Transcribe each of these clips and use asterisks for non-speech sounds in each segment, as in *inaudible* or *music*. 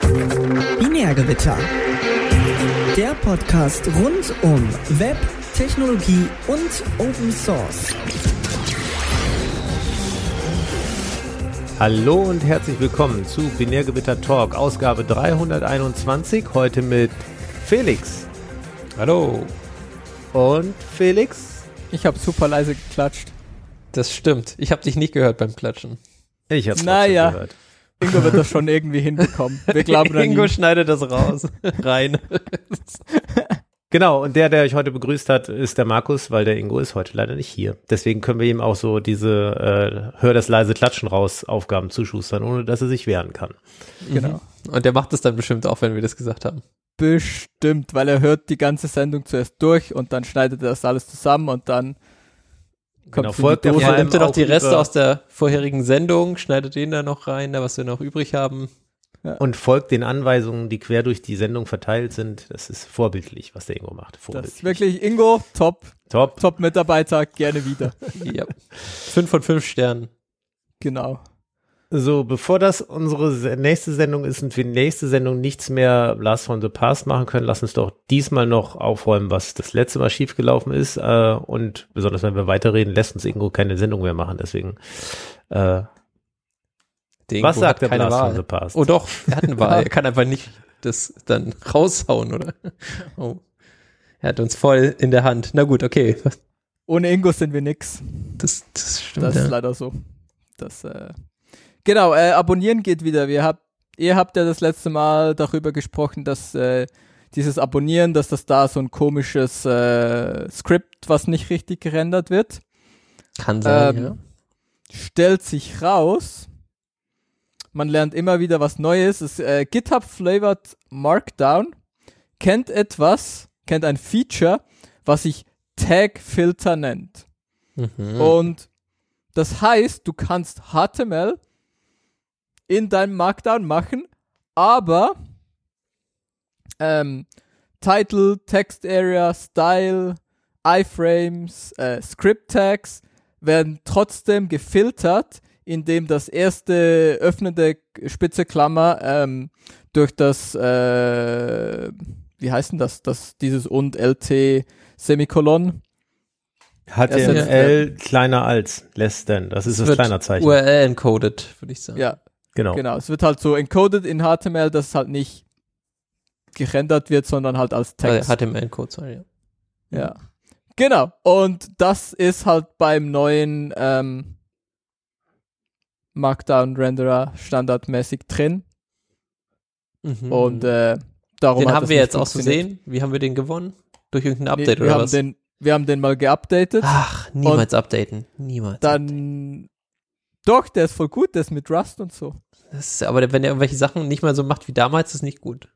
Binärgewitter. Der Podcast rund um Web, Technologie und Open Source. Hallo und herzlich willkommen zu Binärgewitter Talk, Ausgabe 321. Heute mit Felix. Hallo. Und Felix? Ich habe super leise geklatscht. Das stimmt. Ich habe dich nicht gehört beim Klatschen. Ich habe Naja. gehört. Ingo wird das schon irgendwie hinbekommen. Wir glauben an Ingo ihn. schneidet das raus. *laughs* Rein. Genau, und der, der euch heute begrüßt hat, ist der Markus, weil der Ingo ist heute leider nicht hier. Deswegen können wir ihm auch so diese äh, Hör das leise Klatschen raus Aufgaben zuschustern, ohne dass er sich wehren kann. Genau. Und der macht das dann bestimmt auch, wenn wir das gesagt haben. Bestimmt, weil er hört die ganze Sendung zuerst durch und dann schneidet er das alles zusammen und dann kommt Genau, folgt er vor Ja, nimmt er doch auch die Reste aus der vorherigen Sendung, schneidet den da noch rein, da was wir noch übrig haben. Und folgt den Anweisungen, die quer durch die Sendung verteilt sind. Das ist vorbildlich, was der Ingo macht. Das ist wirklich Ingo, top, Top. top Mitarbeiter, gerne wieder. *laughs* Ja. Fünf von fünf Sternen. Genau. So, bevor das unsere se- nächste Sendung ist und wir nächste Sendung nichts mehr Last from the Past machen können, lass uns doch diesmal noch aufräumen, was das letzte Mal schiefgelaufen ist. Äh, und besonders wenn wir weiterreden, lässt uns Ingo keine Sendung mehr machen. Deswegen, äh, was sagt der Blast from Wahl. the Past? Oh doch, er hat eine Wahl. *laughs* Er kann einfach nicht das dann raushauen, oder? Oh. Er hat uns voll in der Hand. Na gut, okay. Ohne Ingo sind wir nix. Das, das stimmt. Das ist ja. leider so. Das, äh, genau, äh, abonnieren geht wieder. Wir habt, ihr habt ja das letzte Mal darüber gesprochen, dass äh, dieses Abonnieren, dass das da so ein komisches äh, Skript, was nicht richtig gerendert wird, Kann sein, Ähm, ja. stellt sich raus. Man lernt immer wieder was Neues. Es, äh, GitHub Flavored Markdown kennt etwas, kennt ein Feature, was sich Tag Filter nennt. Mhm. Und das heißt, du kannst HTML in deinem Markdown machen, aber ähm, Title, Text Area, Style, Iframes, äh, Script Tags werden trotzdem gefiltert, indem das erste öffnende spitze Klammer ähm, durch das, äh, wie heißt denn das, das dieses und LT Semikolon HTML kleiner als less than. Das ist das kleiner Zeichen. URL encoded, würde ich sagen. Ja, Genau. Genau, es wird halt so encoded in HTML, dass es halt nicht gerendert wird, sondern halt als Text. Äh, HTML-Code, sorry. Ja. ja. Genau, und das ist halt beim neuen ähm, Markdown-Renderer standardmäßig drin. Mhm. Und äh, darum den hat haben das wir nicht jetzt auch zu funktioniert. sehen. Wie haben wir den gewonnen? Durch irgendein Nee, Update wir, oder haben was? den, wir haben den mal geupdatet. Ach, niemals updaten. Niemals. dann. Doch, der ist voll gut, der ist mit Rust und so. Ist, aber wenn er irgendwelche Sachen nicht mal so macht wie damals, ist nicht gut.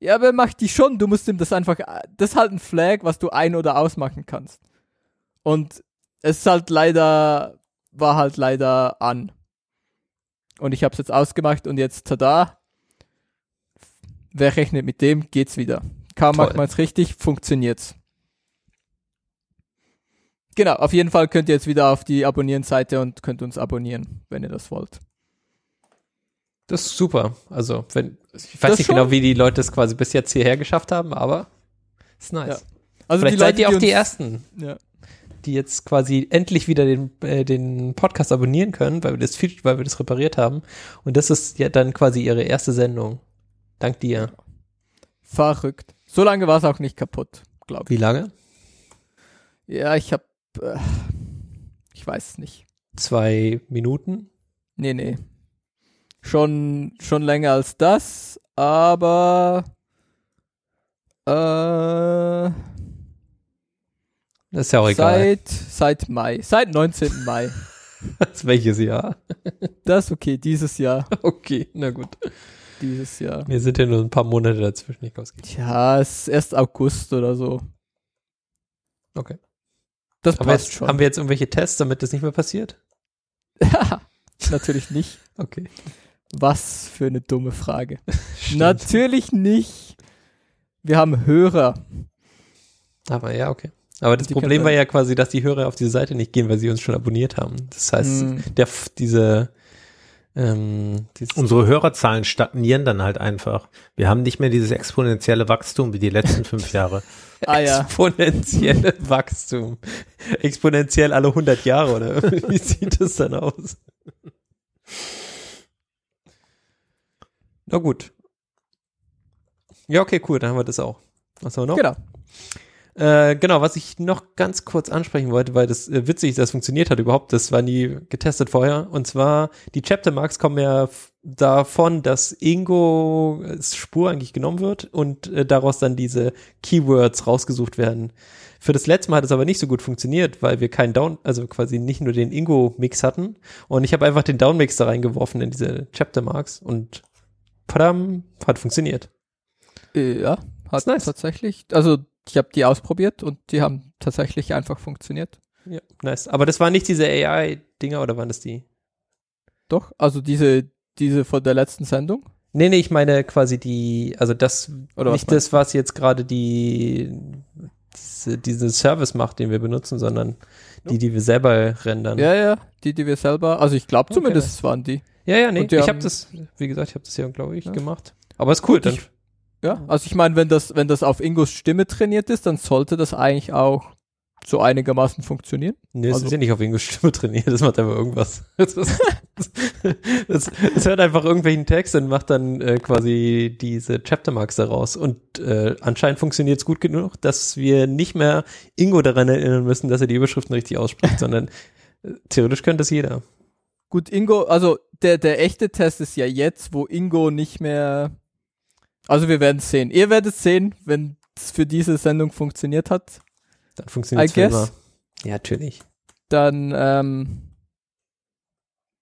Ja, aber er macht die schon. Du musst ihm das einfach. Das ist halt ein Flag, was du ein- oder ausmachen kannst. Und es ist halt leider. War halt leider an. Und ich hab's jetzt ausgemacht und jetzt tada. Wer rechnet mit dem, geht's wieder. Kaum Toll. macht man's richtig, funktioniert's. Genau, auf jeden Fall könnt ihr jetzt wieder auf die Abonnieren-Seite und könnt uns abonnieren, wenn ihr das wollt. Das ist super. Also, wenn, ich weiß Das nicht schon. genau, wie die Leute es quasi bis jetzt hierher geschafft haben, aber ist nice. Also Vielleicht die seid Leute, ihr auch die uns- Ersten, Ja. die jetzt quasi endlich wieder den, äh, den Podcast abonnieren können, weil wir das weil wir das repariert haben. Und das ist ja dann quasi ihre erste Sendung. Dank dir. Verrückt. So lange war es auch nicht kaputt, glaube ich. Wie lange? Ja, ich hab. Äh, ich weiß es nicht. Zwei Minuten? Nee, nee. Schon, schon länger als das, aber. Äh, Das ist ja auch egal. seit, seit Mai. Seit 19. Mai. *laughs* Welches Jahr? Das ist okay, dieses Jahr. *laughs* Okay, na gut. Dieses Jahr. Mir sind ja nur ein paar Monate dazwischen. Nicht. Tja, es ist erst August oder so. Okay. Das Aber passt jetzt, schon. haben wir jetzt irgendwelche Tests, damit das nicht mehr passiert? *laughs* Natürlich nicht. Okay. Was für eine dumme Frage. Natürlich nicht. Wir haben Hörer. Aber ja, okay. Aber das Die Problem war ja quasi, dass die Hörer auf diese Seite nicht gehen, weil sie uns schon abonniert haben. Das heißt, Hm. der, f- diese Ähm, Unsere Hörerzahlen stagnieren dann halt einfach. Wir haben nicht mehr dieses exponentielle Wachstum wie die letzten *laughs* fünf Jahre. Ah ja. Exponentielle *laughs* Wachstum. Exponentiell alle 100 Jahre, oder? *laughs* Wie sieht das dann aus? Na gut. Ja, okay, cool, dann haben wir das auch. Was haben wir noch? Genau. Äh, genau, was ich noch ganz kurz ansprechen wollte, weil das äh, witzig, dass das funktioniert hat überhaupt, das war nie getestet vorher. Und zwar, die Chapter Marks kommen ja davon, dass Ingos Spur eigentlich genommen wird und äh, daraus dann diese Keywords rausgesucht werden. Für das letzte Mal hat es aber nicht so gut funktioniert, weil wir keinen Down, also quasi nicht nur den Ingo-Mix hatten. Und ich habe einfach den Down-Mix da reingeworfen in diese Chapter Marks und padam, hat funktioniert. Äh, Ja, hat nice. tatsächlich. Also ich habe die ausprobiert und die haben tatsächlich einfach funktioniert. Ja, nice. Aber das waren nicht diese AI-Dinger oder waren das die? Doch, also diese, diese von der letzten Sendung. Nee, nee, ich meine quasi die, also das, Oder was nicht das, was jetzt gerade die, diese, diesen Service macht, den wir benutzen, sondern die, die wir selber rendern. Ja, ja, die, die wir selber, also ich glaube Okay, zumindest waren die. Ja, ja nee, Und ich habe das, wie gesagt, ich habe das ja, glaube ich, Ja. gemacht. Aber ist cool, Gut, dann, ich- Ja, also ich meine, wenn das, wenn das auf Ingos Stimme trainiert ist, dann sollte das eigentlich auch so einigermaßen funktionieren. nee, es also- ist ja nicht auf Ingos Stimme trainiert, das macht einfach irgendwas. *laughs* Das, ist- das, das hört einfach irgendwelchen Text und macht dann äh, quasi diese Chaptermarks daraus. Und äh, anscheinend funktioniert es gut genug, dass wir nicht mehr Ingo daran erinnern müssen, dass er die Überschriften richtig ausspricht, sondern äh, theoretisch könnte es jeder. Gut, Ingo, also der, der echte Test ist ja jetzt, wo Ingo nicht mehr. Also wir werden es sehen. Ihr werdet sehen, wenn es für diese Sendung funktioniert hat. Dann funktioniert es immer. Ja, natürlich. Dann, ähm,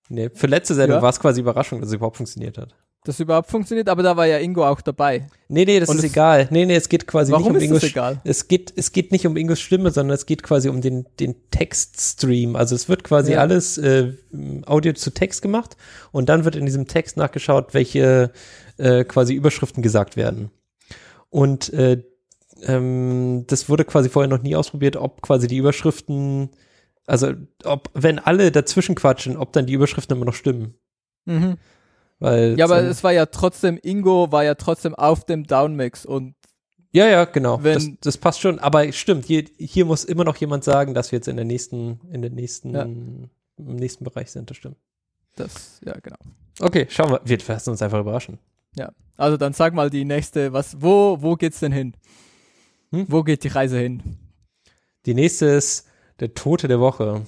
Nee, für letzte Sendung Ja. war es quasi Überraschung, dass es überhaupt funktioniert hat. Das überhaupt funktioniert, aber da war ja Ingo auch dabei. Nee, nee, das Und ist egal. Nee, nee, es geht quasi nicht um ist Ingos egal? Es geht, es geht nicht um Ingos Stimme, sondern es geht quasi um den, den Textstream. Also es wird quasi Ja. alles äh, Audio zu Text gemacht und dann wird in diesem Text nachgeschaut, welche äh, quasi Überschriften gesagt werden. Und äh, ähm, das wurde quasi vorher noch nie ausprobiert, ob quasi die Überschriften, also ob, wenn alle dazwischen quatschen, ob dann die Überschriften immer noch stimmen. Mhm. Weil Ja, aber es war ja trotzdem, Ingo war ja trotzdem auf dem Downmix und Ja, ja, genau. Das, das passt schon. Aber stimmt, hier, hier muss immer noch jemand sagen, dass wir jetzt in der nächsten, in der nächsten, Ja. im nächsten Bereich sind. Das stimmt. das, ja, genau. Okay, schauen wir. Wir lassen uns einfach überraschen. Also dann sag mal die nächste, was, wo, wo geht's denn hin? Hm? Wo geht die Reise hin? Die nächste ist der Tote der Woche.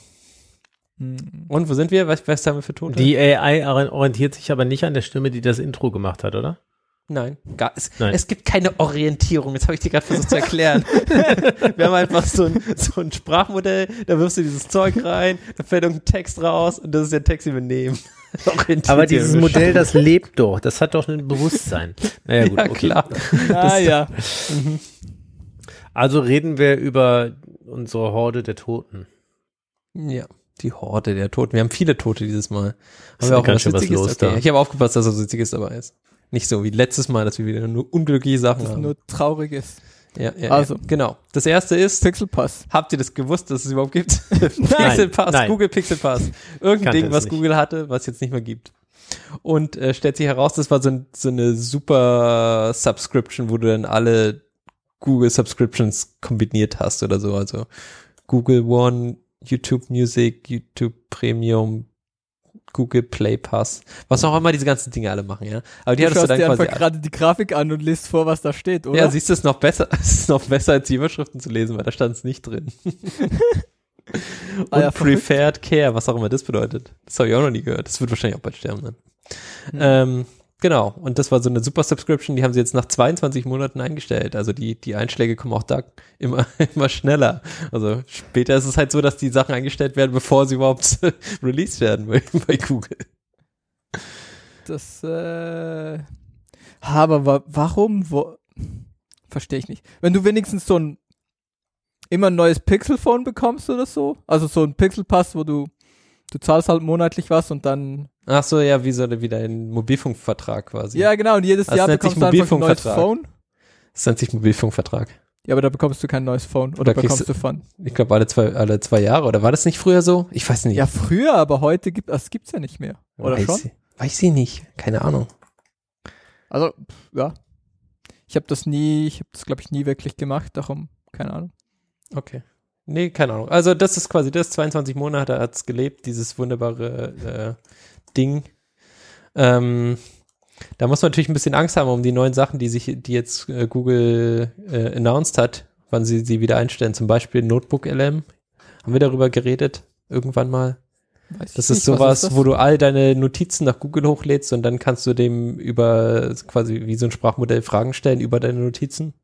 Und wo sind wir? Was, was haben wir für Tote? Die AI orientiert sich aber nicht an der Stimme, die das Intro gemacht hat, oder? Nein, gar, es, Nein. es gibt keine Orientierung. Das habe ich dir gerade versucht zu erklären. *laughs* wir haben einfach so ein, so ein Sprachmodell, da wirfst du dieses Zeug rein, da fällt irgendein Text raus und das ist der Text, den wir nehmen. *laughs* Aber dieses. Modell, das lebt doch. Das hat doch ein Bewusstsein. *laughs* Naja, gut, Ja, okay. klar. Ah ja. Also reden wir über unsere Horde der Toten. Ja, die Horde der Toten. Wir haben viele Tote dieses Mal. Haben wir auch ganz was schön was Witziges? los okay. da. Ich habe aufgepasst, dass was Witziges dabei ist. Nicht so wie letztes Mal, dass wir wieder nur unglückliche Sachen Das haben. nur trauriges. ja, ja, Also. ja. genau. Das erste ist, Pixel Pass. habt ihr das gewusst, dass es überhaupt gibt? *laughs* *laughs* Pixel Pass, nein. Google Pixel Pass. Irgendein Kannte Ding, was nicht. Google hatte, was jetzt nicht mehr gibt. Und äh, stellt sich heraus, das war so, ein, so eine super Subscription, wo du dann alle Google Subscriptions kombiniert hast oder so. Also Google One, YouTube Music, YouTube Premium, Google Play Pass, was auch immer diese ganzen Dinge alle machen, ja. Aber die Du hattest du dann dir quasi. einfach gerade die Grafik an und liest vor, was da steht, oder? Ja, siehst du es noch besser? *laughs* Es ist noch besser als die Überschriften zu lesen, weil da stand es nicht drin. Und Ah ja. Preferred Care, was auch immer das bedeutet. Das habe ich auch noch nie gehört. Das wird wahrscheinlich auch bald sterben dann. Hm. Ähm, genau. Und das war so eine super Subscription, die haben sie jetzt nach 22 Monaten eingestellt. Also die, die Einschläge kommen auch da immer, *laughs* immer schneller. Also später ist es halt so, dass die Sachen eingestellt werden, bevor sie überhaupt *laughs* released werden bei, *laughs* bei Google. Das, äh. Aber wa warum? Wo Verstehe ich nicht. Wenn du wenigstens so ein immer ein neues Pixel-Phone bekommst oder so, also so ein Pixel-Pass, wo du du zahlst halt monatlich was und dann Ach so, ja, wie so wieder ein Mobilfunkvertrag quasi. ja genau und jedes Das Jahr nennt sich bekommst du einfach ein neues. Phone. Das nennt sich Mobilfunkvertrag. Ja, aber da bekommst du kein neues Phone oder Da kriegst bekommst du von. Ich glaube, alle zwei, alle zwei Jahre. Oder war das nicht früher so? Ich weiß nicht. Ja, früher, aber heute gibt das gibt's ja nicht mehr. Oder Weiß schon? ich- Weiß ich nicht. Keine Ahnung. Also, ja. Ich habe das nie, ich habe das, glaube ich, nie wirklich gemacht, darum, keine Ahnung. Okay. Nee, keine Ahnung. Also das ist quasi das, 22 Monate hat's gelebt, dieses wunderbare äh, Ding. Ähm, da muss man natürlich ein bisschen Angst haben um die neuen Sachen, die sich, die jetzt äh, Google äh, announced hat, wann sie sie wieder einstellen. Zum Beispiel Notebook LM. Haben wir darüber geredet irgendwann mal? Weiß Das ich ist nicht, was sowas, das? wo du all deine Notizen nach Google hochlädst und dann kannst du dem über quasi wie so ein Sprachmodell Fragen stellen über deine Notizen.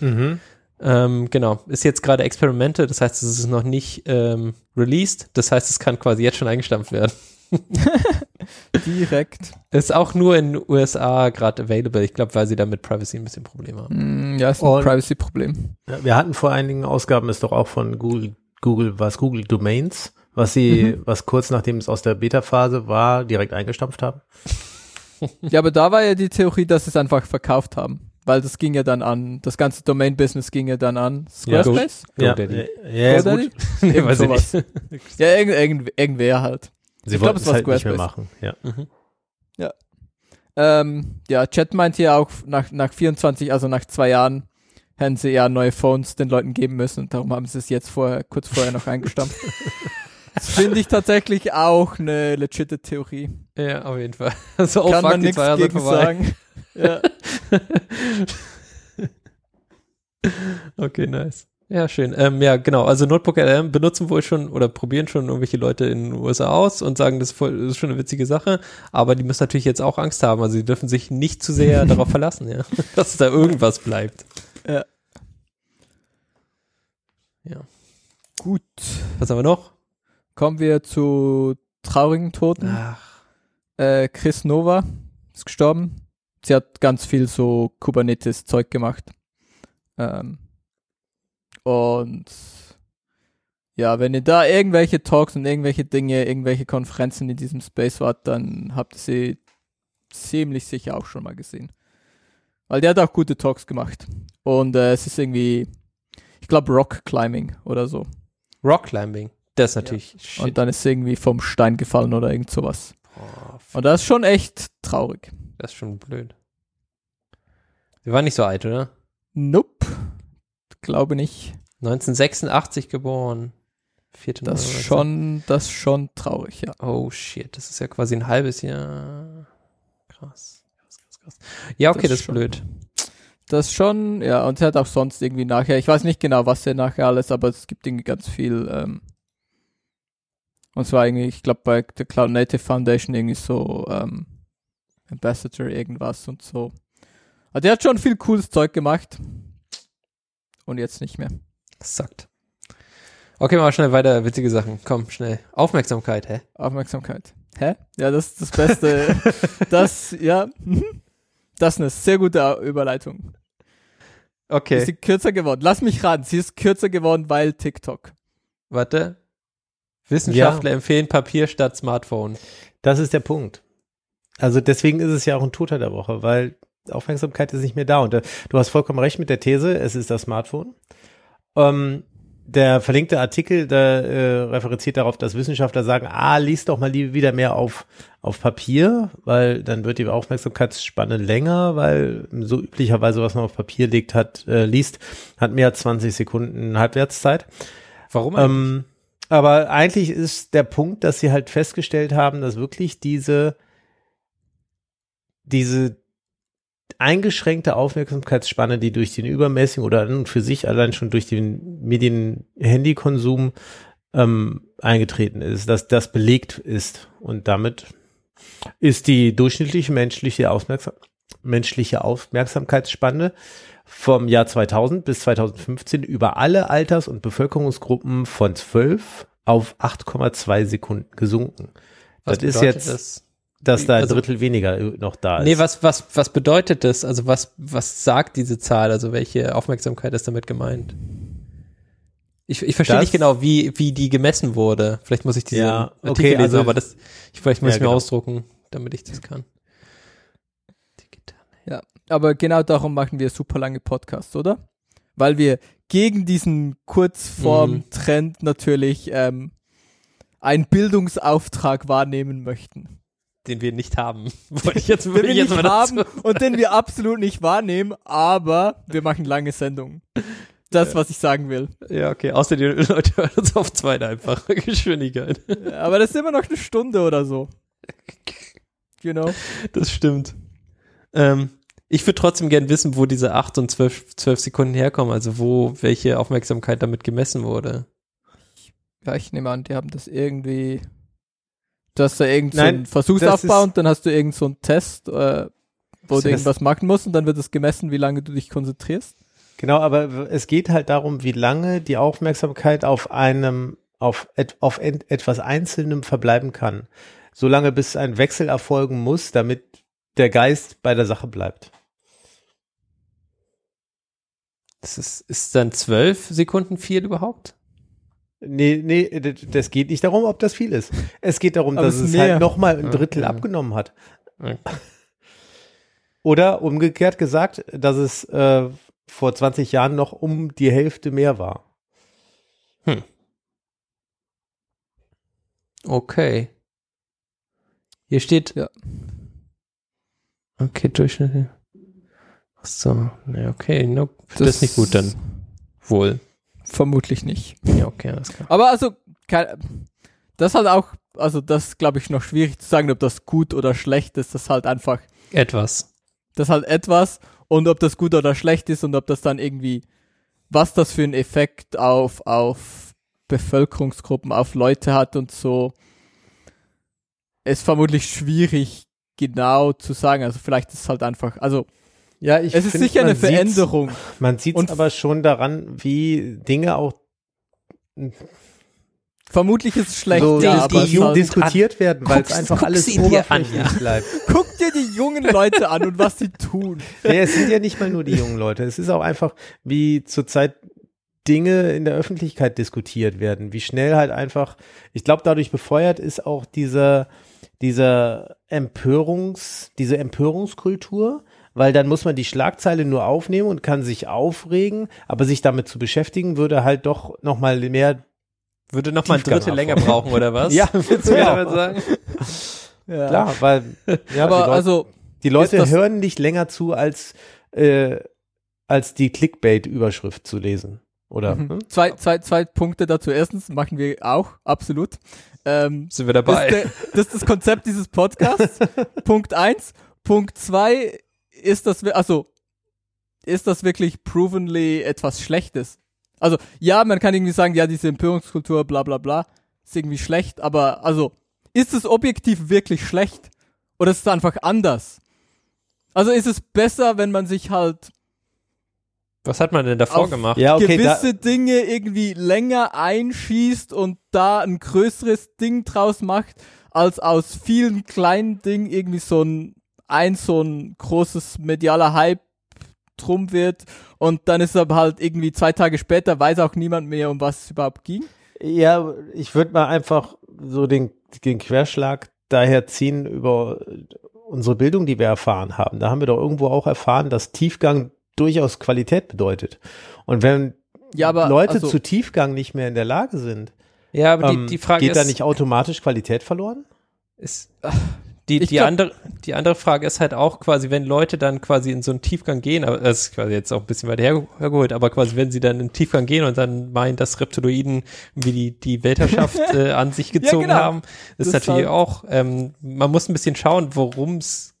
Mhm. Ähm, genau, ist jetzt gerade Experimente, das heißt, es ist noch nicht ähm, released, das heißt, es kann quasi jetzt schon eingestampft werden. *laughs* direkt. Ist auch nur in den USA gerade available, ich glaube, weil sie da mit Privacy ein bisschen Probleme haben. Mm, ja, ist ein Privacy-Problem. Ja, Wir hatten vor einigen Ausgaben ist doch auch von Google, Google, was Google Domains, was sie, was kurz nachdem es aus der Beta-Phase war, direkt eingestampft haben. Ja, aber da war ja die Theorie, dass sie es einfach verkauft haben. Weil das ging ja dann an, das ganze Domain-Business ging ja dann an Ja, Squarespace. GoDaddy. ja, ja, ja gut. *laughs* Nee, weiß ich sowas. nicht. Ja, irgend, irgend, irgendwer halt. Sie Ich glaub, wollten es war halt nicht mehr Squarespace. machen. Ja. Ähm, ja, Chat meint hier auch, nach, nach 24, also nach zwei Jahren, hätten sie ja neue Phones den Leuten geben müssen und darum haben sie es jetzt vorher, kurz vorher noch eingestampft. *laughs* das finde ich tatsächlich auch eine legitime Theorie. Ja, auf jeden Fall. *laughs* Also, oh Kann fuck, man die nichts zwei Jahre sind gegen vorbei. sagen. Ja. *laughs* Okay, nice. Ja, schön. Ähm, ja, genau. Also Notebook LM benutzen wohl schon oder probieren schon irgendwelche Leute in den USA aus und sagen, das ist, voll, das ist schon eine witzige Sache. Aber die müssen natürlich jetzt auch Angst haben. Also sie dürfen sich nicht zu sehr *laughs* darauf verlassen, ja. *laughs* Dass da irgendwas bleibt. Gut. Was haben wir noch? Kommen wir zu traurigen Toten. Ach, Äh, Chris Nova ist gestorben. Sie hat ganz viel so Kubernetes-Zeug gemacht. Ähm, und ja, wenn ihr da irgendwelche Talks und irgendwelche Dinge, irgendwelche Konferenzen in diesem Space wart, dann habt ihr sie ziemlich sicher auch schon mal gesehen. Weil der hat auch gute Talks gemacht. Und äh, es ist irgendwie, ich glaube, Rock Climbing oder so. Rock Climbing. Das ist natürlich shit. Und dann ist sie irgendwie vom Stein gefallen oder irgend sowas. Oh, Und das ist schon echt traurig. Das ist schon blöd. Sie war nicht so alt, oder? Nope. Glaube nicht. 1986 geboren. Vierte Das ist schon, das ist schon traurig, ja. Oh shit, das ist ja quasi ein halbes Jahr. Krass. Krass, krass, krass. Ja, okay, Das das, ist schon- blöd. Das ist schon, ja, und sie hat auch sonst irgendwie nachher, ich weiß nicht genau, was er nachher alles, aber es gibt irgendwie ganz viel, ähm, und zwar irgendwie, ich glaube bei der Cloud Native Foundation irgendwie so, ähm, Ambassador irgendwas und so. Aber der hat schon viel cooles Zeug gemacht. Und jetzt nicht mehr. Sagt. Okay, mal schnell weiter. Witzige Sachen. Komm, schnell. Aufmerksamkeit, hä? Aufmerksamkeit. Hä? Ja, das ist das Beste. *laughs* das, ja. mhm. Das ist eine sehr gute Überleitung. Ist Okay. sie kürzer geworden? Lass mich raten. Sie ist kürzer geworden, weil TikTok. Warte. Wissenschaftler empfehlen Papier statt Smartphone. Das ist der Punkt. Also deswegen ist es ja auch ein Toter der Woche, weil Aufmerksamkeit ist nicht mehr da. Und äh, du hast vollkommen recht mit der These, es ist das Smartphone. Ähm, der verlinkte Artikel, der äh, referenziert darauf, dass Wissenschaftler sagen, ah, lies doch mal wieder mehr auf, auf Papier, weil dann wird die Aufmerksamkeitsspanne länger, weil so üblicherweise, was man auf Papier legt, hat, äh, liest, hat mehr als 20 Sekunden Halbwertszeit. Warum eigentlich? Ähm, aber eigentlich ist der Punkt, dass sie halt festgestellt haben, dass wirklich diese, diese eingeschränkte Aufmerksamkeitsspanne, die durch den übermäßigen oder an und für sich allein schon durch den Medien-Handy-Konsum ähm, eingetreten ist, dass das belegt ist. Und damit ist die durchschnittliche menschliche, Aufmerksam menschliche Aufmerksamkeitsspanne vom Jahr 2000 bis 2015 über alle Alters- und Bevölkerungsgruppen von 12 auf 8,2 Sekunden gesunken. Was das ist jetzt, das? Dass da ein also- Drittel weniger noch da ist. Nee, was, was, was bedeutet das? Also was, was sagt diese Zahl? Also welche Aufmerksamkeit ist damit gemeint? Ich, ich verstehe Das- nicht genau, wie, wie die gemessen wurde. Vielleicht muss ich diese Ja, Artikel okay, lesen, also- aber das, ich, vielleicht muss Ja, ich mir genau. ausdrucken, damit ich das kann. Digital. Aber genau darum machen wir super lange Podcasts, oder? Weil wir gegen diesen Kurzform-Trend natürlich ähm, einen Bildungsauftrag wahrnehmen möchten. Den wir nicht haben. *laughs* Wollte ich jetzt, *laughs* den wir jetzt nicht dazu haben und den wir *laughs* absolut nicht wahrnehmen, aber wir machen lange Sendungen. Das, was ich sagen will. Ja, okay. Außer die Leute hören uns auf zweieinfache Geschwindigkeit. Ja, Aber das ist immer noch eine Stunde oder so. You know? Das stimmt. Ähm, ich würde trotzdem gern wissen, wo diese 8 und 12, 12 Sekunden herkommen, also wo welche Aufmerksamkeit damit gemessen wurde. Ja, ich nehme an, die haben das irgendwie. Du hast da irgend so Versuchsaufbau und dann hast du irgend so einen Test, äh, wo Das du irgendwas machen musst und dann wird es gemessen, wie lange du dich konzentrierst. Genau, aber es geht halt darum, wie lange die Aufmerksamkeit auf einem, auf, et, auf et, etwas Einzelnem verbleiben kann. Solange bis ein Wechsel erfolgen muss, damit der Geist bei der Sache bleibt. Das ist, ist dann 12 Sekunden viel überhaupt? Nee, nee, das geht nicht darum, ob das viel ist. Es geht darum, Aber dass es es halt nochmal ein Drittel Okay. abgenommen hat. Okay. Oder umgekehrt gesagt, dass es äh, vor 20 Jahren noch um die Hälfte mehr war. Okay. Hier steht. Ja. Okay, Durchschnitt. Ach so, ne, okay, nope. das, ist nicht gut dann. Wohl. Vermutlich nicht. Ja, okay, alles klar. Aber also, das halt auch, also das glaube ich noch schwierig zu sagen, ob das gut oder schlecht ist. Das ist halt einfach, Etwas. das ist halt etwas und ob das gut oder schlecht ist und ob das dann irgendwie, was das für einen Effekt auf, auf Bevölkerungsgruppen, auf Leute hat und so, ist vermutlich schwierig genau zu sagen. Also vielleicht ist es halt einfach, also Ja, ich es ist find, sicher man eine sieht's- Veränderung. Man sieht es aber schon daran, wie Dinge auch Vermutlich ist es schlecht, so ja, die- aber die diskutiert werden, weil es einfach guck alles dir an, oberflächlich ja. bleibt. *laughs* guck dir die jungen Leute an und was sie tun. Ja, es sind ja nicht mal nur die jungen Leute. Es ist auch einfach, wie zurzeit Dinge in der Öffentlichkeit diskutiert werden, wie schnell halt einfach, ich glaube, dadurch befeuert ist auch dieser, dieser Empörungs, diese Empörungskultur, weil dann muss man die Schlagzeile nur aufnehmen und kann sich aufregen, aber sich damit zu beschäftigen, würde halt doch nochmal mehr, Würde noch mal ein Drittel länger brauchen, oder was? *laughs* Ja, willst du mir genau. damit sagen? *laughs* Ja. klar, weil, ja, aber die Leute, also, die Leute das- hören nicht länger zu, als, äh, als die Clickbait-Überschrift zu lesen. Oder? Mhm. hm? Zwei, zwei, zwei Punkte dazu. Erstens machen wir auch, absolut. Ähm, Sind wir das, dabei? ist der, das ist das Konzept dieses Podcasts. *laughs* Punkt eins. Punkt zwei ist das, also, ist das wirklich provenly etwas Schlechtes? Also, ja, man kann irgendwie sagen, ja, diese Empörungskultur, bla, bla, bla, ist irgendwie schlecht, aber, also, ist es objektiv wirklich schlecht? Oder ist es einfach anders? Also, ist es besser, wenn man sich halt Was hat man denn davor Auf- gemacht? Ja, okay, da, gewisse Dinge irgendwie länger einschießt und da ein größeres Ding draus macht, als aus vielen kleinen Dingen irgendwie so ein, ein so ein großes medialer Hype drum wird und dann ist aber halt irgendwie zwei Tage später weiß auch niemand mehr, um was es überhaupt ging. ja, ich würde mal einfach so den, den Querschlag daher ziehen über unsere Bildung, die wir erfahren haben. Da haben wir doch irgendwo auch erfahren, dass Tiefgang durchaus Qualität bedeutet. Und wenn Ja, aber Leute also, zu Tiefgang nicht mehr in der Lage sind, Ja, aber ähm, die, die Frage geht ist, da nicht automatisch Qualität verloren? ist die, Ich die, glaub- andere, die andere Frage ist halt auch quasi, wenn Leute dann quasi in so einen Tiefgang gehen, aber das ist quasi jetzt auch ein bisschen weiter her, hergeholt, aber quasi wenn sie dann in den Tiefgang gehen und dann meinen, dass Reptiloiden wie die, die Weltherrschaft *laughs* äh, an sich gezogen genau. haben, ist Das natürlich auch, ähm, man muss ein bisschen schauen, worum es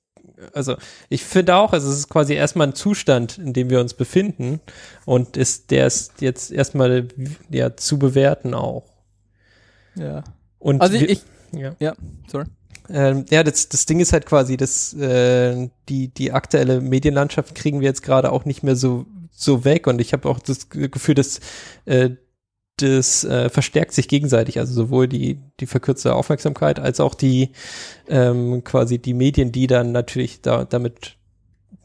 also ich finde auch, also es ist quasi erstmal ein Zustand, in dem wir uns befinden und ist der ist jetzt erstmal ja zu bewerten auch. ja. Und Also wir- ich, ja. ja, sorry. Ähm, ja, das, das Ding ist halt quasi, dass äh, die, die aktuelle Medienlandschaft kriegen wir jetzt gerade auch nicht mehr so, so weg und ich habe auch das Gefühl, dass äh, das äh, verstärkt sich gegenseitig, also sowohl die, die verkürzte Aufmerksamkeit als auch die ähm, quasi die Medien, die dann natürlich da, damit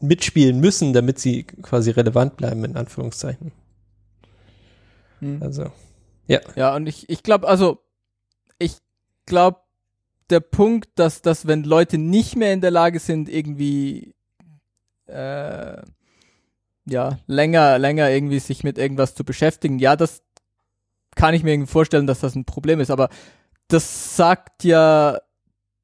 mitspielen müssen, damit sie quasi relevant bleiben, in Anführungszeichen. Hm. Also, Ja, und ich, ich glaube, also, ich glaube, der Punkt, dass, dass wenn Leute nicht mehr in der Lage sind, irgendwie, äh, ja, länger, länger irgendwie sich mit irgendwas zu beschäftigen, ja, das kann ich mir irgendwie vorstellen, dass das ein Problem ist, aber das sagt ja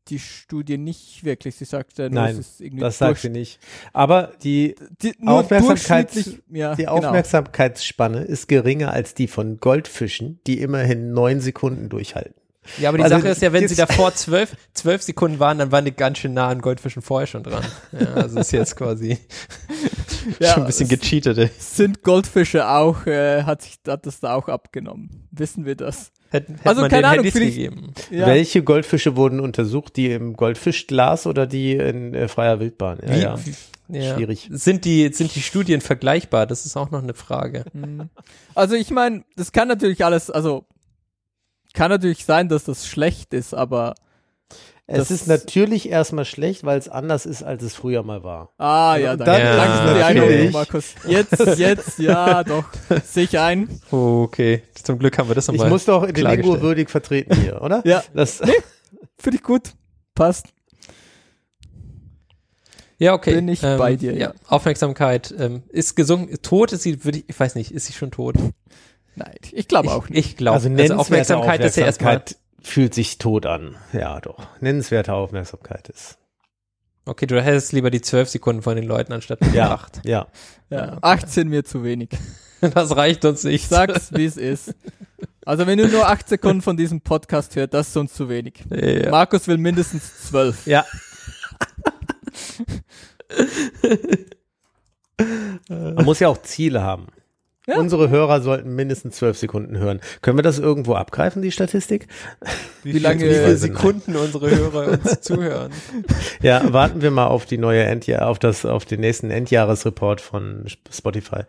die Studie nicht wirklich. Sie sagt ja nur, Nein, es ist irgendwie Das sagt sie nicht. Aber die, die, Aufmerksamkeits- ja, die genau. Aufmerksamkeitsspanne ist geringer als die von Goldfischen, die immerhin neun Sekunden durchhalten. Ja, aber die Also Sache ist ja, wenn sie davor zwölf, zwölf Sekunden waren, dann waren die ganz schön nah an Goldfischen vorher schon dran. Ja, also ist jetzt quasi *laughs* Ja, schon ein bisschen gecheatet. ey. Sind Goldfische auch, äh, hat sich hat das da auch abgenommen? Wissen wir das? Hätten, hätte Also, man keine Ahnung, Handys gegeben. Ja. Welche Goldfische wurden untersucht? Die im Goldfischglas oder die in äh, freier Wildbahn? Ja, Wie, ja. wie, ja. Schwierig. Sind die, sind die Studien vergleichbar? Das ist auch noch eine Frage. Mhm. Also ich meine, das kann natürlich alles, also kann natürlich sein, dass das schlecht ist, aber Es ist natürlich erstmal schlecht, weil es anders ist, als es früher mal war. ah ja, Dann danke, ist danke für die Einordnung, Markus. Jetzt, jetzt, ja, doch, sehe ich ein. Oh, okay. Zum Glück haben wir das Ich nochmal. muss doch den klargestellt. würdig vertreten hier, oder? Ja, Das, finde ich gut, passt. Ja, okay. Bin ich bei dir, ja. Aufmerksamkeit ähm, ist gesunken. Tot ist sie, würde ich, ich weiß nicht, ist sie schon tot? Nein, ich glaube auch nicht. ich glaube. also Also, nennenswerte Aufmerksamkeit ist ja erstmal. Aufmerksamkeit fühlt sich tot an. Ja, doch. Nennenswerte Aufmerksamkeit ist. Okay, du hättest lieber die zwölf Sekunden von den Leuten anstatt die Ja, acht. ja. Ja, 18 mir zu wenig. *laughs* Das reicht uns nicht. Ich sag's, wie es ist. Also wenn du nur 8 Sekunden von diesem Podcast hörst, das ist uns zu wenig. Ja. Markus will mindestens 12. Ja. *laughs* Man muss ja auch Ziele haben. Ja. Unsere Hörer sollten mindestens zwölf Sekunden hören. Können wir das irgendwo abgreifen, die Statistik? Wie, Wie lange- wie viele. Sekunden unsere Hörer uns *laughs* zuhören? Ja, warten wir mal auf die neue Endjahr, auf das, auf den nächsten Endjahresreport von Spotify.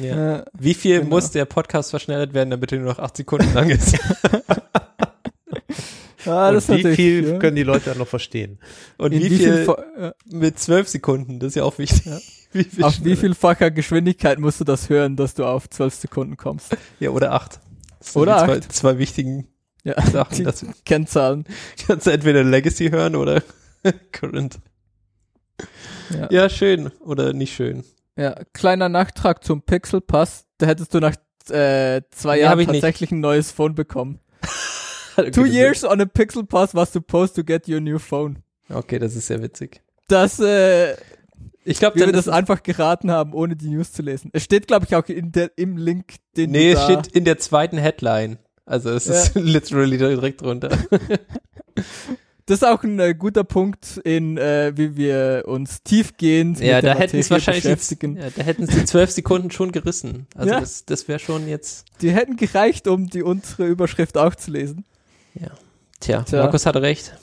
Ja. Wie viel Genau. muss der Podcast verschnellt werden, damit er nur noch acht Sekunden lang ist? *laughs* ah, Und das ist wie viel ja. können die Leute dann noch verstehen? Und In wie, viel, ja. mit zwölf Sekunden? Das ist ja auch wichtig. *laughs* Wie viel Auf wie vielfacher Geschwindigkeit musst du das hören, dass du auf 12 Sekunden kommst? Ja, oder acht. Das Oder die zwei, acht. zwei wichtigen Ja, Sachen. Das Kennzahlen. *laughs* kannst du entweder Legacy hören oder *laughs* Current. Ja. Ja, schön oder nicht schön. Ja, kleiner Nachtrag zum Pixel Pass. Da hättest du nach äh, zwei Nee, Jahren ich nicht. tatsächlich ein neues Phone bekommen. Two years on a Pixel Pass was supposed to get your new phone. Okay, das ist sehr witzig. Das, äh, Ich glaube, wir das einfach geraten haben, ohne die News zu lesen. Es steht, glaube ich, auch in der, im Link, den Nee, es steht in der zweiten Headline. Also es ist *laughs* literally direkt drunter. *laughs* Das ist auch ein äh, guter Punkt in, äh, wie wir uns tiefgehend ja, mit der da hätten es wahrscheinlich beschäftigen. die, ja, da hätten es die zwölf Sekunden schon gerissen. Also Ja. das, das wäre schon jetzt. Die hätten gereicht, um die untere Überschrift auch zu lesen. Tja, Tja. Markus hatte recht.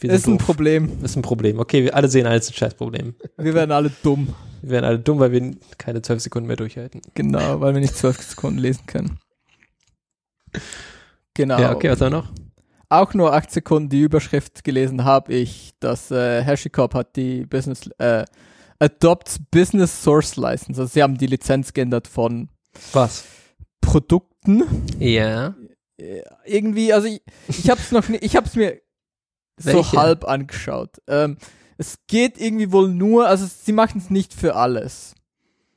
Ist ein doof. Problem. Ist ein Problem. Okay, wir alle sehen alles ein Scheißproblem. Wir werden alle dumm. Wir werden alle dumm, weil wir keine zwölf Sekunden mehr durchhalten. Genau, weil wir nicht zwölf Sekunden lesen können. Genau. Ja, okay, was haben wir noch? Auch nur acht Sekunden die Überschrift gelesen habe ich, dass äh, HashiCorp hat die Business äh, Adopts Business Source License. Also sie haben die Lizenz geändert von Was? Produkten. Ja. Äh, irgendwie, also ich, ich habe es noch nicht, ich habe es mir so halb angeschaut. Ähm, es geht irgendwie wohl nur, also sie machen es nicht für alles.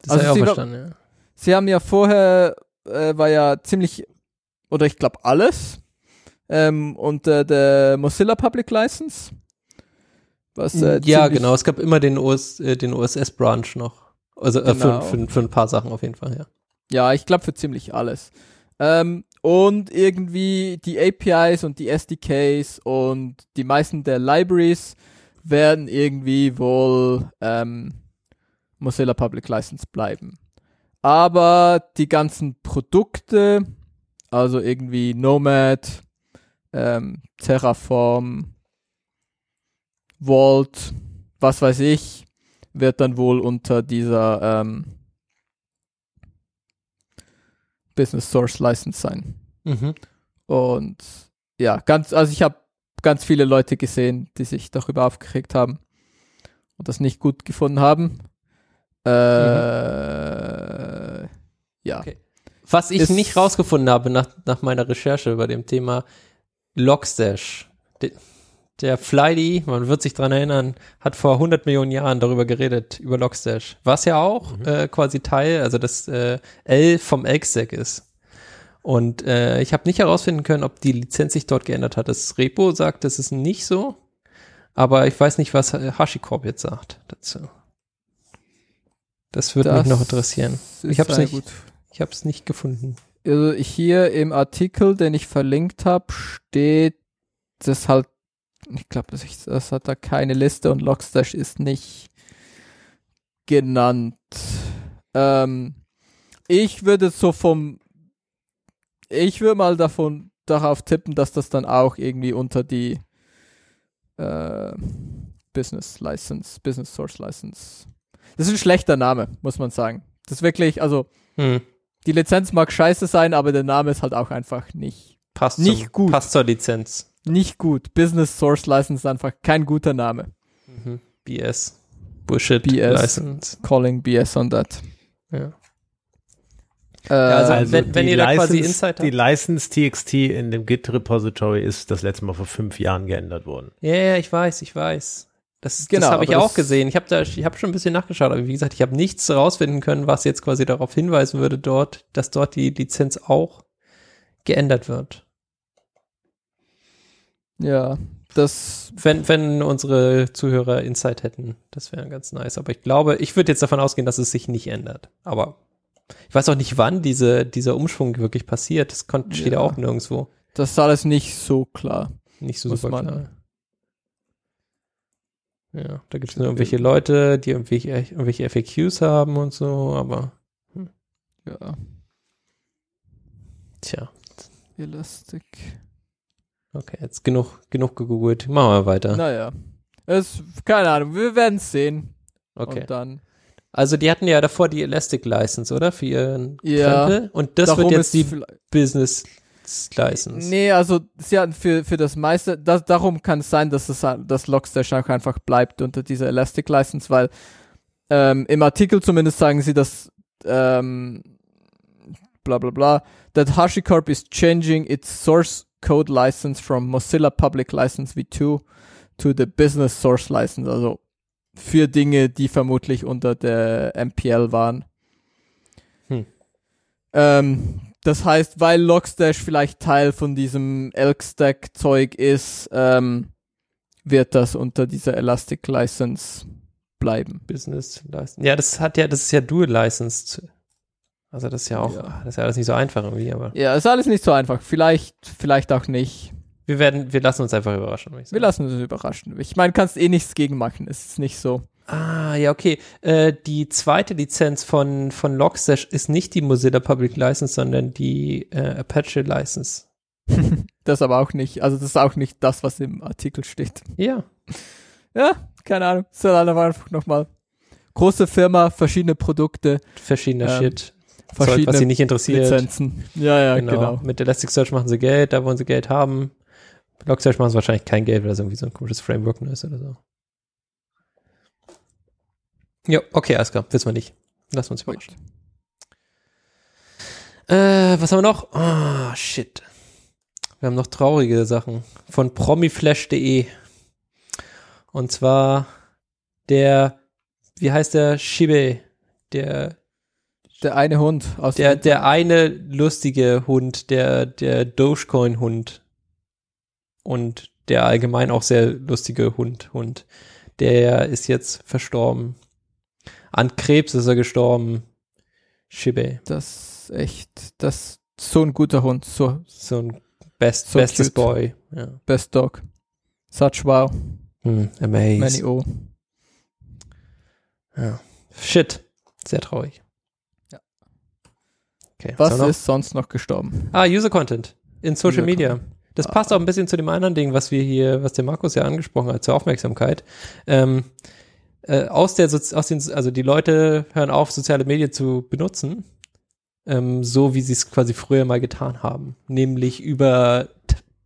Das Also habe ich auch verstanden, ja. Sie haben ja vorher, äh, war ja ziemlich, oder ich glaube alles, ähm, unter der Mozilla Public License. Was, äh, ja, genau. Es gab immer den, OS, äh, den OSS-Branch noch. Also äh, Genau. für, für, für ein paar Sachen auf jeden Fall, ja. Ja, ich glaube für ziemlich alles. Ähm, und irgendwie die APIs und die SDKs und die meisten der Libraries werden irgendwie wohl ähm, Mozilla Public License bleiben. Aber die ganzen Produkte, also irgendwie Nomad, ähm, Terraform, Vault, was weiß ich, wird dann wohl unter dieser ähm, Business Source License sein. Mhm. Und ja, ganz, also ich habe ganz viele Leute gesehen, die sich darüber aufgeregt haben und das nicht gut gefunden haben. Äh, ja. Okay. Was ich Ist- nicht rausgefunden habe nach, nach meiner Recherche bei dem Thema Logstash. De, der Flighty, man wird sich dran erinnern, hat vor 100 Millionen Jahren darüber geredet, über Logstash. Was ja auch äh, quasi Teil, also das äh, L vom Elk-Stack ist. Und äh, ich habe nicht herausfinden können, ob die Lizenz sich dort geändert hat. Das Repo sagt, das ist nicht so. Aber ich weiß nicht, was HashiCorp jetzt sagt dazu. Das würde mich noch interessieren. Ich habe es nicht, gut. ich habe es nicht gefunden. Also hier im Artikel, den ich verlinkt habe, steht das halt, ich glaube, das, hat da keine Liste und Logstash ist nicht genannt. Ähm, ich würde so vom, ich würde mal davon darauf tippen, dass das dann auch irgendwie unter die äh, Business License, Business Source License. Das ist ein schlechter Name, muss man sagen. Das ist wirklich, also Hm. die Lizenz mag scheiße sein, aber der Name ist halt auch einfach nicht, Passt Nicht zum, gut. Passt zur Lizenz. Nicht gut. Business Source License ist einfach kein guter Name. Mhm. BS. Bullshit BS. License. Calling BS on that. Ja. Äh, also- wenn- wenn die ihr da quasi License- Insight Die habt. License TXT in dem Git Repository ist das letzte Mal vor fünf Jahren geändert worden. Ja, ja, ich weiß, ich weiß. Das, Genau, das habe ich auch gesehen. Ich habe da, ich habe schon ein bisschen nachgeschaut, aber wie gesagt, ich habe nichts herausfinden können, was jetzt quasi darauf hinweisen würde, dort, dass dort die Lizenz auch geändert wird. Ja, das, Wenn, wenn unsere Zuhörer Insight hätten, das wäre ganz nice. Aber ich glaube, ich würde jetzt davon ausgehen, dass es sich nicht ändert. Aber ich weiß auch nicht, wann diese, dieser Umschwung wirklich passiert. Das kon- steht ja auch nirgendwo. das ist alles nicht so klar. Nicht so super man- klar. Ja, da gibt es nur irgendwelche Leute, die irgendwelche, irgendwelche FAQs haben und so, aber Ja, tja, Elastic. Okay, jetzt genug, genug gegoogelt. Machen wir weiter. Naja, es, keine Ahnung, wir werden es sehen. okay. Und dann, Also die hatten ja davor die Elastic License, oder? Für ihren Ja. Krempel. Und das darum wird jetzt die Business License. Nee, also sie hatten für, für das meiste, das, darum kann es sein, dass es das Logstash auch einfach bleibt unter dieser Elastic License, weil ähm, im Artikel zumindest sagen sie, dass ähm, bla bla bla, that HashiCorp is changing its source code license from Mozilla Public License v2 to the Business Source License, also für Dinge, die vermutlich unter der MPL waren. Hm. Ähm, das heißt, weil Logstash vielleicht Teil von diesem Elk-Stack-Zeug ist, ähm, wird das unter dieser Elastic License bleiben. Business License. Ja, das hat ja, das ist ja Dual Licensed. Also das ist ja auch, Ja. das ist ja alles nicht so einfach irgendwie, aber Ja, ist alles nicht so einfach. Vielleicht, vielleicht auch nicht. wir werden, wir lassen uns einfach überraschen. Wir lassen uns überraschen. Ich meine, kannst eh nichts gegen machen. Es ist nicht so. Ah, ja, okay. Äh, die zweite Lizenz von, von Logstash ist nicht die Mozilla Public License, sondern die äh, Apache License. *laughs* Das aber auch nicht. Also das ist auch nicht das, was im Artikel steht. Ja. Ja, keine Ahnung. Halt einfach nochmal. Große Firma, verschiedene Produkte, Verschiedener Ähm, Shit. Zeug, verschiedene was sie nicht interessiert. Lizenzen. Ja, ja, genau. genau. Mit Elasticsearch machen sie Geld, da wollen sie Geld haben. Logstash machen sie wahrscheinlich kein Geld, weil das irgendwie so ein komisches Framework nur ist oder so. Ja, okay, alles klar. Wissen wir nicht. Lassen wir uns überraschen. Äh, was haben wir noch? Ah, shit. Wir haben noch traurige Sachen von promiflash.de. Und zwar der, wie heißt der? Shibe. Der, Der eine Hund aus der, der eine lustige Hund, der, der Dogecoin-Hund. Und der allgemein auch sehr lustige Hund, Hund. Der ist jetzt verstorben. An Krebs ist er gestorben. Shibe. Das ist echt, das so ein guter Hund, so So ein best, So bestes cute. Boy. Ja. best dog. Such wow, Hm, amazing. many oh. Ja. Shit. Sehr traurig. Ja. Okay, Was noch? ist sonst noch gestorben? Ah, User Content in Social User Media. Content. Das Ah. passt auch ein bisschen zu dem anderen Ding, was wir hier, was der Markus ja angesprochen hat, zur Aufmerksamkeit. Ähm, äh, aus der, Sozi- aus den, also die Leute hören auf, soziale Medien zu benutzen, ähm, so wie sie es quasi früher mal getan haben, nämlich über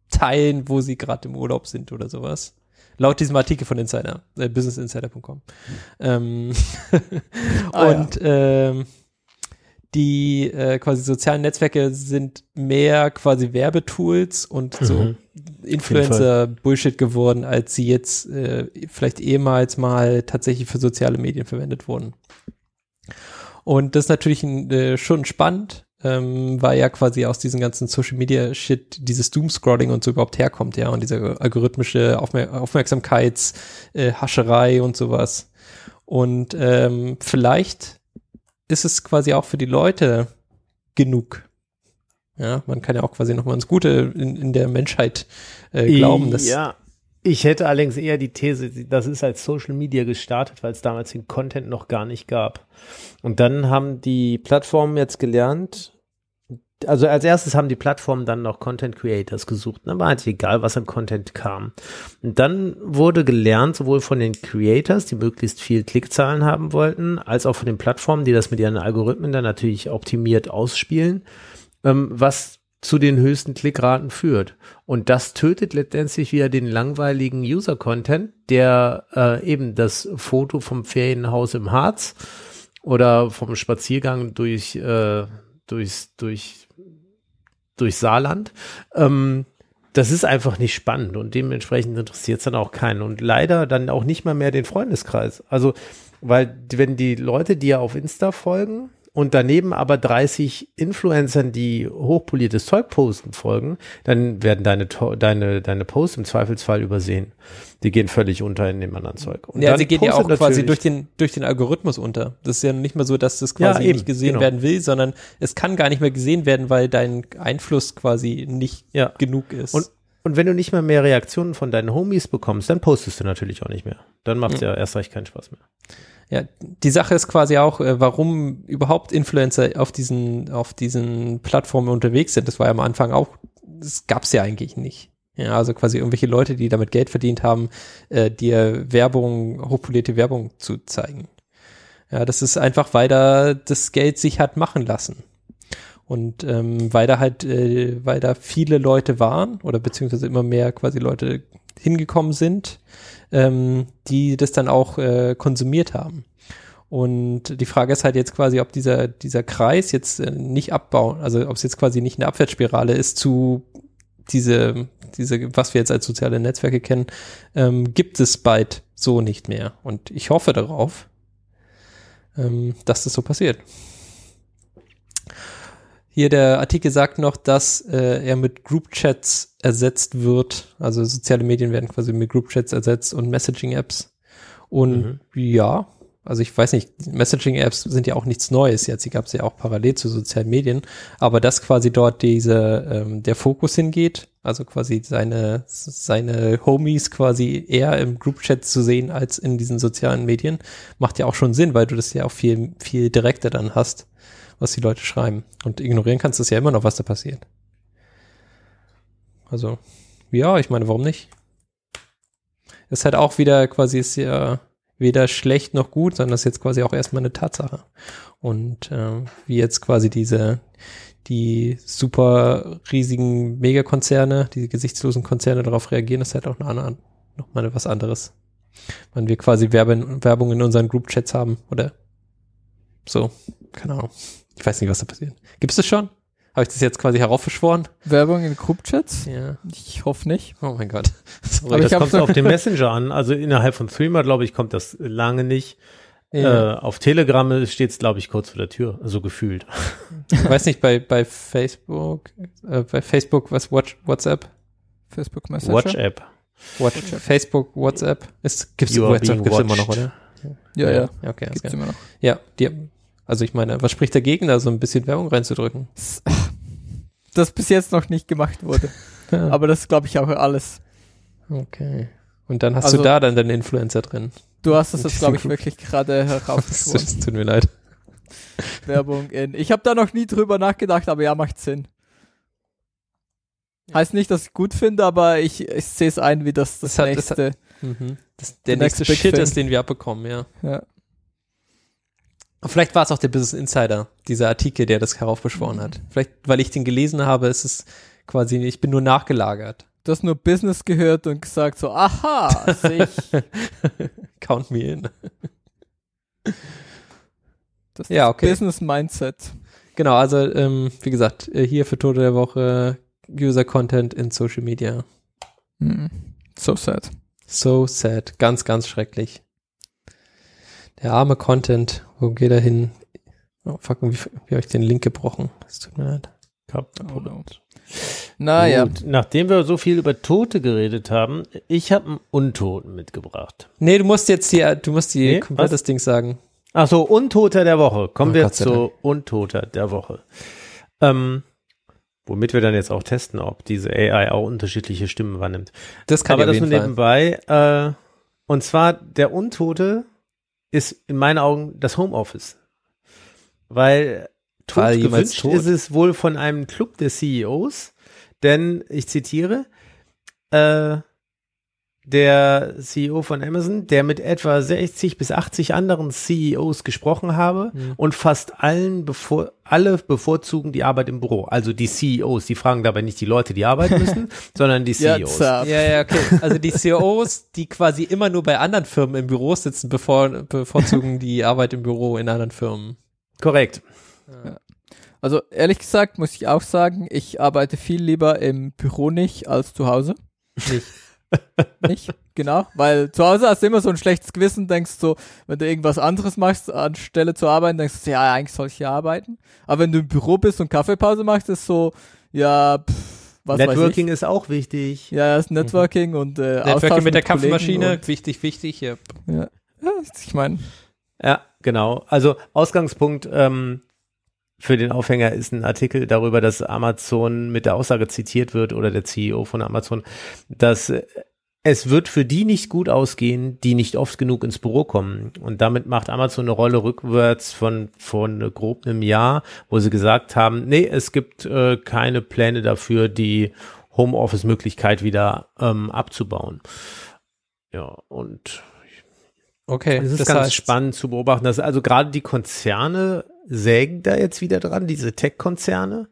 Teilen, wo sie gerade im Urlaub sind oder sowas. Laut diesem Artikel von Insider, äh, businessinsider.com. Ähm, *laughs* Ah, ja. und ähm, die äh, quasi sozialen Netzwerke sind mehr quasi Werbetools und so Mhm. Influencer-Bullshit geworden, als sie jetzt äh, vielleicht ehemals mal tatsächlich für soziale Medien verwendet wurden. Und das ist natürlich ein, äh, schon spannend, ähm, weil ja quasi aus diesem ganzen Social Media Shit dieses Doom-Scrolling und so überhaupt herkommt, ja, und diese algorithmische Aufmer Aufmerksamkeitshascherei äh, und sowas. Und ähm, vielleicht ist es quasi auch für die Leute genug. Ja, man kann ja auch quasi nochmal ins Gute in, in der Menschheit äh, glauben. Dass ja, ich hätte allerdings eher die These, das ist als Social Media gestartet, weil es damals den Content noch gar nicht gab. Und dann haben die Plattformen jetzt gelernt, also als erstes haben die Plattformen dann noch Content Creators gesucht. Ne? War halt egal, was an Content kam. Und dann wurde gelernt, sowohl von den Creators, die möglichst viel Klickzahlen haben wollten, als auch von den Plattformen, die das mit ihren Algorithmen dann natürlich optimiert ausspielen, ähm, was zu den höchsten Klickraten führt. Und das tötet letztendlich wieder den langweiligen User-Content, der äh, eben das Foto vom Ferienhaus im Harz oder vom Spaziergang durch, äh, durchs, durch, durch Saarland. Ähm, das ist einfach nicht spannend und dementsprechend interessiert es dann auch keinen. Und leider dann auch nicht mal mehr den Freundeskreis. Also, weil wenn die Leute dir auf Insta folgen, und daneben aber 30 Influencern, die hochpoliertes Zeug posten, folgen, dann werden deine, deine, deine Posts im Zweifelsfall übersehen. Die gehen völlig unter in dem anderen Zeug. Und ja, sie gehen ja auch quasi durch den, durch den Algorithmus unter. Das ist ja nicht mal so, dass das quasi ja, eben, nicht gesehen genau. werden will, sondern es kann gar nicht mehr gesehen werden, weil dein Einfluss quasi nicht ja. genug ist. Und, und wenn du nicht mehr mehr Reaktionen von deinen Homies bekommst, dann postest du natürlich auch nicht mehr. Dann macht es ja. ja erst recht keinen Spaß mehr. Ja, die Sache ist quasi auch, äh, warum überhaupt Influencer auf diesen, auf diesen Plattformen unterwegs sind. Das war ja am Anfang auch, das gab's ja eigentlich nicht. Ja, also quasi irgendwelche Leute, die damit Geld verdient haben, äh, dir Werbung, hochpolierte Werbung zu zeigen. Ja, das ist einfach, weil da das Geld sich hat machen lassen. Und ähm, weil da halt, äh, weil da viele Leute waren oder beziehungsweise immer mehr quasi Leute hingekommen sind, ähm, die das dann auch äh, konsumiert haben. Und die Frage ist halt jetzt quasi, ob dieser, dieser Kreis jetzt äh, nicht abbauen, also ob es jetzt quasi nicht eine Abwärtsspirale ist zu diese, diese, was wir jetzt als soziale Netzwerke kennen, ähm, gibt es bald so nicht mehr. Und ich hoffe darauf, ähm, dass das so passiert. Hier der Artikel sagt noch, dass äh, er mit Group Chats ersetzt wird. Also soziale Medien werden quasi mit Group Chats ersetzt und Messaging Apps. Und mhm. ja, also ich weiß nicht, Messaging-Apps sind ja auch nichts Neues jetzt, die gab es ja auch parallel zu sozialen Medien, aber dass quasi dort diese, ähm, der Fokus hingeht, also quasi seine, seine Homies quasi eher im Group-Chat zu sehen als in diesen sozialen Medien, macht ja auch schon Sinn, weil du das ja auch viel, viel direkter dann hast was die Leute schreiben. Und ignorieren kannst du es ja immer noch, was da passiert. Also, ja, ich meine, warum nicht? Ist halt auch wieder quasi, ist ja weder schlecht noch gut, sondern das ist jetzt quasi auch erstmal eine Tatsache. Und äh, wie jetzt quasi diese, die super riesigen Megakonzerne, diese gesichtslosen Konzerne darauf reagieren, ist halt auch eine andere, noch mal was anderes. Wenn wir quasi Werbe, Werbung in unseren Group-Chats haben oder so, keine Ahnung. Ich weiß nicht, was da passiert. Gibt es das schon? Habe ich das jetzt quasi heraufbeschworen? Werbung in Groupchats? Ja. Ich hoffe nicht. Oh mein Gott. *laughs* Sorry. Aber das kommt auf den *laughs* Messenger an. Also innerhalb von Threema, glaube ich, kommt das lange nicht. Ja. Äh, auf Telegram steht es, glaube ich, kurz vor der Tür, so gefühlt. *laughs* Ich weiß nicht, bei, bei Facebook, äh, bei Facebook, was, Watch, WhatsApp? Facebook Messenger? WhatsApp. Watch, WhatsApp. Facebook, WhatsApp. Ist, gibt's, WhatsApp gibt's immer noch, oder? Ja, ja. ja. Okay, gibt's immer noch. Ja, die, also ich meine, was spricht dagegen, da so ein bisschen Werbung reinzudrücken? *laughs* Das bis jetzt noch nicht gemacht wurde. *laughs* ja. Aber das glaube ich auch alles. Okay. Und dann hast also, du da dann deinen Influencer drin. Du hast das jetzt, glaube ich, wirklich gerade *laughs* herausgefunden. Es tut mir leid. Werbung in. Ich habe da noch nie drüber nachgedacht, aber ja, macht Sinn. Heißt nicht, dass ich gut finde, aber ich, ich sehe es ein, wie das das, das nächste. Hat, das hat, mhm. das, der nächste Shit ist, den wir abbekommen, ja. Ja. Vielleicht war es auch der Business Insider, dieser Artikel, der das heraufbeschworen mhm. hat. Vielleicht, weil ich den gelesen habe, ist es quasi, ich bin nur nachgelagert. Du hast nur Business gehört und gesagt so, aha, *laughs* sehe ich. Count me in. Das ist ja, okay. Business Mindset. Genau, also ähm, wie gesagt, äh, hier für Tote der Woche User Content in Social Media. Mm, so sad. So sad. Ganz, ganz schrecklich. Der arme Content, wo geht er hin? Oh, fuck, wie, wie habe ich den Link gebrochen? Es tut mir leid. Kaputt. Oh. Naja, Gut, nachdem wir so viel über Tote geredet haben, ich habe einen Untoten mitgebracht. Nee, du musst jetzt die, du musst die Nee, komplettes Ding sagen. Ach so, Untoter der Woche. Kommen Oh, wir zu Untoter der Woche. Ähm, womit wir dann jetzt auch testen, ob diese AI auch unterschiedliche Stimmen wahrnimmt. Das kann Aber das nur nebenbei. Äh, und zwar, der Untote ist in meinen Augen das Homeoffice. Weil tot gewünscht tot? ist es wohl von einem Club der CEOs, denn ich zitiere, äh, der CEO von Amazon, der mit etwa 60 bis 80 anderen CEOs gesprochen habe Mhm. und fast allen bevor, alle bevorzugen die Arbeit im Büro. Also die CEOs, die fragen dabei nicht die Leute, die arbeiten *laughs* müssen, sondern die ja, CEOs. Ja, ja, okay. Also die CEOs, die quasi immer nur bei anderen Firmen im Büro sitzen, bevor, bevorzugen die Arbeit im Büro in anderen Firmen. Korrekt. Also ehrlich gesagt muss ich auch sagen, ich arbeite viel lieber im Büro nicht als zu Hause. Nicht. Nicht, genau. Weil zu Hause hast du immer so ein schlechtes Gewissen, denkst so, wenn du irgendwas anderes machst, anstelle zu arbeiten, denkst du, ja, eigentlich soll ich hier arbeiten. Aber wenn du im Büro bist und Kaffeepause machst, ist so, ja, pff, was Networking weiß ist auch wichtig. ich. Ja, das Networking und äh, Austausch Networking mit der Kollegen Kaffeemaschine, und- wichtig, wichtig. Ja. Ja, ja ich meine, Ja, genau. Also Ausgangspunkt ähm, für den Aufhänger ist ein Artikel darüber, dass Amazon mit der Aussage zitiert wird oder der CEO von Amazon, dass äh, es wird für die nicht gut ausgehen, die nicht oft genug ins Büro kommen. Und damit macht Amazon eine Rolle rückwärts von, von grob einem Jahr, wo sie gesagt haben, nee, es gibt äh, keine Pläne dafür, die Homeoffice-Möglichkeit wieder ähm, abzubauen. Ja, und Okay, es ist das ganz heißt, spannend zu beobachten, dass also gerade die Konzerne sägen da jetzt wieder dran, diese Tech-Konzerne,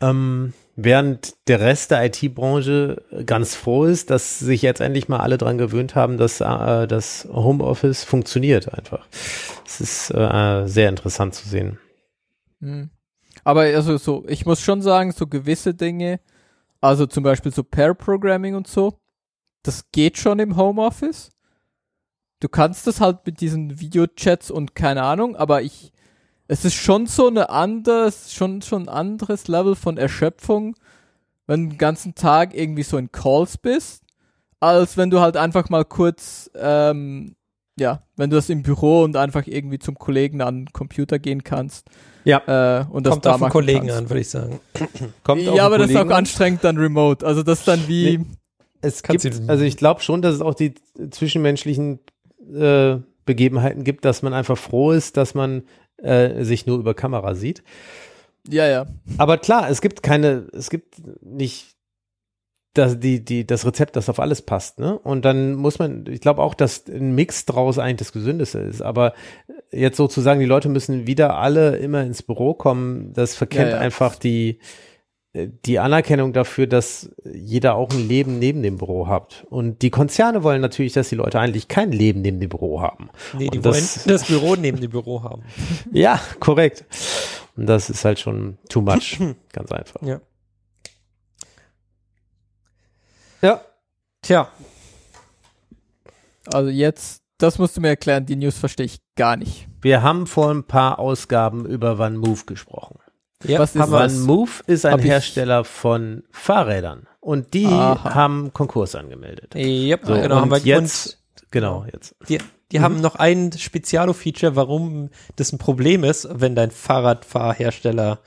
ähm, während der Rest der IT-Branche ganz froh ist, dass sich jetzt endlich mal alle dran gewöhnt haben, dass äh, das Homeoffice funktioniert einfach. Es ist äh, sehr interessant zu sehen. Hm. Aber also so, ich muss schon sagen, so gewisse Dinge, also zum Beispiel so Pair-Programming und so, das geht schon im Homeoffice. Du kannst das halt mit diesen Videochats und keine Ahnung, aber ich, es ist schon so eine anderes, schon, schon ein anderes Level von Erschöpfung, wenn du den ganzen Tag irgendwie so in Calls bist, als wenn du halt einfach mal kurz, ähm, ja, wenn du das im Büro und einfach irgendwie zum Kollegen an den Computer gehen kannst. Ja. Äh, und das kommt da auf den Kollegen kannst. an, würde ich sagen. *clears throat* Kommt Ja, aber das ist auch anstrengend dann remote. Also das ist dann wie, Es Kannst gibt, also ich glaube schon, dass es auch die zwischenmenschlichen äh, Begebenheiten gibt, dass man einfach froh ist, dass man äh, sich nur über Kamera sieht. ja, ja. Aber klar, es gibt keine, es gibt nicht das, die, die, das Rezept, das auf alles passt, ne? Und dann muss man, ich glaube auch, dass ein Mix draus eigentlich das Gesündeste ist. Aber jetzt sozusagen, die Leute müssen wieder alle immer ins Büro kommen, das verkennt Ja, ja. einfach die, die Anerkennung dafür, dass jeder auch ein Leben neben dem Büro hat. Und die Konzerne wollen natürlich, dass die Leute eigentlich kein Leben neben dem Büro haben. Nee, die Und wollen das- das Büro neben dem Büro haben. *laughs* Ja, korrekt. Und das ist halt schon too much. *laughs* Ganz einfach. Ja. Ja. Tja, Also jetzt, das musst du mir erklären, die News verstehe ich gar nicht. Wir haben vor ein paar Ausgaben über OneMove gesprochen. Ja, Was ist haben wir was? es. OneMove ist ein Hersteller von Fahrrädern. Und die Aha. haben Konkurs angemeldet. Yep, So, genau, und haben wir jetzt, genau, jetzt. Die, die haben noch ein Spezialo-Feature, warum das ein Problem ist, wenn dein Fahrradfahrhersteller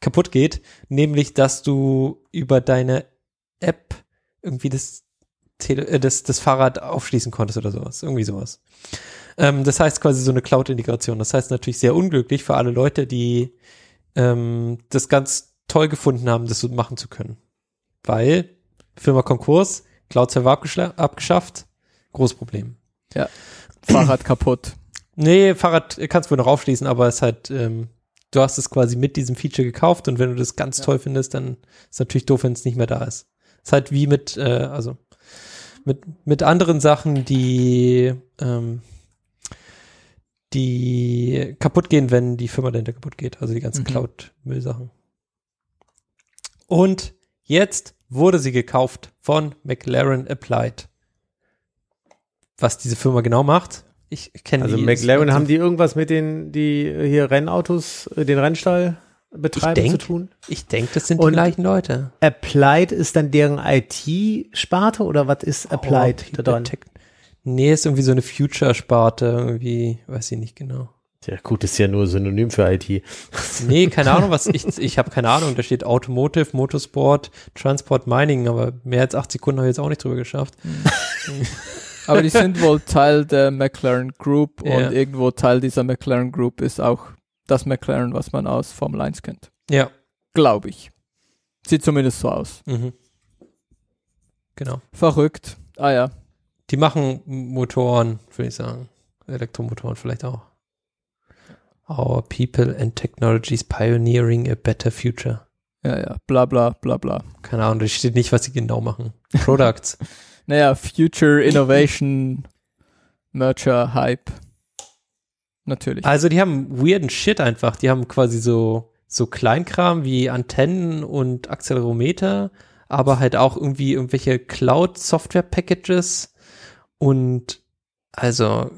kaputt geht, nämlich, dass du über deine App irgendwie das, Tele äh, das, das Fahrrad aufschließen konntest oder sowas, irgendwie sowas. Ähm, das heißt quasi so eine Cloud-Integration. Das heißt natürlich sehr unglücklich für alle Leute, die ähm, das ganz toll gefunden haben, das so machen zu können. Weil Firma Konkurs, Cloud-Server abgeschafft, großes Problem. Fahrrad *clears throat* kaputt. Nee, Fahrrad kannst du wohl noch aufschließen, aber es ist halt, ähm, du hast es quasi mit diesem Feature gekauft und wenn du das ganz toll findest, dann ist natürlich doof, wenn es nicht mehr da ist. Es ist halt wie mit, äh, also mit, mit anderen Sachen, die, ähm, die kaputt gehen, wenn die Firma dahinter kaputt geht, also die ganzen Mhm. Cloud-Müllsachen. Und jetzt wurde sie gekauft von McLaren Applied. Was diese Firma genau macht, Ich kenne Also die. McLaren, haben die irgendwas mit den, die hier Rennautos, äh, den Rennstall betreiben Ich denk- zu tun? Ich denke, das sind Und- die gleichen Leute. Applied ist dann deren IT-Sparte oder was ist Applied Oh, da dran? Nee, ist irgendwie so eine Future-Sparte, irgendwie, weiß ich nicht genau. Ja, gut, ist ja nur Synonym für IT. *laughs* Nee, keine Ahnung, was ich, ich habe keine Ahnung, da steht Automotive, Motorsport, Transport, Mining, aber mehr als acht Sekunden habe ich jetzt auch nicht drüber geschafft. *laughs* Aber die sind wohl Teil der McLaren Group Ja. und irgendwo Teil dieser McLaren Group ist auch das McLaren, was man aus Formel 1 kennt. Ja. Glaube ich. Sieht zumindest so aus. Mhm. Genau. Verrückt. Ah ja. Die machen Motoren, würde ich sagen. Elektromotoren vielleicht auch. Our people and technologies pioneering a better future. Ja, ja. Bla bla bla bla. Keine Ahnung, da steht nicht, was sie genau machen. Products. *laughs* Naja, Future Innovation Merger Hype. Natürlich. also die haben weirden Shit einfach. Die haben quasi so, so Kleinkram wie Antennen und Accelerometer, aber halt auch irgendwie irgendwelche Cloud-Software-Packages und also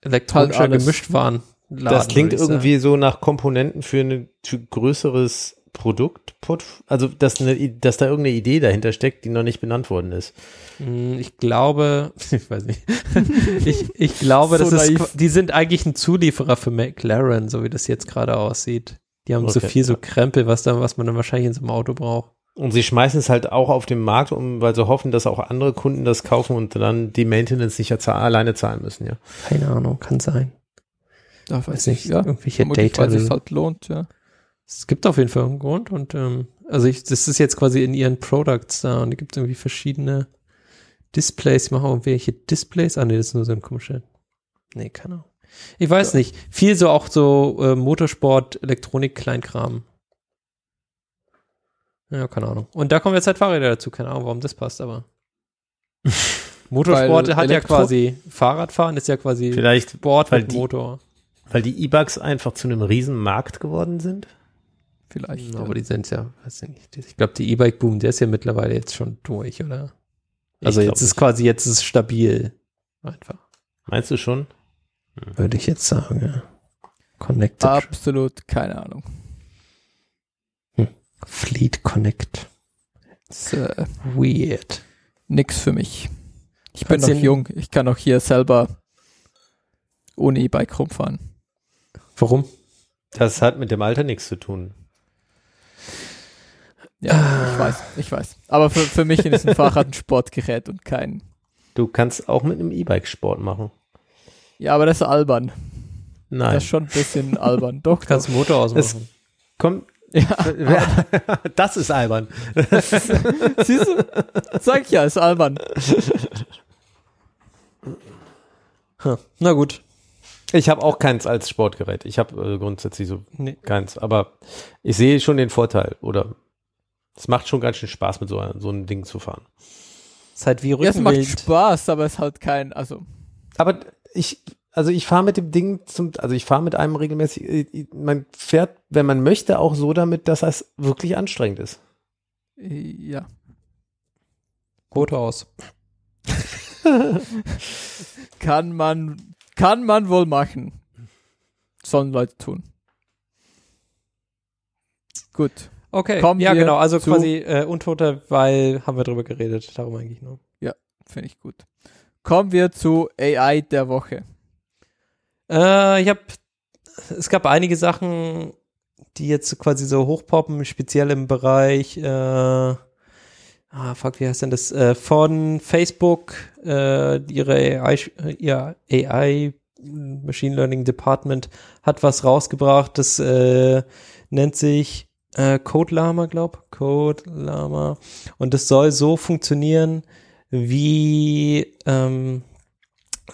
elektronischer Halt. Gemischtwaren. das klingt irgendwie so nach Komponenten für ein größeres Produkt. Also, dass, eine, dass da irgendeine Idee dahinter steckt, die noch nicht benannt worden ist. Hm, Ich glaube, *laughs* ich weiß nicht. *laughs* ich, ich glaube, So das ist, die sind eigentlich ein Zulieferer für McLaren, so wie das jetzt gerade aussieht. Die haben so Okay. viel so Krempel, was da, was man dann wahrscheinlich in so einem Auto braucht. Und sie schmeißen es halt auch auf den Markt, um, weil sie hoffen, dass auch andere Kunden das kaufen und dann die Maintenance nicht ja alleine zahlen müssen, ja. Keine Ahnung, kann sein. da Weiß nicht, ja. irgendwelche Data. weil es halt lohnt, ja. Es gibt auf jeden Fall einen Grund und ähm, also ich, das ist jetzt quasi in ihren Products da und da gibt es irgendwie verschiedene Displays, die machen auch irgendwelche Displays. Ah nee, das ist nur so ein komischer. Nee, keine Ahnung. Ich weiß nicht. Viel so auch so äh, Motorsport, Elektronik, Kleinkram. Ja, keine Ahnung. Und da kommen jetzt halt Fahrräder dazu. Keine Ahnung, warum das passt, aber. *laughs* Motorsport Weil hat ja quasi, Fahrradfahren ist ja quasi Vielleicht, Sport weil mit die- Motor. weil die E-Bugs einfach zu einem riesen Markt geworden sind. Vielleicht. Aber ja. die sind ja, weiß ich nicht. Ich glaube, die E-Bike-Boom, der ist ja mittlerweile jetzt schon durch, oder? Also jetzt ist nicht. quasi, jetzt ist es stabil. Einfach. Meinst du schon? Würde ich jetzt sagen, ja. Connected. Absolut keine Ahnung. Fleet Connect. Das, äh, Weird. nix für mich. Ich bin Kannst noch jung. Ich kann auch hier selber ohne E-Bike rumfahren. Warum? Das hat mit dem Alter nichts zu tun. Ja, Ah. ich weiß, ich weiß. Aber für, für mich ist ein Fahrrad ein Sportgerät und kein. Du kannst auch mit einem E-Bike Sport machen. Ja, aber das ist albern. Nein. Das ist schon ein bisschen albern. Doch, Du kannst Motor ausmachen. Komm, Ja, *laughs* das ist albern. *laughs* siehst du? Sag ich ja, ist albern. Hm. Na gut. Ich habe auch keins als Sportgerät. Ich habe äh, grundsätzlich so Nee. keins. Aber ich sehe schon den Vorteil. Oder es macht schon ganz schön Spaß, mit so, so einem Ding zu fahren. Ist halt wie Ja, es macht Rückenwind. Spaß, aber es ist halt kein, also Aber ich, also ich fahre mit dem Ding zum, also ich fahre mit einem regelmäßig, äh, man fährt, wenn man möchte, auch so damit, dass es wirklich anstrengend ist. äh, ja. Motor aus. *laughs* Kann man, kann man wohl machen. Sollen Leute tun. Gut. Okay. Kommen ja, genau. Also zu- quasi äh, Untoter, weil haben wir drüber geredet. Darum eigentlich nur. Finde ich gut. Kommen wir zu AI der Woche. Äh, ich habe, es gab einige Sachen, die jetzt quasi so hochpoppen, speziell im Bereich, äh, ah, fuck, wie heißt denn das, äh, von Facebook, äh, ihre AI, ihr AI Machine Learning Department hat was rausgebracht, das äh, nennt sich äh, Code Llama, glaub, Code Llama. Und das soll so funktionieren, wie ähm,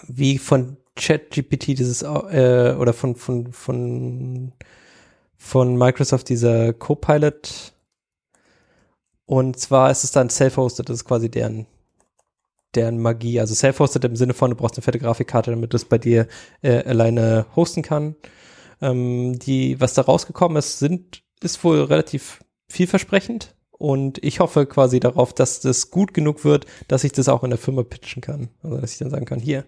wie von ChatGPT dieses äh, oder von von von von Microsoft dieser Copilot. Und zwar ist es dann self-hosted, das ist quasi deren deren Magie, also self-hosted im Sinne von du brauchst eine fette Grafikkarte, damit du es bei dir äh, alleine hosten kann. Ähm, die was da rausgekommen ist, sind ist wohl relativ vielversprechend. Und ich hoffe quasi darauf, dass das gut genug wird, dass ich das auch in der Firma pitchen kann, also dass ich dann sagen kann, hier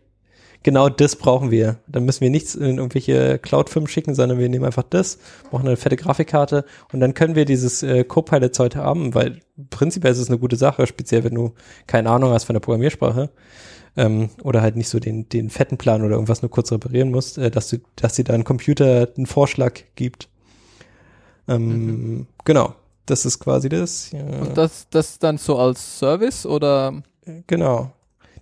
genau das brauchen wir. Dann müssen wir nichts in irgendwelche Cloud-Firmen schicken, sondern wir nehmen einfach das, brauchen eine fette Grafikkarte und dann können wir dieses äh, Copilot-Zeug haben, weil prinzipiell ist es eine gute Sache, speziell wenn du keine Ahnung hast von der Programmiersprache ähm, oder halt nicht so den, den fetten Plan oder irgendwas nur kurz reparieren musst, äh, dass du, dass dir dein Computer einen Vorschlag gibt. Ähm, Mhm. Genau. Das ist quasi das. Ja. Und das, das dann so als Service oder? Genau.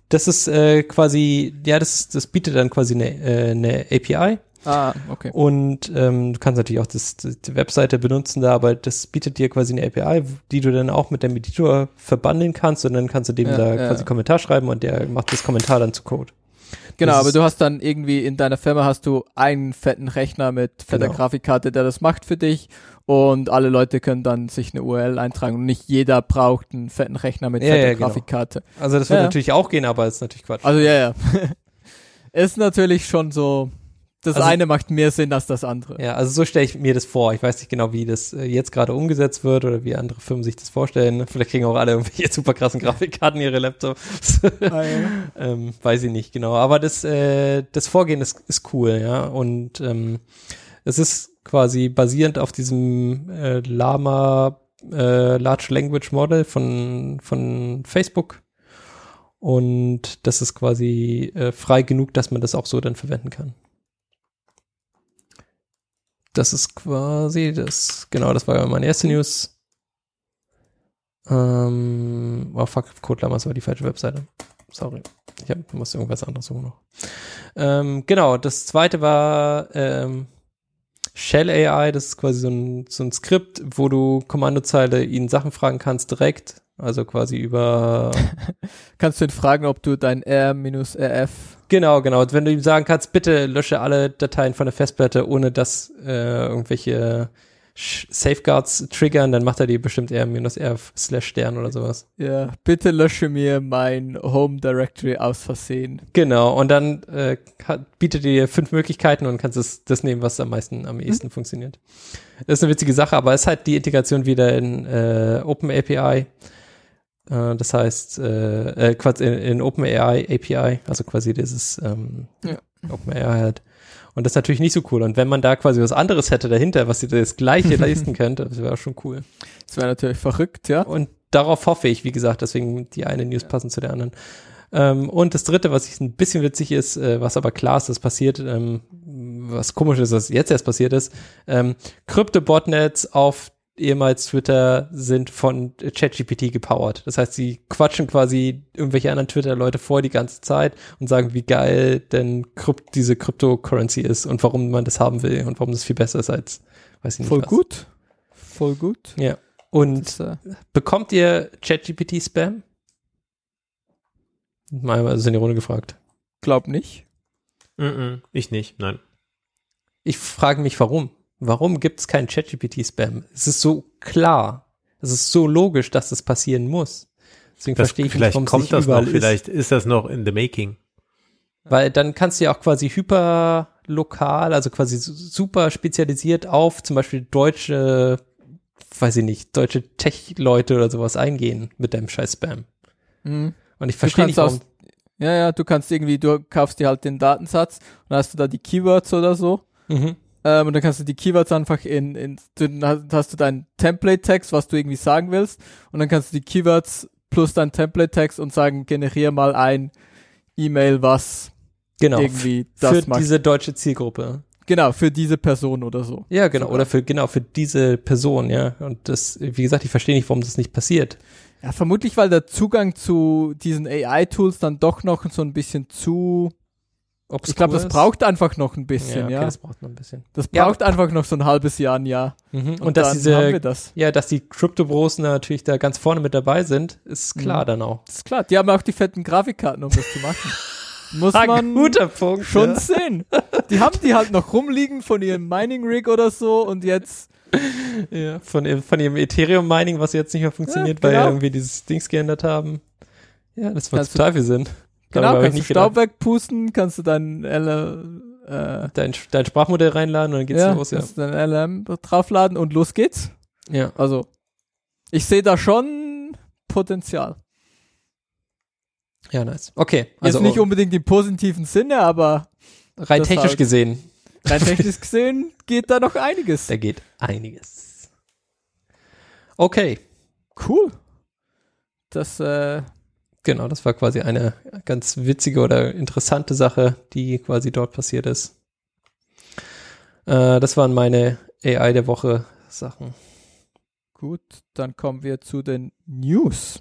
Das ist äh, quasi, ja, das, das bietet dann quasi eine, äh, eine API Ah, okay. und ähm, du kannst natürlich auch das, die Webseite benutzen da, aber das bietet dir quasi eine API, die du dann auch mit dem Editor verbandeln kannst und dann kannst du dem Ja, da ja. quasi Kommentar schreiben und der macht das Kommentar dann zu Code. Genau, Das aber du hast dann irgendwie in deiner Firma hast du einen fetten Rechner mit fetter Genau. Grafikkarte, der das macht für dich und alle Leute können dann sich eine URL eintragen und nicht jeder braucht einen fetten Rechner mit Ja, fetter ja, genau. Grafikkarte. Also das wird Ja. natürlich auch gehen, aber ist natürlich Quatsch. Also ja, ja. *laughs* ist natürlich schon so, das Also- eine macht mehr Sinn als das andere. Ja, also so stelle ich mir das vor. Ich weiß nicht genau, wie das äh, jetzt gerade umgesetzt wird oder wie andere Firmen sich das vorstellen. Vielleicht kriegen auch alle irgendwelche super krassen Grafikkarten ihre Laptops. Ah, ja. *laughs* ähm, weiß ich nicht genau. Aber das, äh, das Vorgehen ist, ist cool, ja. Und ähm, es ist quasi basierend auf diesem äh, Lama äh, Large Language Model von, von Facebook. Und das ist quasi äh, frei genug, dass man das auch so dann verwenden kann. Das ist quasi das, genau, das war ja meine erste News. Ähm, oh fuck, Code Lamas war die falsche Webseite. Sorry. Ich hab, muss irgendwas anderes suchen noch. Ähm, genau, das zweite war ähm, Shell AI, das ist quasi so ein, so ein Skript, wo du Kommandozeile ihnen Sachen fragen kannst direkt. Also quasi über *laughs* Kannst du ihn fragen, ob du dein R-RF Genau, genau. Wenn du ihm sagen kannst, bitte lösche alle Dateien von der Festplatte, ohne dass äh, irgendwelche Safeguards triggern, dann macht er die bestimmt eher minus R slash Stern oder sowas. Ja, bitte lösche mir mein Home Directory aus Versehen. Genau. Und dann äh, ka- bietet er dir fünf Möglichkeiten und kannst es, das nehmen, was am meisten, am ehesten funktioniert. Das ist eine witzige Sache, aber es ist halt die Integration wieder in äh, OpenAPI. Äh, das heißt, äh, äh, quasi in, in OpenAI API, also quasi dieses ähm, Ja. OpenAI halt. Und das ist natürlich nicht so cool. Und wenn man da quasi was anderes hätte dahinter, was dir das gleiche *laughs* leisten könnte, das wäre schon cool. Das wäre natürlich verrückt, ja. Und darauf hoffe ich, wie gesagt, deswegen die eine News passen zu der anderen. Ähm, und das dritte, was ich ein bisschen witzig ist, äh, was aber klar ist, das passiert, ähm, was komisch ist, dass jetzt erst passiert ist, ähm, Krypto-Botnets auf ehemals Twitter sind von ChatGPT gepowert. Das heißt, sie quatschen quasi irgendwelche anderen Twitter-Leute vor die ganze Zeit und sagen, wie geil denn Krypt diese Cryptocurrency ist und warum man das haben will und warum das viel besser ist als, weiß ich nicht Voll was. gut. Voll gut. Ja. Und Das, äh, Bekommt ihr ChatGPT-Spam? Mal also in die Runde gefragt. glaub nicht. Mhm, ich nicht, nein. Ich frage mich, warum? Warum gibt es keinen ChatGPT-Spam? Es ist so klar. Es ist so logisch, dass das passieren muss. Deswegen Das, verstehe ich vielleicht nicht, warum es kommt nicht das noch, überall ist. vielleicht ist das noch in the making. Weil dann kannst du ja auch quasi hyper lokal, also quasi su- super spezialisiert auf zum Beispiel deutsche, weiß ich nicht, deutsche Tech-Leute oder sowas eingehen mit deinem scheiß Spam. Mhm. Und ich verstehe nicht, warum. aus- Ja, ja, du kannst irgendwie, du kaufst dir halt den Datensatz und hast du da die Keywords oder so. Mhm. Ähm, und dann kannst du die Keywords einfach in, in dann hast- du deinen Template-Text, was du irgendwie sagen willst. Und dann kannst du die Keywords plus dein Template-Text und sagen, generiere mal ein E-Mail, was Genau. irgendwie das für macht. diese deutsche Zielgruppe. genau, für diese Person oder so. Ja, genau. Oder für, genau, für diese Person, ja. Und das, wie gesagt, ich verstehe nicht, warum das nicht passiert. Ja, vermutlich, weil der Zugang zu diesen AI-Tools dann doch noch so ein bisschen zu. Obskur Ich glaube, das braucht einfach noch ein bisschen, okay, ja. das braucht noch ein bisschen. Das Ja, braucht einfach noch so ein halbes Jahr, ein Jahr. Mhm. Und, Und, dass dann diese, haben wir das. ja, dass die Crypto-Bros natürlich da ganz vorne mit dabei sind, ist klar Mhm. dann auch. Das ist klar, die haben auch die fetten Grafikkarten, um das zu machen. *laughs* Muss Ah, man guter Punkt. schon ja. sehen. Die haben die halt noch rumliegen von ihrem Mining-Rig oder so und jetzt, Ja, von, ihrem- von ihrem Ethereum-Mining, was jetzt nicht mehr funktioniert, weil genau. ja irgendwie dieses Dings geändert haben. Ja, das macht du- total viel Sinn. Genau, Darüber kannst du Staub gedacht. wegpusten, kannst du dein L, äh, Dein, dein Sprachmodell reinladen und dann geht's ja, los, ja. kannst du dein LM draufladen und los geht's. Ja. Also, ich sehe da schon Potenzial. Ja, nice. Okay, Jetzt also nicht unbedingt im positiven Sinne, aber rein technisch halt- gesehen, rein *laughs* technisch gesehen geht da noch einiges. da geht einiges. Okay, Cool. Das, äh, genau, das war quasi eine ganz witzige oder interessante Sache, die quasi dort passiert ist. Äh, das waren meine AI der Woche Sachen. gut, dann kommen wir zu den News.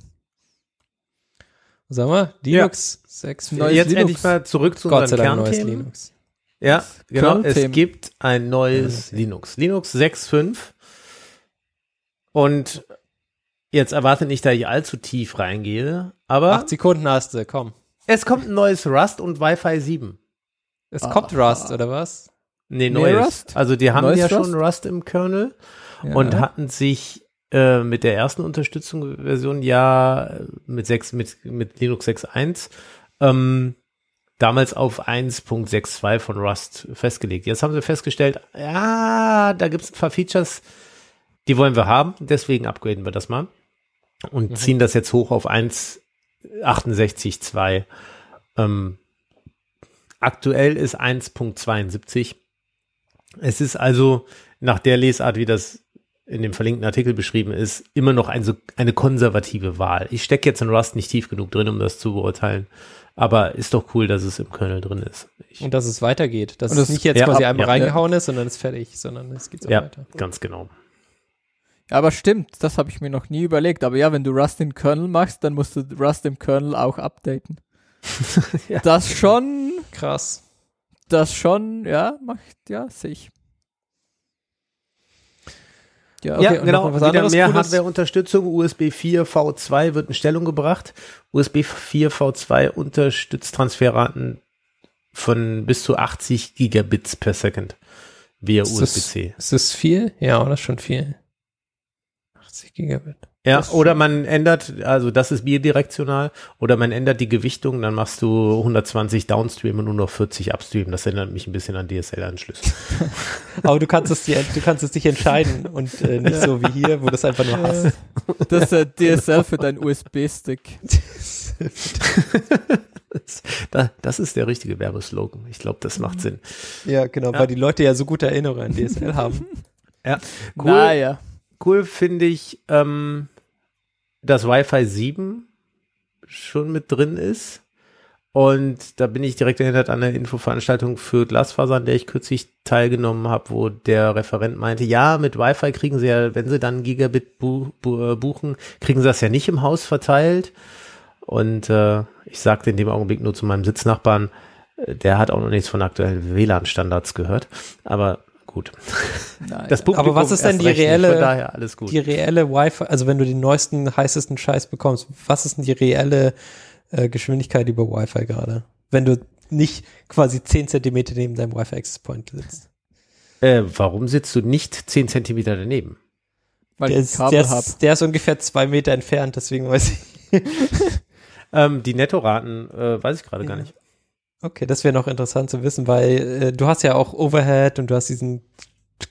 Sagen wir, Linux 6. Neues Jetzt Linux. endlich mal zurück zu Gott sei unseren Dank neues. Linux. Ja, genau. Es gibt ein neues Ja, Linux. Linux 6.5. Und jetzt erwartet nicht, dass ich allzu tief reingehe, aber Acht Sekunden hast du, komm. es kommt ein neues Rust und Wi-Fi 7. Es Ah. kommt Rust, oder was? Nee, neues. Rust? Also die haben Neues ja schon Rust? Rust im Kernel Ja. und hatten sich äh, mit der ersten Unterstützungsversion ja mit 6, mit, mit Linux 6.1 ähm, damals auf 1.62 von Rust festgelegt. Jetzt haben sie festgestellt, ja, da gibt es ein paar Features, die wollen wir haben, deswegen upgraden wir das mal und Mhm. ziehen das jetzt hoch auf 1.68.2. Ähm, aktuell ist 1.72. Es ist also nach der Lesart, wie das in dem verlinkten Artikel beschrieben ist, immer noch ein, eine konservative Wahl. Ich stecke jetzt in Rust nicht tief genug drin, um das zu beurteilen. Aber ist doch cool, dass es im Kernel drin ist. Ich, Und dass es weitergeht. Dass Und es das- nicht jetzt ja, quasi ab- einmal ja. reingehauen ist, sondern ist fertig, sondern es geht so ja, weiter. ganz genau. Aber stimmt, das habe ich mir noch nie überlegt. Aber ja, wenn du Rust im Kernel machst, dann musst du Rust im Kernel auch updaten. *laughs* Ja. Das schon, Krass. das schon, ja, macht, ja, sehe ich. Ja, ja, okay, und genau. Wieder mehr Cooles? Hardware-Unterstützung. USB 4 V2 wird in Stellung gebracht. USB 4 V2 unterstützt Transferraten von bis zu 80 Gigabits per Second via USB-C. Ist das viel? Ja, oder schon viel? 80 Gigabit. Ja, Das oder man ändert, also das ist bidirektional, oder man ändert die Gewichtung, dann machst du 120 Downstream und nur noch 40 Upstream. Das erinnert mich ein bisschen an DSL-Anschlüsse. *laughs* Aber du kannst es dir, du kannst es dich entscheiden und äh, nicht so wie hier, wo du es einfach nur hast. *laughs* Das ist äh, DSL für deinen USB-Stick. *laughs* das, da- das ist der richtige Werbeslogan. Ich glaube, das macht Sinn. ja, genau, Ja. weil die Leute ja so gute Erinnerungen an DSL haben. Ja, cool. Naja. Cool finde ich, ähm, dass Wi-Fi 7 schon mit drin ist. Und da bin ich direkt erinnert an eine Infoveranstaltung für Glasfaser, an der ich kürzlich teilgenommen habe, wo der Referent meinte, ja, mit Wi-Fi kriegen sie ja, wenn sie dann Gigabit bu bu buchen, kriegen sie das ja nicht im Haus verteilt. Und äh, ich sagte in dem Augenblick nur zu meinem Sitznachbarn, äh, der hat auch noch nichts von aktuellen WLAN-Standards gehört. Aber gut. naja. Das Publikum Aber was ist denn die nicht, reelle- Von daher alles gut. Die reelle Wi-Fi, also wenn du den neuesten, heißesten Scheiß bekommst, was ist denn die reelle äh, Geschwindigkeit über Wi-Fi gerade? Wenn du nicht quasi 10 Zentimeter neben deinem Wi-Fi Access Point sitzt. Äh, warum sitzt du nicht 10 Zentimeter daneben? weil Der ist, Kabel der, ist, der ist ungefähr zwei Meter entfernt, deswegen weiß ich. *laughs* Ähm, die Nettoraten äh, weiß ich gerade gar Ja. nicht. Okay, das wäre noch interessant zu wissen, weil äh, du hast ja auch Overhead und du hast diesen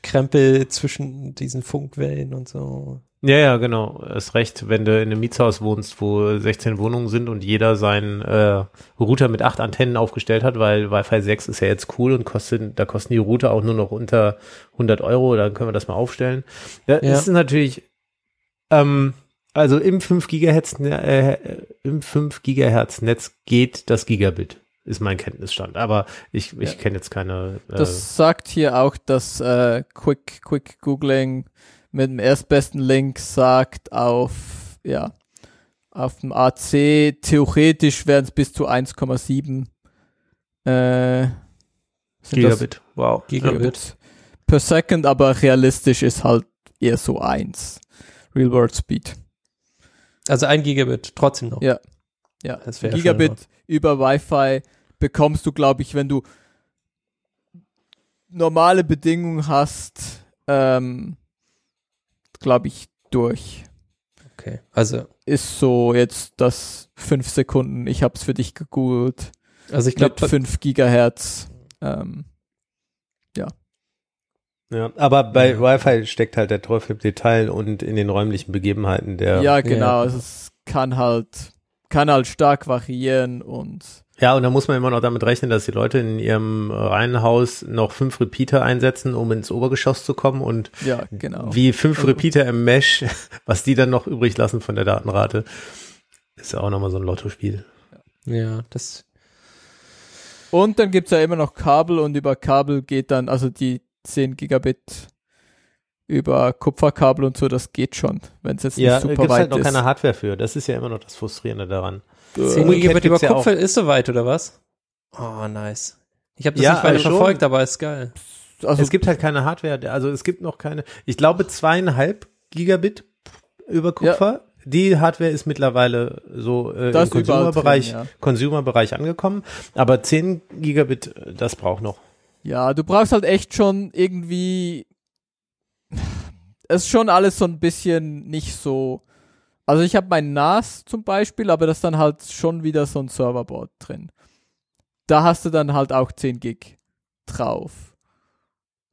Krempel zwischen diesen Funkwellen und so. Ja, ja, genau. Ist recht, wenn du in einem Mietshaus wohnst, wo 16 Wohnungen sind und jeder seinen äh, Router mit acht Antennen aufgestellt hat, weil Wi-Fi 6 ist ja jetzt cool und kostet, da kosten die Router auch nur noch unter 100 Euro, dann können wir das mal aufstellen. Ja, Ja. Das ist natürlich, ähm, also im 5 Gigahertz, äh, im 5 Gigahertz Netz geht das Gigabit, ist mein Kenntnisstand. Aber ich, ich Ja. kenne jetzt keine. Äh, Das sagt hier auch, dass äh, Quick, Quick Googling mit dem erstbesten Link sagt auf, ja, auf dem AC, theoretisch wären es bis zu 1,7 äh, sind das Gigabit. Wow. Gigabit. per Second, aber realistisch ist halt eher so 1. Real World Speed. Also ein Gigabit trotzdem noch. Ja. Ja, Gigabit über Wi-Fi bekommst du, glaube ich, wenn du normale Bedingungen hast, ähm, glaube ich, durch. Okay, also, Ist so jetzt das 5 Sekunden, ich habe es für dich gegoogelt, also ich mit glaube, 5 Gigahertz. Ähm, Ja, aber bei Ja. Wi-Fi steckt halt der Teufel im Detail und in den räumlichen Begebenheiten der. ja, genau, ja. also es kann halt kann halt stark variieren und Ja, und da muss man immer noch damit rechnen, dass die Leute in ihrem Reihenhaus noch fünf Repeater einsetzen, um ins Obergeschoss zu kommen und ja, genau. wie fünf Repeater im Mesh, *laughs* was die dann noch übrig lassen von der Datenrate, ist ja auch nochmal so ein Lottospiel. Ja, das. Und dann gibt's ja immer noch Kabel und über Kabel geht dann, also die 10 Gigabit über Kupferkabel und so, das geht schon, wenn es jetzt Ja, nicht super gibt's weit halt noch ist. keine Hardware für. Das ist ja immer noch das Frustrierende daran. 10 Umgekehrt Gigabit über ja Kupfer auch- ist soweit, oder was? Oh, nice. Ich habe das Ja, nicht weiter also verfolgt, aber ist geil. also es gibt halt keine Hardware, also es gibt noch keine, ich glaube zweieinhalb Gigabit über Kupfer. Die Hardware ist mittlerweile so äh, Das im Consumer-Bereich ja. Consumer-Bereich angekommen, aber 10 Gigabit, äh, das braucht noch. Ja, du brauchst halt echt schon irgendwie. Es ist schon alles so ein bisschen nicht so. Also ich habe mein NAS zum Beispiel, aber das ist dann halt schon wieder so ein Serverboard drin. Da hast du dann halt auch 10 Gig drauf.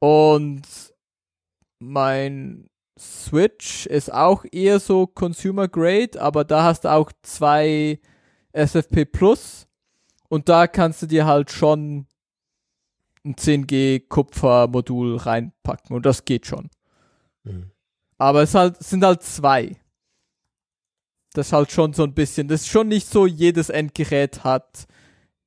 Und mein Switch ist auch eher so Consumer Grade, aber da hast du auch zwei SFP Plus und da kannst du dir halt schon ein 10G Kupfermodul reinpacken und das geht schon. Mhm. Aber es halt, es sind halt zwei. Das halt schon so ein bisschen, das ist schon nicht so, jedes Endgerät hat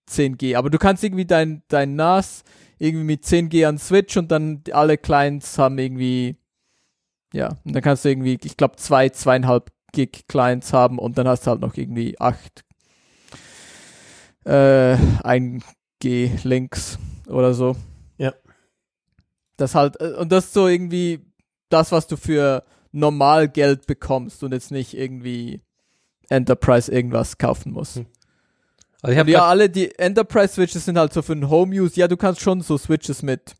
10G, aber du kannst irgendwie dein, dein NAS irgendwie mit 10G an Switch und dann alle Clients haben irgendwie, ja, und dann kannst du irgendwie, ich glaube, zwei, zweieinhalb Gig Clients haben und dann hast du halt noch irgendwie acht, äh, 1 G Links oder so. Ja. Das halt, äh, und das ist so irgendwie das, was du für normal Geld bekommst und jetzt nicht irgendwie Enterprise irgendwas kaufen musst. Hm. Also ich ja, alle die Enterprise Switches sind halt so für den Home Use. Ja, du kannst schon so Switches mit,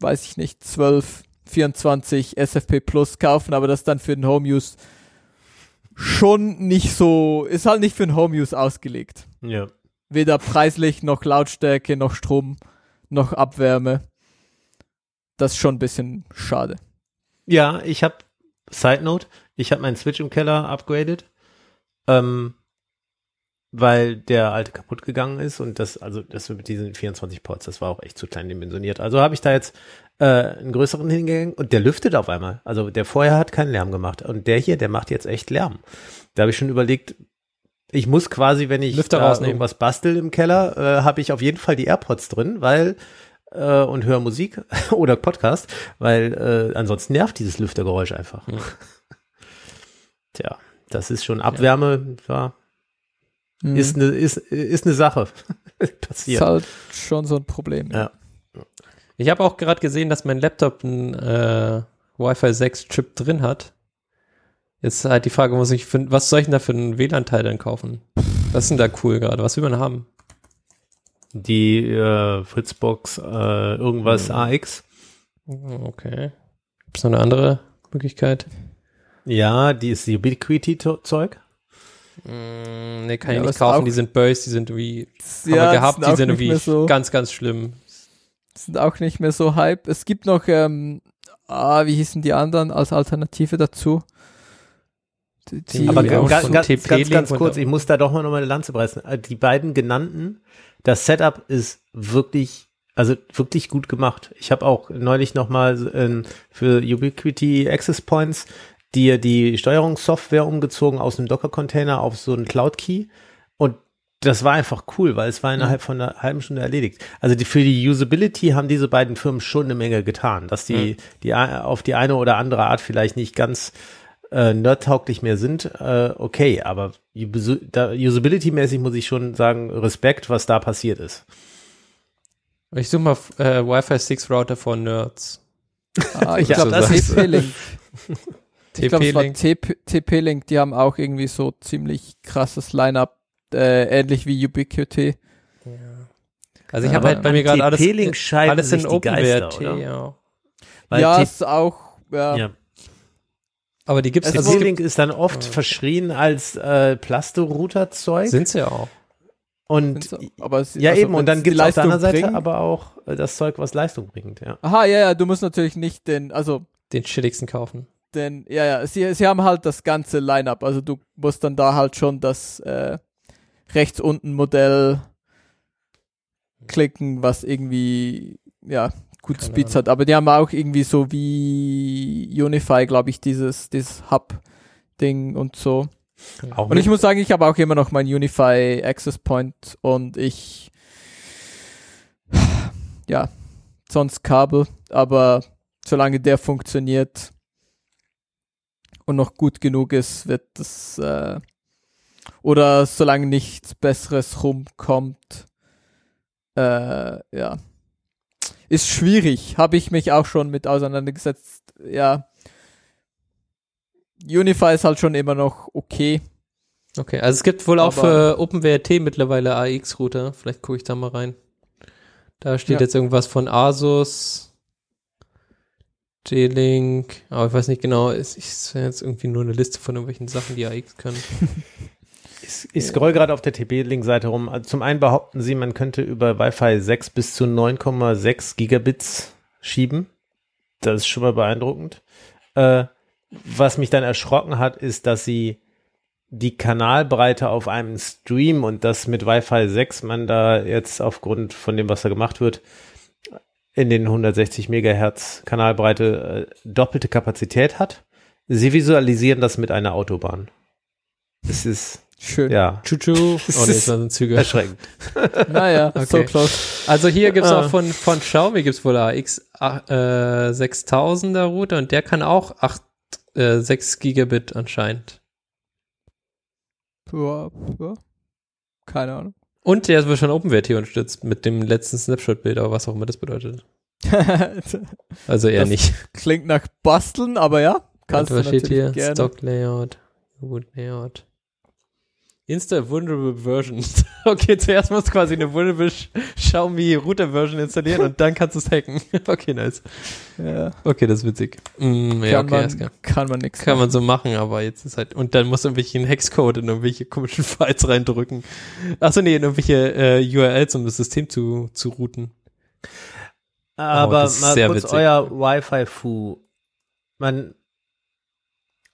weiß ich nicht, 12, 24 SFP Plus kaufen, aber das dann für den Home Use schon nicht so, ist halt nicht für den Home Use ausgelegt. Ja. Weder preislich, noch Lautstärke, noch Strom, noch Abwärme. Das ist schon ein bisschen schade. Ja, ich habe, Side Note, ich habe meinen Switch im Keller upgraded, ähm, weil der alte kaputt gegangen ist und das, also das mit diesen 24 Ports, das war auch echt zu klein dimensioniert. Also habe ich da jetzt äh, einen größeren hingehängt und der lüftet auf einmal. Also der vorher hat keinen Lärm gemacht und der hier, der macht jetzt echt Lärm. Da habe ich schon überlegt, ich muss quasi, wenn ich Lüfter da rausnehmen. irgendwas bastel im Keller, äh, habe ich auf jeden Fall die AirPods drin, weil äh, und höre Musik *laughs* oder Podcast, weil äh, ansonsten nervt dieses Lüftergeräusch einfach. Hm. *laughs* Tja, das ist schon Abwärme, ja, Mhm. ist eine ist, ist eine Sache. *laughs* ist Passiert. halt schon so ein Problem. Ja. Ich habe auch gerade gesehen, dass mein Laptop einen äh, Wi-Fi 6 Chip drin hat. Jetzt halt die Frage, muss ich für, was soll ich denn da für einen WLAN-Teil dann kaufen? Was ist denn da cool gerade? Was will man haben? Die äh, Fritzbox äh, irgendwas Hm. AX. Hm, Okay. Gibt's noch eine andere Möglichkeit? Ja, die ist Ubiquity-Zeug. Mm, nee, kann Ja, ich nicht kaufen. Die sind böse, die sind wie, haben Ja, wir die gehabt, sind die sind irgendwie so- ganz, ganz schlimm. sind auch nicht mehr so hype. Es gibt noch, ähm, ah, wie hießen die anderen als Alternative dazu? Die, die Aber Die ganz, TP ganz, ganz Link kurz, ich muss da doch mal noch mal eine Lanze preisen. Äh, Die beiden genannten, das Setup ist wirklich, also wirklich gut gemacht. Ich habe auch neulich noch mal ähm, für Ubiquity Access Points die, die Steuerungssoftware umgezogen aus einem Docker-Container auf so einen Cloud-Key und das war einfach cool, weil es war innerhalb von einer halben Stunde erledigt. Also die, für die Usability haben diese beiden Firmen schon eine Menge getan, dass die, die a- auf die eine oder andere Art vielleicht nicht ganz äh, nerdtauglich mehr sind, äh, okay, aber Usability-mäßig muss ich schon sagen, Respekt, was da passiert ist. Ich suche mal äh, Wi-Fi 6 Router von Nerds. Ah, *laughs* ich Ja, glaube, das ist- TP-Link. *laughs* Ich glaube, es war TP-Link. Die haben auch irgendwie so ziemlich krasses Line-Up, äh, ähnlich wie Ubiquity. Also ich Ja, habe halt bei mir gerade alles, alles in OpenWrt. Ja. Weil ja, ist auch, ja. ja. Aber die gibt's Es also es gibt, TP-Link ist dann oft Oh. verschrien als äh, Plasto-Router-Zeug. sind sie ja auch. Und aber es- ja also eben, und dann gibt es auf der anderen Seite bringt- aber auch äh, das Zeug, was Leistung bringt, ja. Aha, ja, ja, du musst natürlich nicht den, also Den chilligsten kaufen. den, ja, ja, sie, sie haben halt das ganze Line-Up. Also du musst dann da halt schon das äh, rechts unten Modell klicken, was irgendwie, ja, gut Keine Speeds Ahnung. hat. Aber die haben auch irgendwie so wie Unify, glaube ich, dieses, dieses Hub-Ding und so. Auch Und ich muss sagen, ich habe auch immer noch mein Unify Access Point und ich, ja, sonst Kabel, aber solange der funktioniert und noch gut genug ist, wird das, äh, oder solange nichts Besseres rumkommt, äh, ja, ist schwierig. Habe ich mich auch schon mit auseinandergesetzt. Ja, Unify ist halt schon immer noch okay. Okay, also es gibt wohl auch für OpenWRT mittlerweile AX-Router. Vielleicht gucke ich da mal rein. Da steht Ja. jetzt irgendwas von Asus, J-Link, aber ich weiß nicht genau, ist, ist jetzt irgendwie nur eine Liste von irgendwelchen Sachen, die AX können. *laughs* Ich, ich scroll gerade auf der TP-Link-Seite rum. Zum einen behaupten sie, man könnte über Wi-Fi 6 bis zu 9,6 Gigabits schieben. Das ist schon mal beeindruckend. Äh, was mich dann erschrocken hat, ist, dass sie die Kanalbreite auf einem Stream und das mit Wi-Fi 6 man da jetzt aufgrund von dem, was da gemacht wird, in den 160 Megahertz Kanalbreite äh, doppelte Kapazität hat. Sie visualisieren das mit einer Autobahn. Es ist, Schön. ja, Chuchu. *laughs* Oh nee, das ist waren Züge. erschreckend. *laughs* Naja, so Okay. close. Also hier gibt's Ah. auch von, von Xiaomi gibt's wohl AX äh, 6000er Router und der kann auch 8, äh, 6 Gigabit anscheinend. Ja, ja. Keine Ahnung. Und der wird schon OpenWRT unterstützt mit dem letzten Snapshot-Bild, aber was auch immer das bedeutet. *laughs* Also eher Das nicht. Klingt nach Basteln, aber ja, kannst du was steht natürlich hier? gerne. Stock Layout, Boot Layout. Insta Vulnerable Version. *laughs* okay, zuerst musst du quasi eine Vulnerable Xiaomi Router Version installieren und dann kannst du es hacken. *laughs* okay, nice. Ja, Okay, das ist witzig. Mm, ja, kann, okay, man, klar. kann man nix Kann man so machen, aber jetzt ist halt, und dann musst du irgendwelchen Hexcode in irgendwelche komischen *laughs* Files reindrücken. Achso, nee, in irgendwelche äh, URLs, um das System zu, zu routen. Aber das ist mal kurz witzig. euer Wi-Fi-Fu. Man,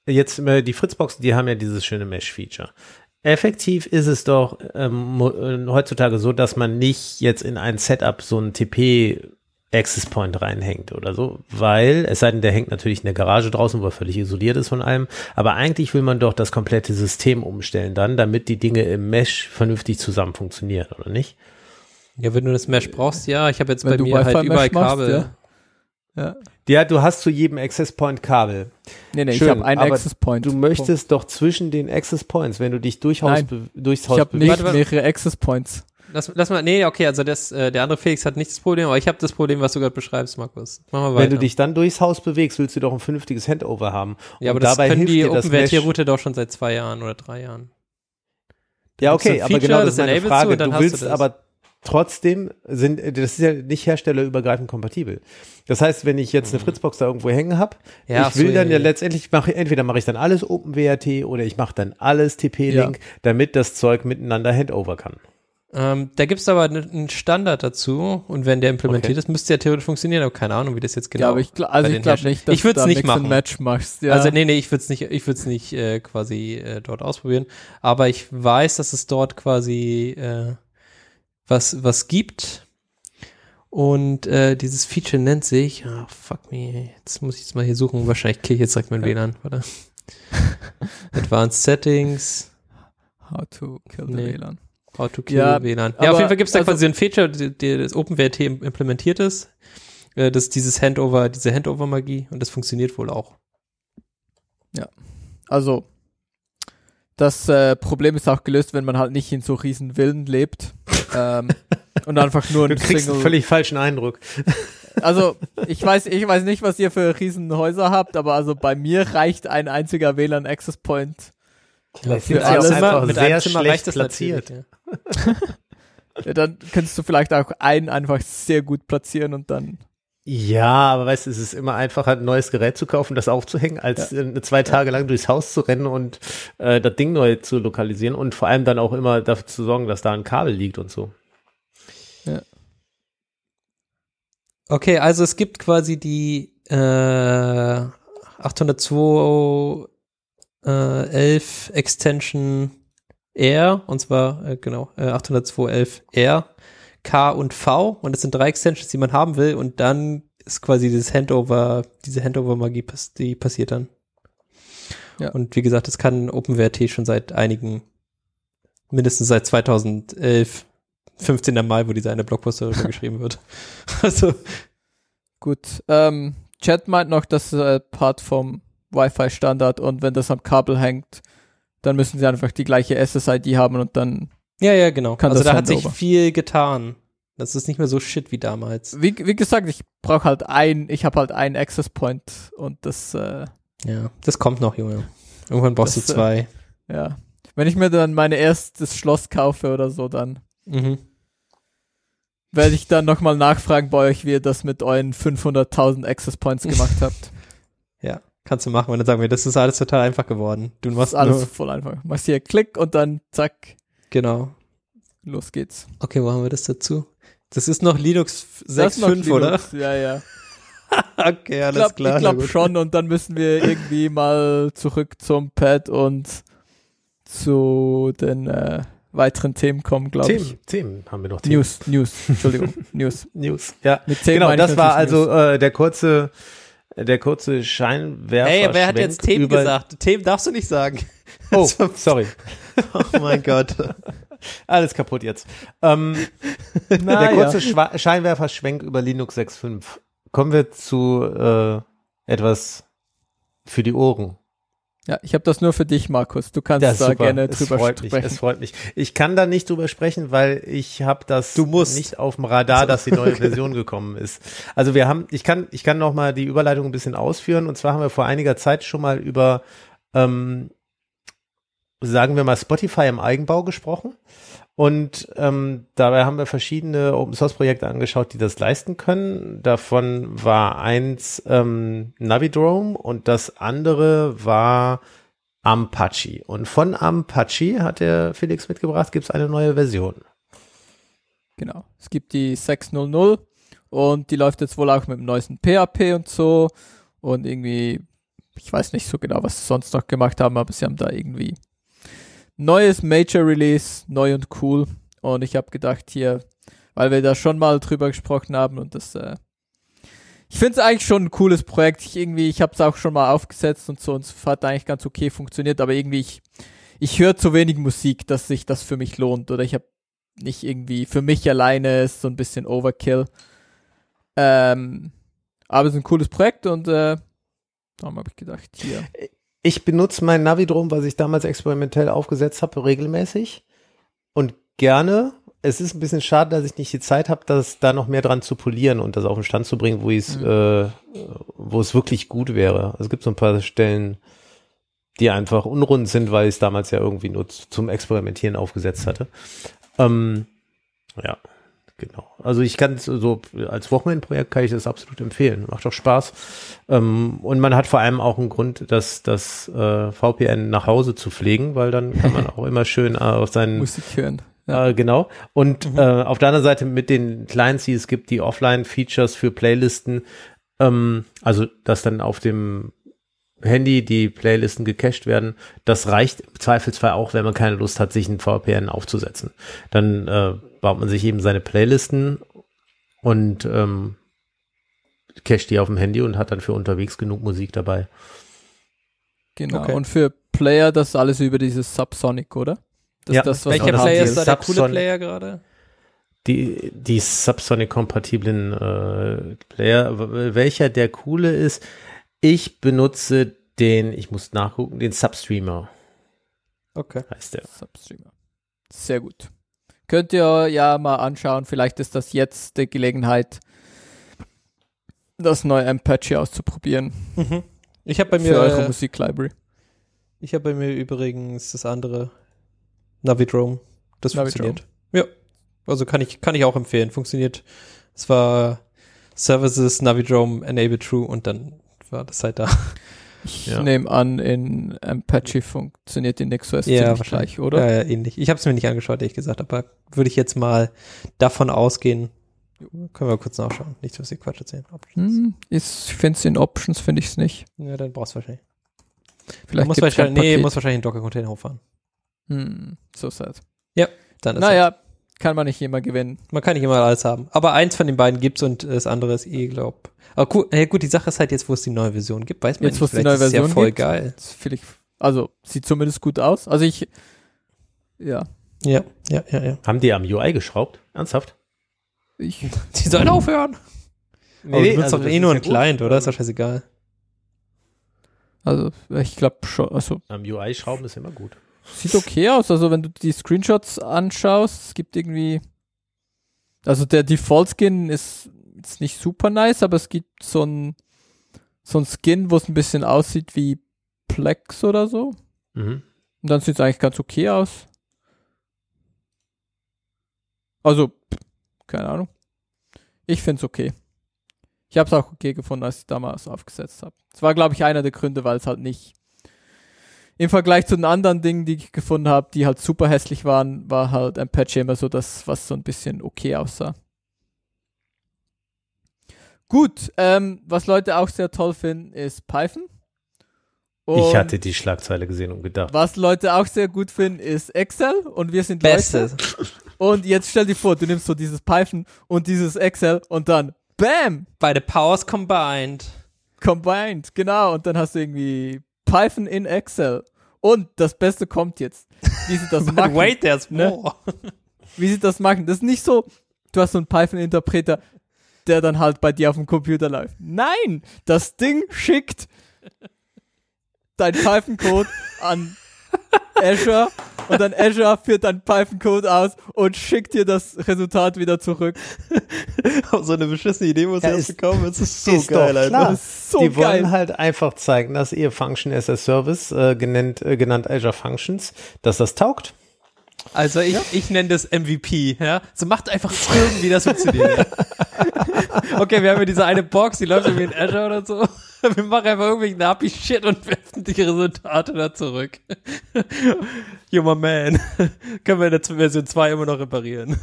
jetzt immer die Fritzboxen, die haben ja dieses schöne Mesh-Feature. Effektiv ist es doch ähm, äh, heutzutage so, dass man nicht jetzt in ein Setup so ein TP Access Point reinhängt oder so, weil, es sei denn, der hängt natürlich in der Garage draußen, wo er völlig isoliert ist von allem, aber eigentlich will man doch das komplette System umstellen dann, damit die Dinge im Mesh vernünftig zusammen funktionieren, oder nicht? Ja, wenn du das Mesh brauchst, ja, ich habe jetzt Wenn bei mir halt überall machst, Kabel. ja. Ja. Ja, du hast zu jedem Access Point Kabel. Nee, nee, Schön, ich habe einen Access Point. Du möchtest doch zwischen den Access Points, wenn du dich durch Haus Nein. be- durchs Ich Haus habe bewegst. nicht Warte, warte. mehrere Access Points. Lass, lass mal, nee, okay, also das, äh, der andere Felix hat nicht das Problem, aber ich habe das Problem, was du gerade beschreibst, Markus. Mach mal weiter. Wenn du dich dann durchs Haus bewegst, willst du doch ein vernünftiges Handover haben. ja, aber Und das dabei können hilft die. OpenWRT-Router doch schon seit zwei Jahren oder drei Jahren. Ja, okay, aber genau das ist meine Frage. Du hast du willst aber trotzdem sind, das ist ja nicht herstellerübergreifend kompatibel. Das heißt, wenn ich jetzt eine Fritzbox da irgendwo hängen habe, Mhm. Ja, ich will so, dann ja, ja, ja. letztendlich mache entweder mache ich dann alles OpenWRT oder ich mache dann alles TP-Link, damit das Zeug miteinander Handover kann. Ähm, da gibt's aber ne- einen Standard dazu und wenn der implementiert Okay. ist, müsste ja theoretisch funktionieren, aber keine Ahnung, wie das jetzt genau ja, aber ich, gl- also ich glaube nicht, dass Ich würd's du da nicht machen. Match machst. Ja. Also nee, nee, ich würde es nicht, ich würde es nicht äh, quasi äh, dort ausprobieren, aber ich weiß, dass es dort quasi äh, was was gibt und äh, dieses Feature nennt sich, ah fuck me, jetzt muss ich es mal hier suchen, wahrscheinlich kriege ich jetzt direkt mein WLAN, warte. *laughs* Advanced Settings, How to kill the Nee. WLAN. How to kill Ja, WLAN. Ja, auf jeden Fall gibt es da also- quasi ein Feature, das OpenWRT im- implementiert ist, äh, das ist dieses Handover, diese Handover-Magie und das funktioniert wohl auch. Also, das äh, Problem ist auch gelöst, wenn man halt nicht in so riesen Villen lebt. Ähm, und einfach nur *laughs* Du ein kriegst Single. einen völlig falschen Eindruck. *laughs* Also, ich weiß, ich weiß nicht, was ihr für riesen Häuser habt, aber also bei mir reicht ein einziger WLAN Access Point. Vielleicht für alles. einfach mit sehr einem Zimmer schlecht platziert. ja. *laughs* Ja, dann könntest du vielleicht auch einen einfach sehr gut platzieren und dann. Ja, aber weißt du, es ist immer einfacher, ein neues Gerät zu kaufen, das aufzuhängen, als äh, zwei Tage lang durchs Haus zu rennen und äh, das Ding neu zu lokalisieren und vor allem dann auch immer dafür zu sorgen, dass da ein Kabel liegt und so. Okay, also es gibt quasi die äh, 802 äh, 11 Extension R und zwar äh, genau äh, 802.11 R, K und V und das sind drei Extensions, die man haben will und dann ist quasi dieses Handover, diese Handover-Magie, die passiert dann. Ja. Und wie gesagt, das kann OpenWrt schon seit einigen, mindestens seit 2011, 15. Mai, wo dieser eine Blogpost darüber *laughs* geschrieben wird. Also, Gut. Ähm, Chat meint noch, das ist äh, Part vom Wi-Fi-Standard und wenn das am Kabel hängt, dann müssen sie einfach die gleiche SSID haben und dann, ja, ja, genau. Kann also da hat sich viel getan. Das ist nicht mehr so shit wie damals. wie, wie gesagt, ich brauche halt ein, ich habe halt einen Access Point und das, äh, Ja, das kommt noch, Junge. Irgendwann brauchst Das, du äh, zwei. ja. Wenn ich mir dann mein erstes Schloss kaufe oder so, dann Mhm. werde ich dann nochmal nachfragen bei euch, wie ihr das mit euren 500.000 Access Points gemacht *laughs* habt. Ja, kannst du machen. Und dann sagen wir, das ist alles total einfach geworden. Du machst alles voll einfach. Machst hier Klick und dann zack, genau. los geht's. Okay, wo haben wir das dazu? Das ist noch Linux Das ist noch 6.5, oder? Linux, Ja, ja. *laughs* Okay, Ich alles glaube klar. na glaub gut. schon und dann müssen wir irgendwie mal zurück zum Pad und zu den äh, weiteren Themen kommen, glaube ich. Themen, Themen haben wir noch. Themen. News, News, Entschuldigung, *laughs* News. News. Ja, Mit Themen genau. ich Das war also äh, der kurze, der kurze Scheinwerfer. Ey, wer hat jetzt Themen gesagt? Themen darfst du nicht sagen. Oh, *laughs* sorry. Oh mein Gott. Alles kaputt jetzt. Ähm, *laughs* Na, der ja. kurze Schwa Scheinwerferschwenk über Linux 6.5. Kommen wir zu äh, etwas für die Ohren. Ja, ich habe das nur für dich, Markus. Du kannst Ja, da super. gerne es drüber mich, sprechen. Es freut mich. Ich kann da nicht drüber sprechen, weil ich habe das Du musst. nicht auf dem Radar, dass die neue *laughs* Version gekommen ist. Also wir haben, ich kann, ich kann noch mal die Überleitung ein bisschen ausführen. Und zwar haben wir vor einiger Zeit schon mal über, ähm, sagen wir mal, Spotify im Eigenbau gesprochen. Und ähm, dabei haben wir verschiedene Open Source Projekte angeschaut, die das leisten können. Davon war eins ähm, Navidrome und das andere war Ampache. Und von Ampache hat der Felix mitgebracht, gibt es eine neue Version. Genau. Es gibt die 6.0.0 und die läuft jetzt wohl auch mit dem neuesten PHP und so. Und irgendwie, ich weiß nicht so genau, was sie sonst noch gemacht haben, aber sie haben da irgendwie neues Major Release, neu und cool. Und ich habe gedacht hier, weil wir da schon mal drüber gesprochen haben und das, äh, ich finde es eigentlich schon ein cooles Projekt. Ich irgendwie, ich habe es auch schon mal aufgesetzt und so und es hat eigentlich ganz okay funktioniert, aber irgendwie ich, ich höre zu wenig Musik, dass sich das für mich lohnt oder ich habe nicht irgendwie für mich alleine ist so ein bisschen Overkill. Ähm, aber es ist ein cooles Projekt und äh, darum habe ich gedacht, hier. Ich benutze mein Navidrome, was ich damals experimentell aufgesetzt habe, regelmäßig und gerne. Es ist ein bisschen schade, dass ich nicht die Zeit habe, das da noch mehr dran zu polieren und das auf den Stand zu bringen, wo es, Mhm. äh, wo es wirklich gut wäre. Es gibt so ein paar Stellen, die einfach unrund sind, weil ich es damals ja irgendwie nur zum Experimentieren aufgesetzt hatte. Ähm, ja, genau. Also ich kann es so als Wochenendprojekt kann ich das absolut empfehlen. Macht doch Spaß. Ähm, und man hat vor allem auch einen Grund, das, das äh, VPN nach Hause zu pflegen, weil dann kann man *laughs* auch immer schön äh, auf seinen Musik hören. Ja. äh, genau. Und äh, auf der anderen Seite mit den Clients, die es gibt, die Offline-Features für Playlisten, ähm, also dass dann auf dem Handy die Playlisten gecached werden, das reicht im Zweifelsfall auch, wenn man keine Lust hat, sich ein VPN aufzusetzen. Dann äh, baut man sich eben seine Playlisten und ähm, cached die auf dem Handy und hat dann für unterwegs genug Musik dabei. Genau. Okay. Und für Player das alles über dieses Subsonic, oder? Das Ja. ist das, was Welcher Player ist da der coole Subson- Player gerade? Die, die Subsonic-kompatiblen äh, Player, welcher der coole ist, ich benutze den, ich muss nachgucken, den Substreamer Okay. heißt der. Substreamer. Sehr gut. Könnt ihr ja mal anschauen, vielleicht ist das jetzt die Gelegenheit, das neue Apache auszuprobieren Mhm. Ich habe bei für eure mir, Musiklibrary. ich habe bei mir übrigens das andere Navidrome. Das Navidrome. funktioniert. Ja. Also kann ich, kann ich auch empfehlen. Funktioniert. Es war Services, Navidrome, Enable True und dann war das halt da. Ich Ja. nehme an, in Apache funktioniert die NixOS Ja, ziemlich wahrscheinlich. gleich, oder? Ja, ja, ähnlich. Ich habe es mir nicht angeschaut, ehrlich gesagt, aber würde ich jetzt mal davon ausgehen, Können wir kurz nachschauen. Nicht, dass ich Quatsch erzählen. Options. Hm, ist, ich finde es in Options, finde ich es nicht. Ja, dann brauchst du wahrscheinlich. Vielleicht muss wahrscheinlich, ein nee, muss wahrscheinlich einen Docker-Container hochfahren. Hm, so sad. Dann ist Naja, kann man nicht immer gewinnen. Man kann nicht immer alles haben. Aber eins von den beiden gibt's und das andere ist eh, glaub. Aber gut, ja gut, die Sache ist halt jetzt, wo es die neue Version gibt, weiß man Jetzt, nicht. wo es die Vielleicht neue ist es ja Version voll gibt. geil. Das find ich, also, sieht zumindest gut aus. Also ich, ja, Ja, ja, ja, ja. Haben die am UI geschraubt? Ernsthaft? ich, *laughs* Die sollen aufhören. Aber Nee, du benutzt also doch eh ist nur ja einen gut. Client, oder? Ist doch scheißegal. also, ich glaube schon, also, Am UI schrauben ist immer gut. Sieht okay aus. Also, wenn du die Screenshots anschaust, es gibt irgendwie, also der Default-Skin ist jetzt nicht super nice, aber es gibt so ein, so ein Skin, wo es ein bisschen aussieht wie Plex oder so. Mhm. Und dann sieht es eigentlich ganz okay aus. Also, keine Ahnung. Ich finde es okay. Ich habe es auch okay gefunden, als ich damals aufgesetzt habe. Es war, glaube ich, einer der Gründe, weil es halt nicht im Vergleich zu den anderen Dingen, die ich gefunden habe, die halt super hässlich waren, war halt ein Patch immer so das, was so ein bisschen okay aussah. Gut, ähm, was Leute auch sehr toll finden, ist Python. ich Und hatte die Schlagzeile gesehen und gedacht, was Leute auch sehr gut finden, ist Excel und wir sind Leute. Beste. Und jetzt stell dir vor, du nimmst so dieses Python und dieses Excel und dann BAM! Beide Powers combined. Combined, genau. Und dann hast du irgendwie Python in Excel. Und das Beste kommt jetzt. Wie sie das *laughs* machen. wait, there's ne? more. *laughs* Wie sie das machen. Das ist nicht so, du hast so einen Python-Interpreter, der dann halt bei dir auf dem Computer läuft. Nein! Das Ding schickt dein Python-Code an Azure und dann Azure führt dein Python-Code aus und schickt dir das Resultat wieder zurück. so eine beschissene Idee muss Ja, ja, ist- bekommen. Es ist so ist doch geil, Alter. klar. Das ist so die geil. wollen halt einfach zeigen, dass ihr Function as a Service, äh, genannt, äh, genannt Azure Functions, dass das taugt. Also ich, ich nenne das MVP, ja. So macht einfach irgendwie das funktioniert. *laughs* okay, wir haben hier diese eine Box, die läuft irgendwie in Azure oder so. *laughs* Wir machen einfach irgendwelchen API-Shit und werfen die Resultate da zurück. *laughs* Junger Man. *laughs* Können wir in der Version 2 immer noch reparieren.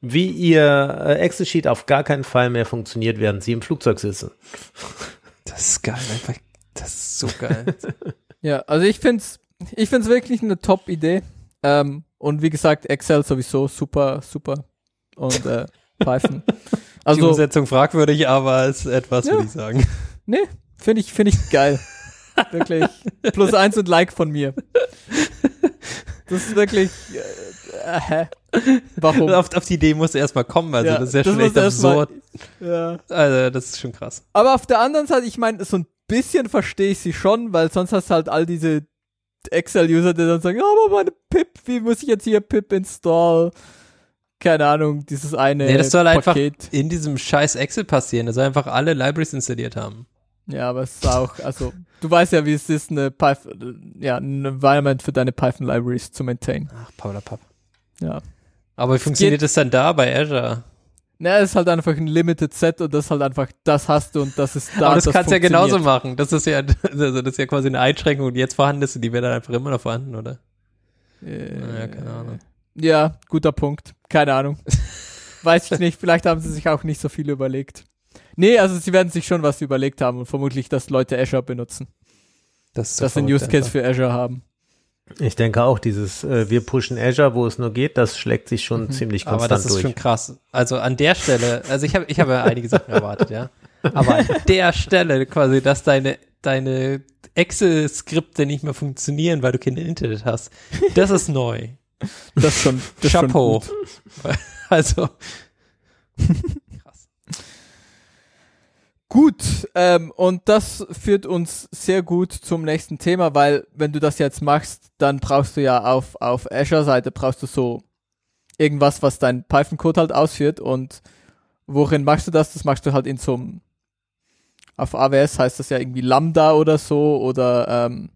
Wie ihr äh, Excel-Sheet auf gar keinen Fall mehr funktioniert, während sie im Flugzeug sitzen. Das ist geil, einfach. Das ist so geil. Ja, also ich find's, ich find's wirklich eine Top-Idee. Ähm, und wie gesagt, Excel sowieso super, super. Und äh, Python. die Also, Umsetzung fragwürdig, aber ist etwas, Ja. würde ich sagen. Nee, finde ich, finde ich geil. *laughs* wirklich. Plus eins und Like von mir. Das ist wirklich, äh, äh? Warum? Auf, auf die Idee musst du erstmal kommen, also Ja, das ist ja das schon echt erst mal- absurd. Ja. Also, das ist schon krass. Aber auf der anderen Seite, ich meine, so ein bisschen verstehe ich sie schon, weil sonst hast du halt all diese Excel-User, die dann sagen, ja, aber meine Pip, wie muss ich jetzt hier Pip install? Keine Ahnung, dieses eine Nee, das soll einfach Paket. in diesem scheiß Excel passieren. Das soll einfach alle Libraries installiert haben. Ja, aber es ist auch, also, du weißt ja, wie es ist, eine Python, ja, ein Environment für deine Python-Libraries zu maintain. Ach, Paulapapp. Ja. Aber wie funktioniert das dann da bei Azure? Na, es ist halt einfach ein Limited Set und das ist halt einfach, das hast du und das ist da. Aber das, kannst du ja genauso machen. Das ist ja, *laughs* also das ist ja quasi eine Einschränkung, die jetzt vorhanden ist und die wäre dann einfach immer noch vorhanden, oder? Äh, Ja, keine Ahnung. Ja, guter Punkt. Keine Ahnung. *laughs* Weiß ich nicht. Vielleicht haben sie sich auch nicht so viel überlegt. Nee, also sie werden sich schon was überlegt haben und vermutlich, dass Leute Azure benutzen. Das ist so dass sie einen Use Case für Azure haben. Ich denke auch, dieses äh, wir pushen Azure, wo es nur geht, das schlägt sich schon Mhm. ziemlich Aber konstant das ist durch. schon krass. Also an der Stelle, also ich habe ich habe ja einige Sachen erwartet, ja. Aber an der Stelle quasi, dass deine deine Excel-Skripte nicht mehr funktionieren, weil du kein Internet hast, das ist neu. Das ist schon, das schon Chapeau. gut. *laughs* Also Gut, ähm, und das führt uns sehr gut zum nächsten Thema, weil wenn du das jetzt machst, dann brauchst du ja auf, auf Azure-Seite brauchst du so irgendwas, was dein Python-Code halt ausführt und worin machst du das? Das machst du halt in so einem, auf AWS heißt das ja irgendwie Lambda oder so oder ähm,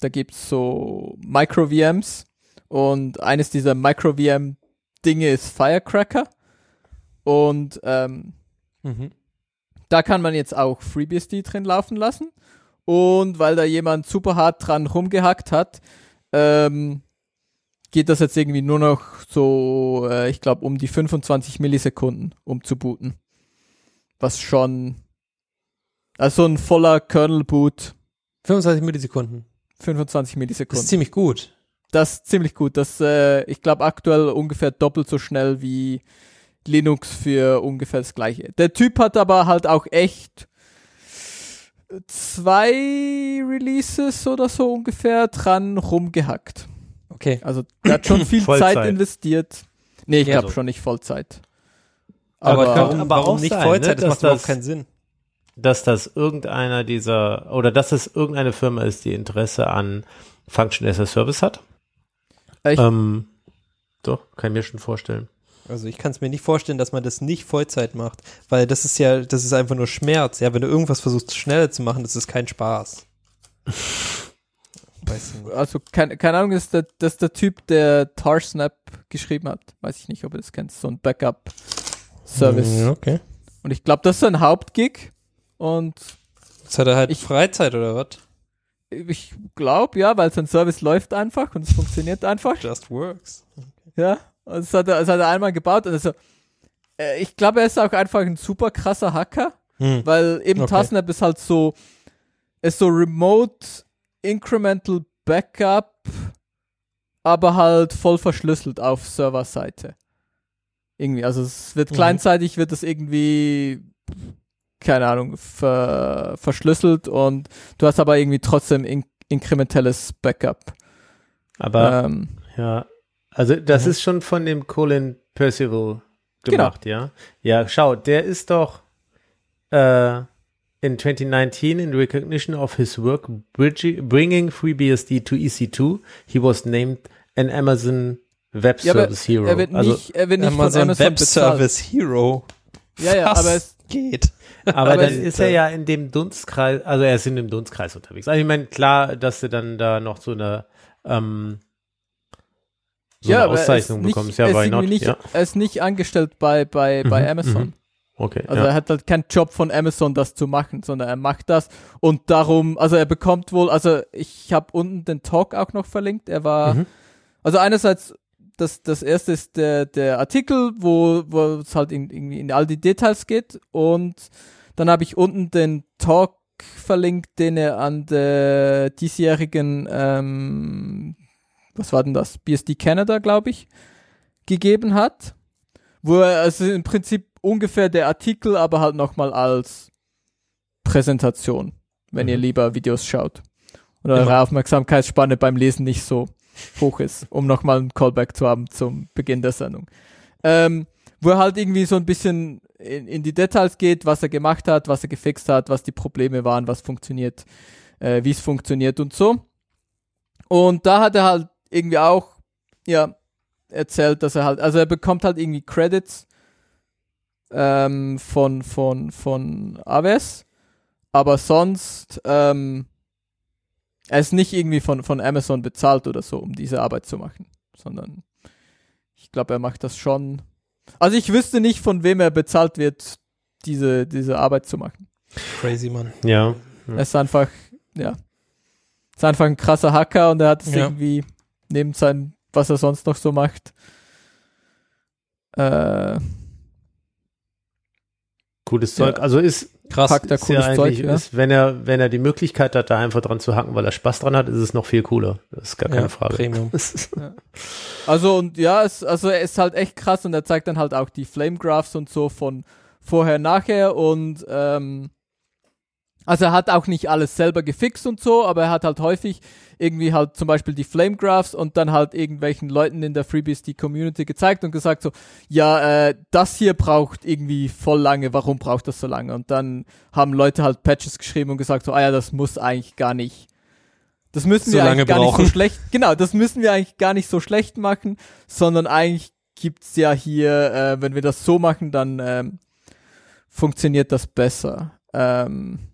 da gibt's so Micro-VMs und eines dieser Micro-VM-Dinge ist Firecracker und ähm, mhm. da kann man jetzt auch FreeBSD drin laufen lassen. Und weil da jemand super hart dran rumgehackt hat, ähm, geht das jetzt irgendwie nur noch so, äh, ich glaube, um die 25 Millisekunden, um zu booten. Was schon, also ein voller Kernel-Boot, 25 Millisekunden. 25 Das Millisekunden. ist ziemlich gut. Das ist ziemlich gut. Das, äh, ich glaube, aktuell ungefähr doppelt so schnell wie Linux für ungefähr das gleiche. Der Typ hat aber halt auch echt zwei Releases oder so ungefähr dran rumgehackt. Okay. Also der hat schon *clears throat* viel Vollzeit. Zeit investiert. Nee, ich Ja, glaube so. schon nicht Vollzeit. Aber, Aber, warum, aber warum nicht sein, Vollzeit? ne, das macht überhaupt keinen Sinn. dass das irgendeiner dieser oder dass es irgendeine Firma ist, die Interesse an Function as a Service hat. Ich- ähm, doch, kann ich mir schon vorstellen. Also ich kann es mir nicht vorstellen, dass man das nicht Vollzeit macht, weil das ist ja, das ist einfach nur Schmerz. Ja, wenn du irgendwas versuchst schneller zu machen, das ist kein Spaß. *laughs* Weiß nicht. also keine, keine Ahnung, das ist, der, das ist der Typ, der Tarsnap geschrieben hat. Weiß ich nicht, ob ihr das kennt. So ein Backup-Service. Okay. Und ich glaube, das ist sein Hauptgig. Und Jetzt hat er halt Ich- Freizeit oder was? Ich glaube, ja, weil sein Service läuft einfach und es funktioniert einfach. Just works. Ja, und das hat er, das hat er einmal gebaut und also, äh, ich glaube, er ist auch einfach ein super krasser Hacker, Hm. weil eben Okay. Tasknap ist halt so, ist so Remote Incremental Backup, aber halt voll verschlüsselt auf Serverseite. Irgendwie, also es wird Mhm. kleinzeitig, wird das irgendwie, keine Ahnung, ver, verschlüsselt und du hast aber irgendwie trotzdem in, inkrementelles Backup. Aber ähm, ja, also das Mhm. ist schon von dem Colin Percival Genau. gemacht, ja. Ja, schau, der ist doch äh, in 2019 in recognition of his work bringing FreeBSD to EC2, he was named an Amazon Web Ja, Service Hero. er wird also, nicht, er wird nicht Amazon, von Amazon Web bezahlt. Service Hero. Ja, ja, aber es, geht. Aber, aber dann ist er ja in dem Dunstkreis, also er ist in dem Dunstkreis unterwegs. Also ich meine, klar, dass du dann da noch so eine ähm, so eine aber er Auszeichnung bekommst. Ja, er not? Nicht, ja, Er ist nicht angestellt bei, bei, bei Mhm, Amazon. mhm. okay. Also ja. er hat halt keinen Job von Amazon, das zu machen, sondern er macht das und darum, also er bekommt wohl, also ich habe unten den Talk auch noch verlinkt. Er war, Mhm. also einerseits das, das erste ist der, der Artikel, wo, wo es halt in, irgendwie in all die Details geht und dann habe ich unten den Talk verlinkt, den er an der diesjährigen, ähm, was war denn das, BSD Canada, glaube ich, gegeben hat, wo er, also im Prinzip ungefähr der Artikel, aber halt nochmal als Präsentation, wenn ihr Mhm. lieber Videos schaut. Und eure. Aufmerksamkeitsspanne beim Lesen nicht so hoch ist, um nochmal einen Callback zu haben zum Beginn der Sendung. Ähm, wo er halt irgendwie so ein bisschen in, in die Details geht, was er gemacht hat, was er gefixt hat, was die Probleme waren, was funktioniert, äh, wie es funktioniert und so. Und da hat er halt irgendwie auch, ja, erzählt, dass er halt, also er bekommt halt irgendwie Credits ähm, von, von, von AWS, aber sonst, ähm, er ist nicht irgendwie von, von Amazon bezahlt oder so, um diese Arbeit zu machen, sondern ich glaube, er macht das schon. Also ich wüsste nicht, von wem er bezahlt wird, diese, diese Arbeit zu machen. Crazy, Mann. ja. Er ist einfach, ja, ist einfach ein krasser Hacker und er hat es Ja. irgendwie neben seinem, was er sonst noch so macht, äh, Cooles Ja. Zeug. Also ist, Krass. packt er ist ja cooles Zeug, eigentlich, ja. ist, wenn er, wenn er die Möglichkeit hat, da einfach dran zu hacken, weil er Spaß dran hat, ist es noch viel cooler. Das ist gar keine Ja, Frage. Premium. *laughs* Also und ja, es, also er ist halt echt krass und er zeigt dann halt auch die Flame Graphs und so von vorher, nachher und ähm, also er hat auch nicht alles selber gefixt und so, aber er hat halt häufig irgendwie halt zum Beispiel die Flame Graphs und dann halt irgendwelchen Leuten in der FreeBSD Community gezeigt und gesagt so, ja, äh, das hier braucht irgendwie voll lange, warum braucht das so lange? Und dann haben Leute halt Patches geschrieben und gesagt so, ah ja, das muss eigentlich gar nicht das müssen So wir eigentlich gar nicht brauchen. so schlecht, genau, das müssen wir eigentlich gar nicht so schlecht machen, sondern eigentlich gibt's ja hier, äh, wenn wir das so machen, dann ähm, funktioniert das besser. Ähm,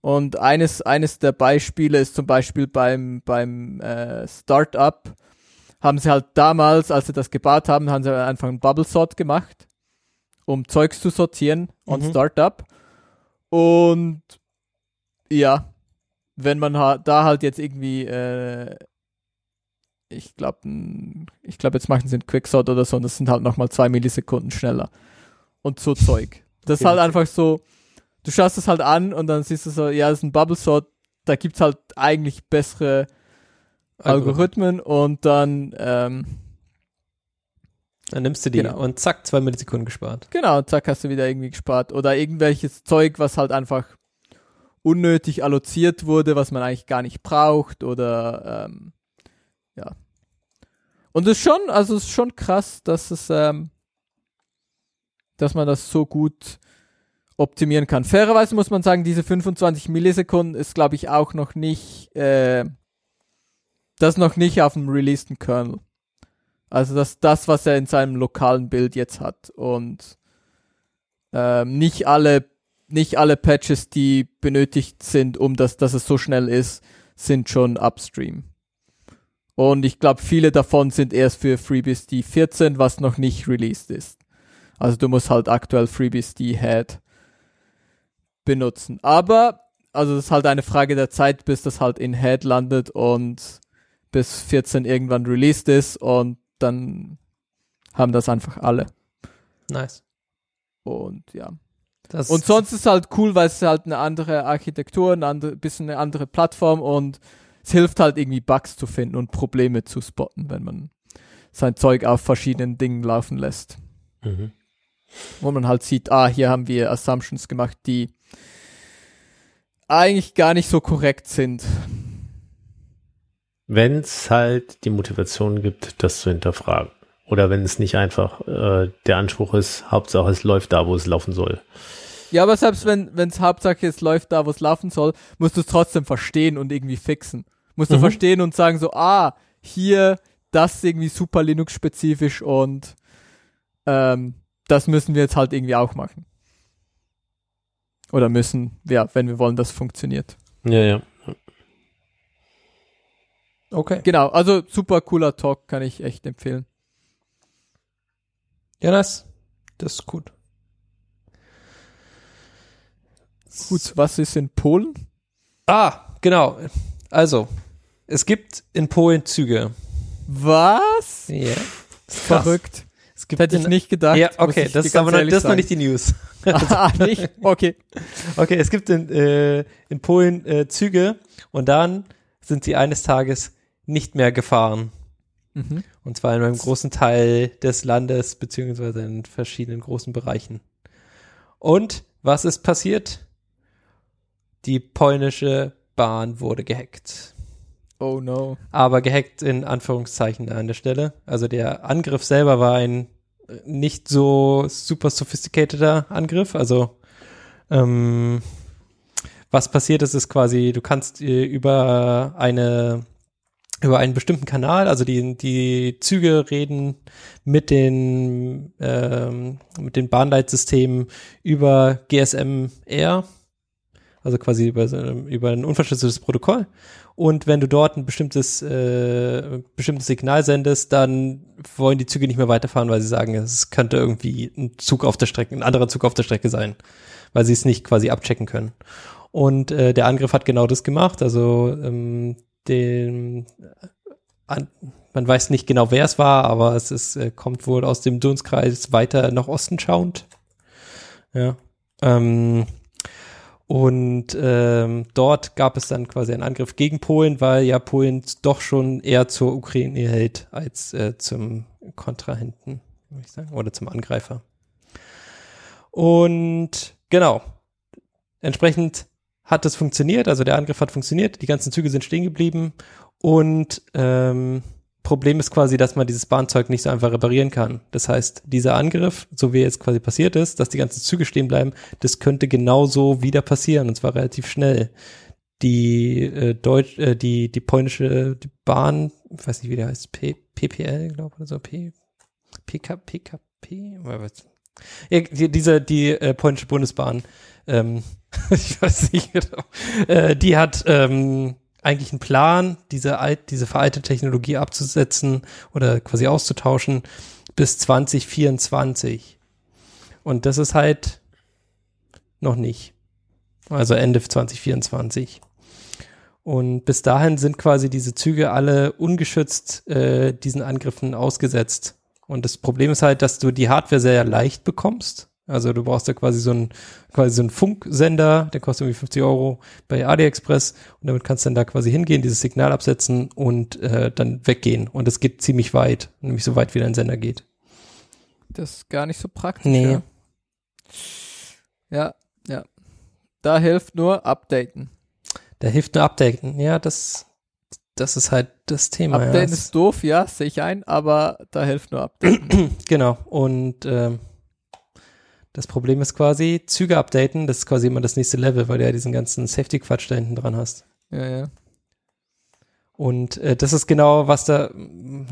und eines, eines der Beispiele ist zum Beispiel beim, beim äh, Startup, haben sie halt damals, als sie das gebaut haben, haben sie einfach einen Bubble Sort gemacht, um Zeugs zu sortieren on Mhm. Startup. Und ja, wenn man da halt jetzt irgendwie äh, ich glaube, ich glaube, jetzt machen sie einen Quicksort oder so und das sind halt nochmal zwei Millisekunden schneller. Und so Zeug. Das ist halt einfach so, du schaust es halt an und dann siehst du so, ja, das ist ein Bubble Sort, da gibt's halt eigentlich bessere Algorithmen und dann, ähm, Dann nimmst du die Genau. und zack, zwei Millisekunden gespart. Genau, und zack, hast du wieder irgendwie gespart. Oder irgendwelches Zeug, was halt einfach unnötig alloziert wurde, was man eigentlich gar nicht braucht. Oder ähm, ja. Und es ist schon, also es ist schon krass, dass es, ähm, dass man das so gut optimieren kann. Fairerweise muss man sagen, diese 25 Millisekunden ist, glaube ich, auch noch nicht, äh, das noch nicht auf dem releaseden Kernel. Also das, das, was er in seinem lokalen Bild jetzt hat. Und ähm, nicht alle, nicht alle Patches, die benötigt sind, um das, dass es so schnell ist, sind schon upstream. Und ich glaube, viele davon sind erst für FreeBSD 14, was noch nicht released ist. Also du musst halt aktuell FreeBSD Head benutzen. Aber, also das ist halt eine Frage der Zeit, bis das halt in Head landet und bis 14 irgendwann released ist und dann haben das einfach alle. Nice. Und ja. Das Und sonst ist halt cool, weil es halt eine andere Architektur, ein andere, bisschen eine andere Plattform und es hilft halt irgendwie Bugs zu finden und Probleme zu spotten, wenn man sein Zeug auf verschiedenen Dingen laufen lässt. Mhm. Wo man halt sieht, ah, hier haben wir Assumptions gemacht, die eigentlich gar nicht so korrekt sind. Wenn es halt die Motivation gibt, das zu hinterfragen. Oder wenn es nicht einfach äh, der Anspruch ist, Hauptsache es läuft da, wo es laufen soll. Ja, aber selbst wenn es Hauptsache es läuft da, wo es laufen soll, musst du es trotzdem verstehen und irgendwie fixen. Musst du Mhm. verstehen und sagen so, ah, hier, das ist irgendwie super Linux-spezifisch und ähm, das müssen wir jetzt halt irgendwie auch machen. Oder müssen, ja, wenn wir wollen, dass es funktioniert. Ja, ja. okay. Genau, also super cooler Talk, kann ich echt empfehlen. Ja, das, das ist gut. Gut, was ist in Polen? Ah, genau. Also, es gibt in Polen Züge. Was? Ja. Verrückt. Gibt Hätte ich nicht gedacht. Ja, okay, das ist aber noch, das ist noch nicht die News. *laughs* ah, nicht? Okay. Okay, es gibt in, äh, in Polen äh, Züge und dann sind sie eines Tages nicht mehr gefahren. Mhm. Und zwar in einem großen Teil des Landes, beziehungsweise in verschiedenen großen Bereichen. Und was ist passiert? Die polnische Bahn wurde gehackt. Oh no. Aber gehackt in Anführungszeichen an der Stelle. Also der Angriff selber war ein nicht so super sophisticateder Angriff. Also ähm, was passiert ist, ist quasi, du kannst äh, über eine über einen bestimmten Kanal, also die, die Züge reden mit den, ähm, mit den Bahnleitsystemen über GSM-R, also quasi über, über ein unverschlüsseltes Protokoll. Und wenn du dort ein bestimmtes, äh, bestimmtes Signal sendest, dann wollen die Züge nicht mehr weiterfahren, weil sie sagen, es könnte irgendwie ein Zug auf der Strecke, ein anderer Zug auf der Strecke sein, weil sie es nicht quasi abchecken können. Und äh, der Angriff hat genau das gemacht. Also ähm, den, an, man weiß nicht genau, wer es war, aber es ist, äh, kommt wohl aus dem Dunstkreis weiter nach Osten schauend. Ja. Ähm, und ähm, dort gab es dann quasi einen Angriff gegen Polen, weil ja Polen doch schon eher zur Ukraine hält als äh, zum Kontrahenten, würde ich sagen, oder zum Angreifer. Und genau, entsprechend hat es funktioniert, also der Angriff hat funktioniert, die ganzen Züge sind stehen geblieben und ähm, Problem ist quasi, dass man dieses Bahnzeug nicht so einfach reparieren kann. Das heißt, dieser Angriff, so wie jetzt quasi passiert ist, dass die ganzen Züge stehen bleiben, das könnte genauso wieder passieren und zwar relativ schnell. Die äh, Deutsch, äh, die die polnische die Bahn, ich weiß nicht wie der heißt, P, PPL, glaube oder so, P, PK, PKP, was? Ja, die, diese die äh, polnische Bundesbahn, ähm, *laughs* ich weiß nicht genau, äh, die hat ähm, eigentlich einen Plan, diese alt, diese veraltete Technologie abzusetzen oder quasi auszutauschen bis 2024. Und das ist halt noch nicht. Also Ende 2024. Und bis dahin sind quasi diese Züge alle ungeschützt äh, diesen Angriffen ausgesetzt. Und das Problem ist halt, dass du die Hardware sehr leicht bekommst. Also du brauchst ja quasi so einen, quasi so einen Funksender, der kostet irgendwie 50 Euro bei AliExpress und damit kannst du dann da quasi hingehen, dieses Signal absetzen und äh, dann weggehen. Und es geht ziemlich weit, nämlich so weit wie dein Sender geht. Das ist gar nicht so praktisch. Nee. Ja, ja. ja. Da hilft nur Updaten. Da hilft nur Updaten. Ja, das, das ist halt das Thema. ja. Updaten Es- ist doof, ja, sehe ich ein, aber da hilft nur Updaten. *clears throat* Genau. Und ähm, das Problem ist quasi, Züge updaten, das ist quasi immer das nächste Level, weil du ja diesen ganzen Safety-Quatsch da hinten dran hast. ja, ja. Und äh, das ist genau, was da,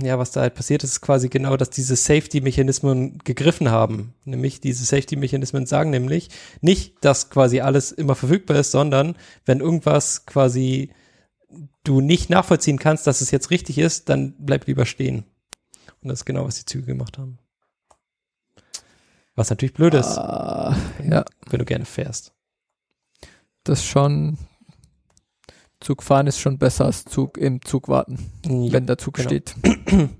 ja, was da halt passiert ist, ist quasi genau, dass diese Safety-Mechanismen gegriffen haben. Nämlich diese Safety-Mechanismen sagen nämlich nicht, dass quasi alles immer verfügbar ist, sondern wenn irgendwas quasi du nicht nachvollziehen kannst, dass es jetzt richtig ist, dann bleib lieber stehen. Und das ist genau, was die Züge gemacht haben. Was natürlich blöd ist, Ah, ja, wenn du gerne fährst. das schon. Zugfahren ist schon besser als Zug im Zug warten, Ja. wenn der Zug genau. steht. *clears throat*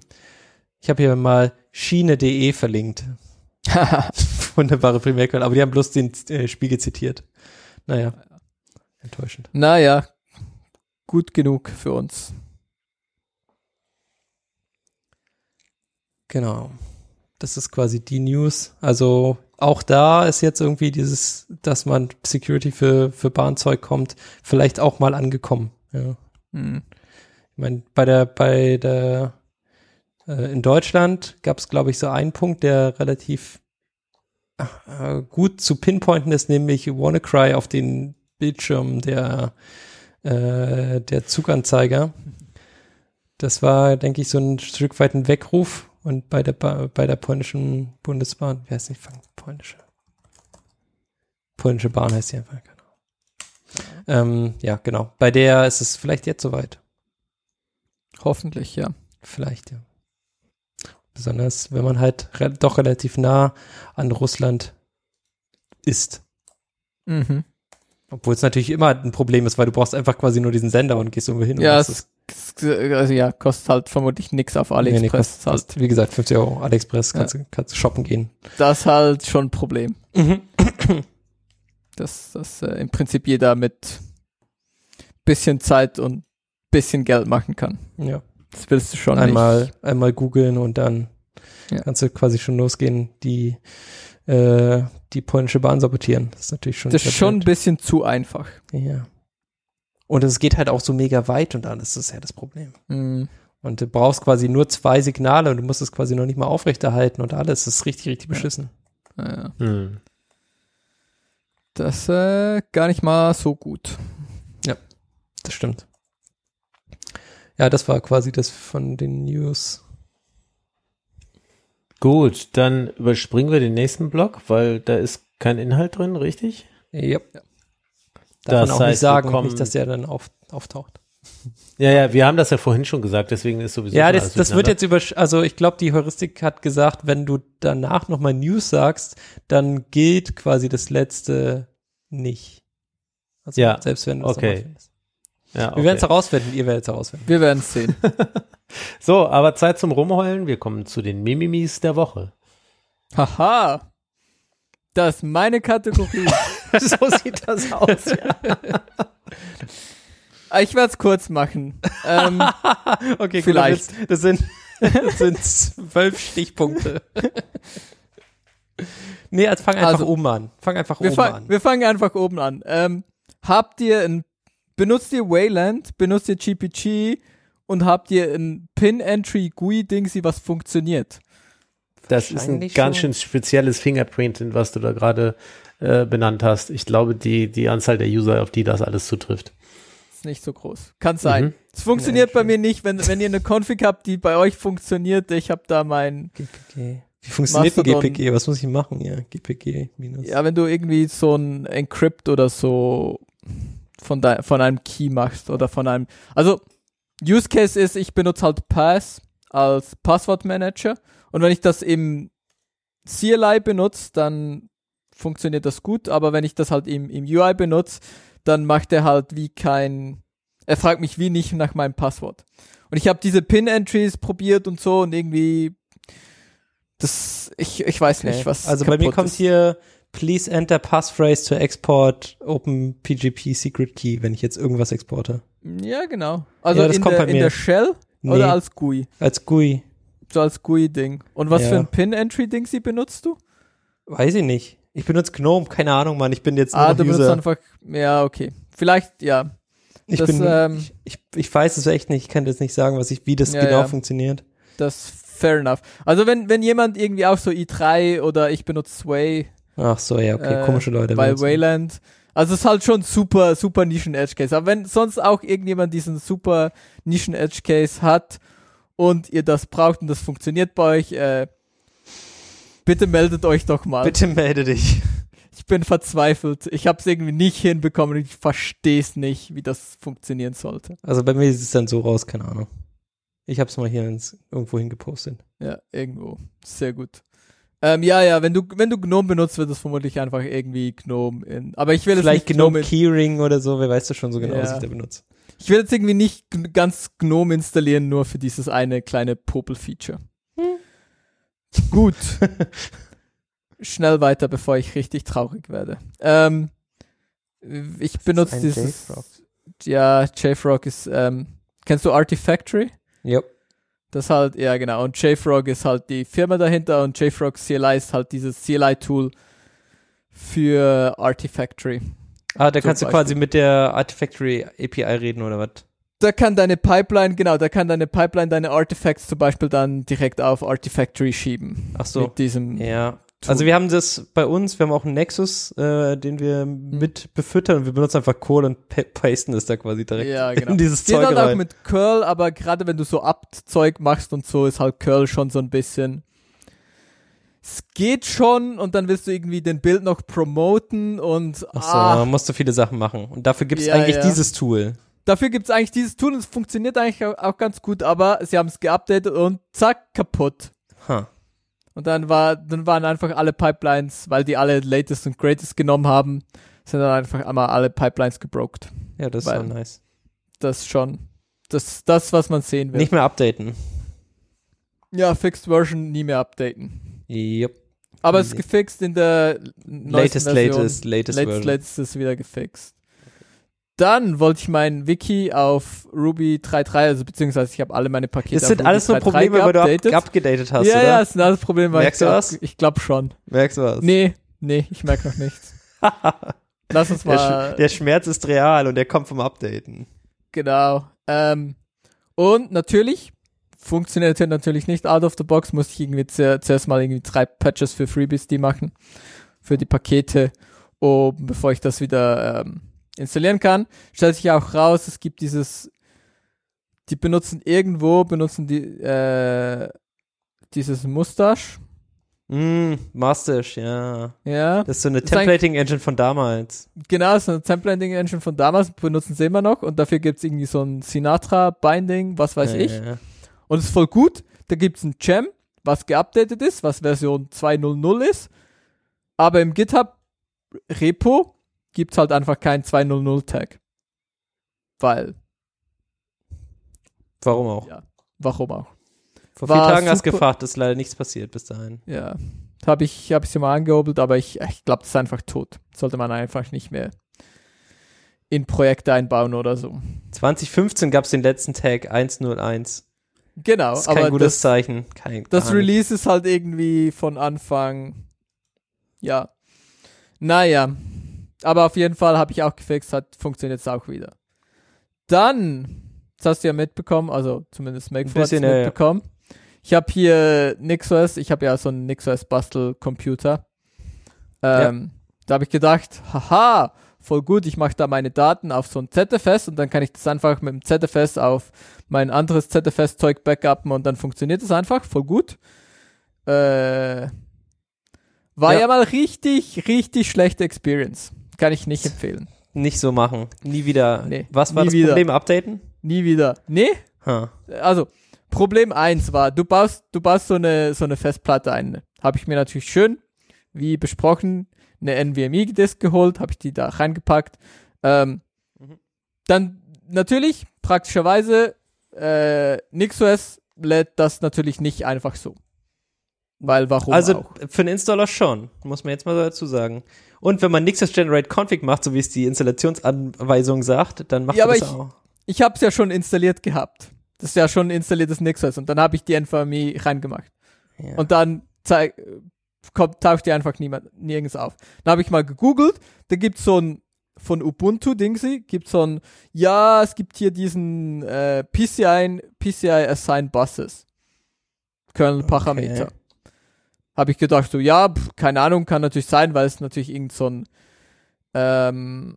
Ich habe hier mal schiene.de verlinkt. *laughs* Wunderbare Primärquelle, aber die haben bloß den äh, Spiegel zitiert. Naja, enttäuschend. naja, gut genug für uns. Genau. Das ist quasi die News. Also auch da ist jetzt irgendwie dieses, dass man Security für, für Bahnzeug kommt, vielleicht auch mal angekommen. Ja. Hm. Ich meine, bei der, bei der, äh, in Deutschland gab es, glaube ich, so einen Punkt, der relativ äh, gut zu pinpointen ist, nämlich WannaCry auf den Bildschirm der, äh, der Zuganzeiger. Das war, denke ich, so ein Stück weit ein Weckruf und bei der, ba bei der polnischen Bundesbahn, wie heißt die, polnische? Polnische Bahn heißt die einfach, genau. Ähm, ja, genau. Bei der ist es vielleicht jetzt soweit. Hoffentlich, ja. Vielleicht, ja. Besonders, wenn man halt re doch relativ nah an Russland ist. Mhm. Obwohl es natürlich immer ein Problem ist, weil du brauchst einfach quasi nur diesen Sender und gehst irgendwo hin. Ja, es, also ja, kostet halt vermutlich nichts auf AliExpress. kostet halt, wie gesagt, 50 Euro. AliExpress kannst, du, kannst shoppen gehen. das ist halt schon ein Problem. Mhm. *clears throat* Dass, dass äh, im Prinzip jeder mit bisschen Zeit und bisschen Geld machen kann. Ja. Das willst du schon einmal, nicht. einmal googeln und dann Ja. kannst du quasi schon losgehen, die, äh, die polnische Bahn sabotieren. Das ist natürlich schon. Das ist schon ein bisschen zu einfach. Ja. Und es geht halt auch so mega weit und alles, das ist ja das Problem. Mhm. Und du brauchst quasi nur zwei Signale und du musst es quasi noch nicht mal aufrechterhalten und alles. Das ist richtig, richtig beschissen. Ja, Hm. das ist äh, gar nicht mal so gut. Das stimmt. Ja, das war quasi das von den News. Gut, dann überspringen wir den nächsten Block, weil da ist kein Inhalt drin, richtig? Ja. Darf Das man auch nicht heißt, wir sagen, kommen- nicht, dass der dann auf, auftaucht. Ja, ja, wir haben das ja vorhin schon gesagt, deswegen ist sowieso. Ja, das, alles das wird jetzt über, also ich glaube, die Heuristik hat gesagt, wenn du danach nochmal News sagst, dann gilt quasi das letzte nicht. Also Ja, selbst wenn du es okay. findest. Ja, Wir okay. werden es herausfinden, ihr werdet es herausfinden. Wir werden es sehen. *laughs* So, aber Zeit zum Rumheulen. Wir kommen zu den Mimimis der Woche. Haha. Das ist meine Kategorie. *laughs* *laughs* so sieht das aus. Ja. Ah, ich werde es kurz machen. Ähm, *laughs* Okay, Vielleicht. Gut, das sind, *laughs* das sind zwölf Stichpunkte. nee, also fang einfach Also, oben an. Fang einfach wir, oben fang, an. wir fangen einfach oben an. Ähm, habt ihr ein, benutzt ihr Wayland, benutzt ihr GPG und habt ihr ein Pin-Entry GUI-Dingsy, was funktioniert? Das ist ein ganz schön spezielles Fingerprint, was du da gerade äh, benannt hast. Ich glaube, die, die Anzahl der User, auf die das alles zutrifft. Ist nicht so groß. Kann sein. Mhm. Es funktioniert Ja, bei mir nicht, wenn, wenn ihr eine Config habt, die bei euch funktioniert. Ich habe da mein, GPG. Wie funktioniert ein. GPG? Was muss ich machen? Ja, GPG minus. ja, wenn du irgendwie so ein Encrypt oder so von, de, von einem Key machst oder von einem, also Use Case ist, ich benutze halt Pass als Passwortmanager und wenn ich das im CLI benutze, dann funktioniert das gut, aber wenn ich das halt im, im UI benutze, dann macht er halt wie kein Er fragt mich wie nicht nach meinem Passwort. Und ich habe diese Pin-Entries probiert und so und irgendwie das, ich, ich weiß nicht, was. Also bei mir kaputt kommt ist. hier Please enter passphrase to export Open PGP Secret Key, wenn ich jetzt irgendwas exporte. Ja, genau. Also Ja, in, der, in der Shell Nee, oder als GUI? als GUI. So als GUI-Ding. Und was Ja. für ein Pin-Entry-Ding sie benutzt du? Weiß ich nicht. Ich benutze GNOME, keine Ahnung, Mann. Ich bin jetzt nur Ah, du benutzt einfach, ja, okay. Vielleicht, ja. Ich, das, bin, ähm, ich, ich, weiß es echt nicht. Ich kann jetzt nicht sagen, was ich, wie das Ja, genau ja. funktioniert. Das fair enough. Also wenn, wenn jemand irgendwie auch so i3 oder ich benutze Sway Ach so, ja, okay. Äh, Komische Leute. bei. Wayland. Also es ist halt schon super, super Nischen-Edge-Case. Aber wenn sonst auch irgendjemand diesen super Nischen-Edge-Case hat und ihr das braucht und das funktioniert bei euch, äh, bitte meldet euch doch mal. Bitte melde dich. Ich bin verzweifelt. Ich habe es irgendwie nicht hinbekommen ich verstehe es nicht, wie das funktionieren sollte. Also bei mir sieht es dann so raus, keine Ahnung. Ich habe es mal hier ins, irgendwo hingepostet. Ja, irgendwo. Sehr gut. Ähm, ja, ja, wenn du, wenn du GNOME benutzt, wird das vermutlich einfach irgendwie GNOME in. Aber ich will Vielleicht nicht GNOME in- Keyring oder so, wer weiß das schon so genau, was Ja. ich da benutze. Ich will jetzt irgendwie nicht ganz GNOME installieren, nur für dieses eine kleine Popel-Feature. Gut. *laughs* Schnell weiter, bevor ich richtig traurig werde. Ähm, ich benutze dieses. JFrog? Ja, JFrog ist. Ähm, kennst du Artifactory? Yep. Das halt, ja genau. Und JFrog ist halt die Firma dahinter und JFrog CLI ist halt dieses CLI-Tool für Artifactory. Ah, da kannst du quasi mit der Artifactory API reden oder was? Da kann deine Pipeline, genau, da kann deine Pipeline deine Artifacts zum Beispiel dann direkt auf Artifactory schieben. Ach so. Mit diesem. Ja. Tool. Also wir haben das bei uns, wir haben auch einen Nexus, äh, den wir Mhm. mit befüttern und wir benutzen einfach Code und pa pasten es da quasi direkt Ja, *laughs* genau. in dieses Geht Zeug auch rein. mit Curl, aber gerade wenn du so Apt-Zeug machst und so, ist halt Curl schon so ein bisschen. Es geht schon und dann willst du irgendwie den Bild noch promoten und Ach so, ah, musst du viele Sachen machen. Und dafür gibt es Ja, eigentlich ja. dieses Tool. Dafür gibt es eigentlich dieses Tool und es funktioniert eigentlich auch, ganz gut, aber sie haben es geupdatet und zack, kaputt. Huh. Und dann war, dann waren einfach alle Pipelines, weil die alle Latest und Greatest genommen haben, sind dann einfach einmal alle Pipelines gebroked. Ja, das so nice. Das schon. Das ist das, was man sehen will. Nicht mehr updaten. Ja, Fixed Version nie mehr updaten. Yep. Aber es ist gefixt in der Latest, Version. latest, latest, Latest, Version. latest ist wieder gefixt. Dann wollte ich mein Wiki auf Ruby 3.3, also beziehungsweise ich habe alle meine Pakete Das auf sind Ruby alles nur 3.3 Probleme, weil du abgedatet hast, ja, oder? ja, das sind alles Probleme. weil Merkst ich du was? Ich glaube schon. Merkst du was? Nee, nee, ich merke noch nichts. *laughs* Lass uns der, mal. Sch der Schmerz ist real und der kommt vom Updaten. Genau. Ähm, und natürlich funktioniert natürlich nicht out of the box. Musste ich irgendwie zu, zuerst mal irgendwie drei Patches für FreeBSD machen. Für die Pakete, um, bevor ich das wieder ähm, installieren kann. Stellt sich auch raus, es gibt dieses, die benutzen irgendwo, benutzen die, äh, dieses Mustache. Mm, Mustache, ja. Ja, Das ist so eine Templating-Engine von damals. genau, so eine Templating-Engine von damals benutzen sie immer noch und dafür gibt's irgendwie so ein Sinatra-Binding, was weiß ja, ich. Ja, ja. Und es ist voll gut. Da gibt's ein Gem, was geupdatet ist, was Version 2.0.0 ist. Aber im GitHub-Repo gibt's halt einfach keinen 2.0.0-Tag. Weil, Warum auch? ja, warum auch? Vor War vier Tagen hast du super- gefragt, ist leider nichts passiert bis dahin. Ja, habe ich, hab ich sie mal angehobelt, aber ich, ich glaube, das ist einfach tot. Sollte man einfach nicht mehr in Projekte einbauen oder so. 2015 gab es den letzten Tag 101. Genau, Das ist kein gutes das, Zeichen. Kein, das. Release ist halt irgendwie von Anfang, ja, naja, aber auf jeden Fall habe ich auch gefixt, hat funktioniert es auch wieder. Dann, das hast du ja mitbekommen, also zumindest Make hat bisschen, ja, ja. mitbekommen. Ich habe hier NixOS, ich habe ja so einen NixOS Bastel-Computer. Ähm, Da habe ich gedacht, haha, voll gut, ich mache da meine Daten auf so ein ZFS und dann kann ich das einfach mit dem ZFS auf mein anderes ZFS-Zeug backuppen und dann funktioniert es einfach, voll gut. Äh, war ja. Ja. mal richtig, richtig schlechte Experience. Kann ich nicht empfehlen. Nicht so machen. Nie wieder. Nee, Was war nie das wieder. Problem? Updaten? Nie wieder. Nee, Huh. also Problem eins war, du baust, du baust so eine, so eine Festplatte ein. Habe ich mir natürlich schön, wie besprochen, eine NVMe-Disk geholt, habe ich die da reingepackt. Ähm, Mhm. Dann natürlich, praktischerweise, äh, NixOS lädt das natürlich nicht einfach so. Weil warum Also auch? für einen Installer schon, muss man jetzt mal dazu sagen. Und wenn man NixOS Generate Config macht, so wie es die Installationsanweisung sagt, dann macht Ja, aber das ich- auch. Ich habe es ja schon installiert gehabt. Das ist ja schon ein installiertes NixOS und dann habe ich die NVMe reingemacht. Ja. Und dann zeig, kommt, taucht die einfach niemand, nirgends auf. Dann habe ich mal gegoogelt, da gibt's so ein, von Ubuntu Dingsy, gibt so ein, ja, es gibt hier diesen äh, PCI, PCI Assign Buses. Kernel Parameter. Okay. Habe ich gedacht, so, ja, pf, keine Ahnung, kann natürlich sein, weil es natürlich irgend so ein ähm,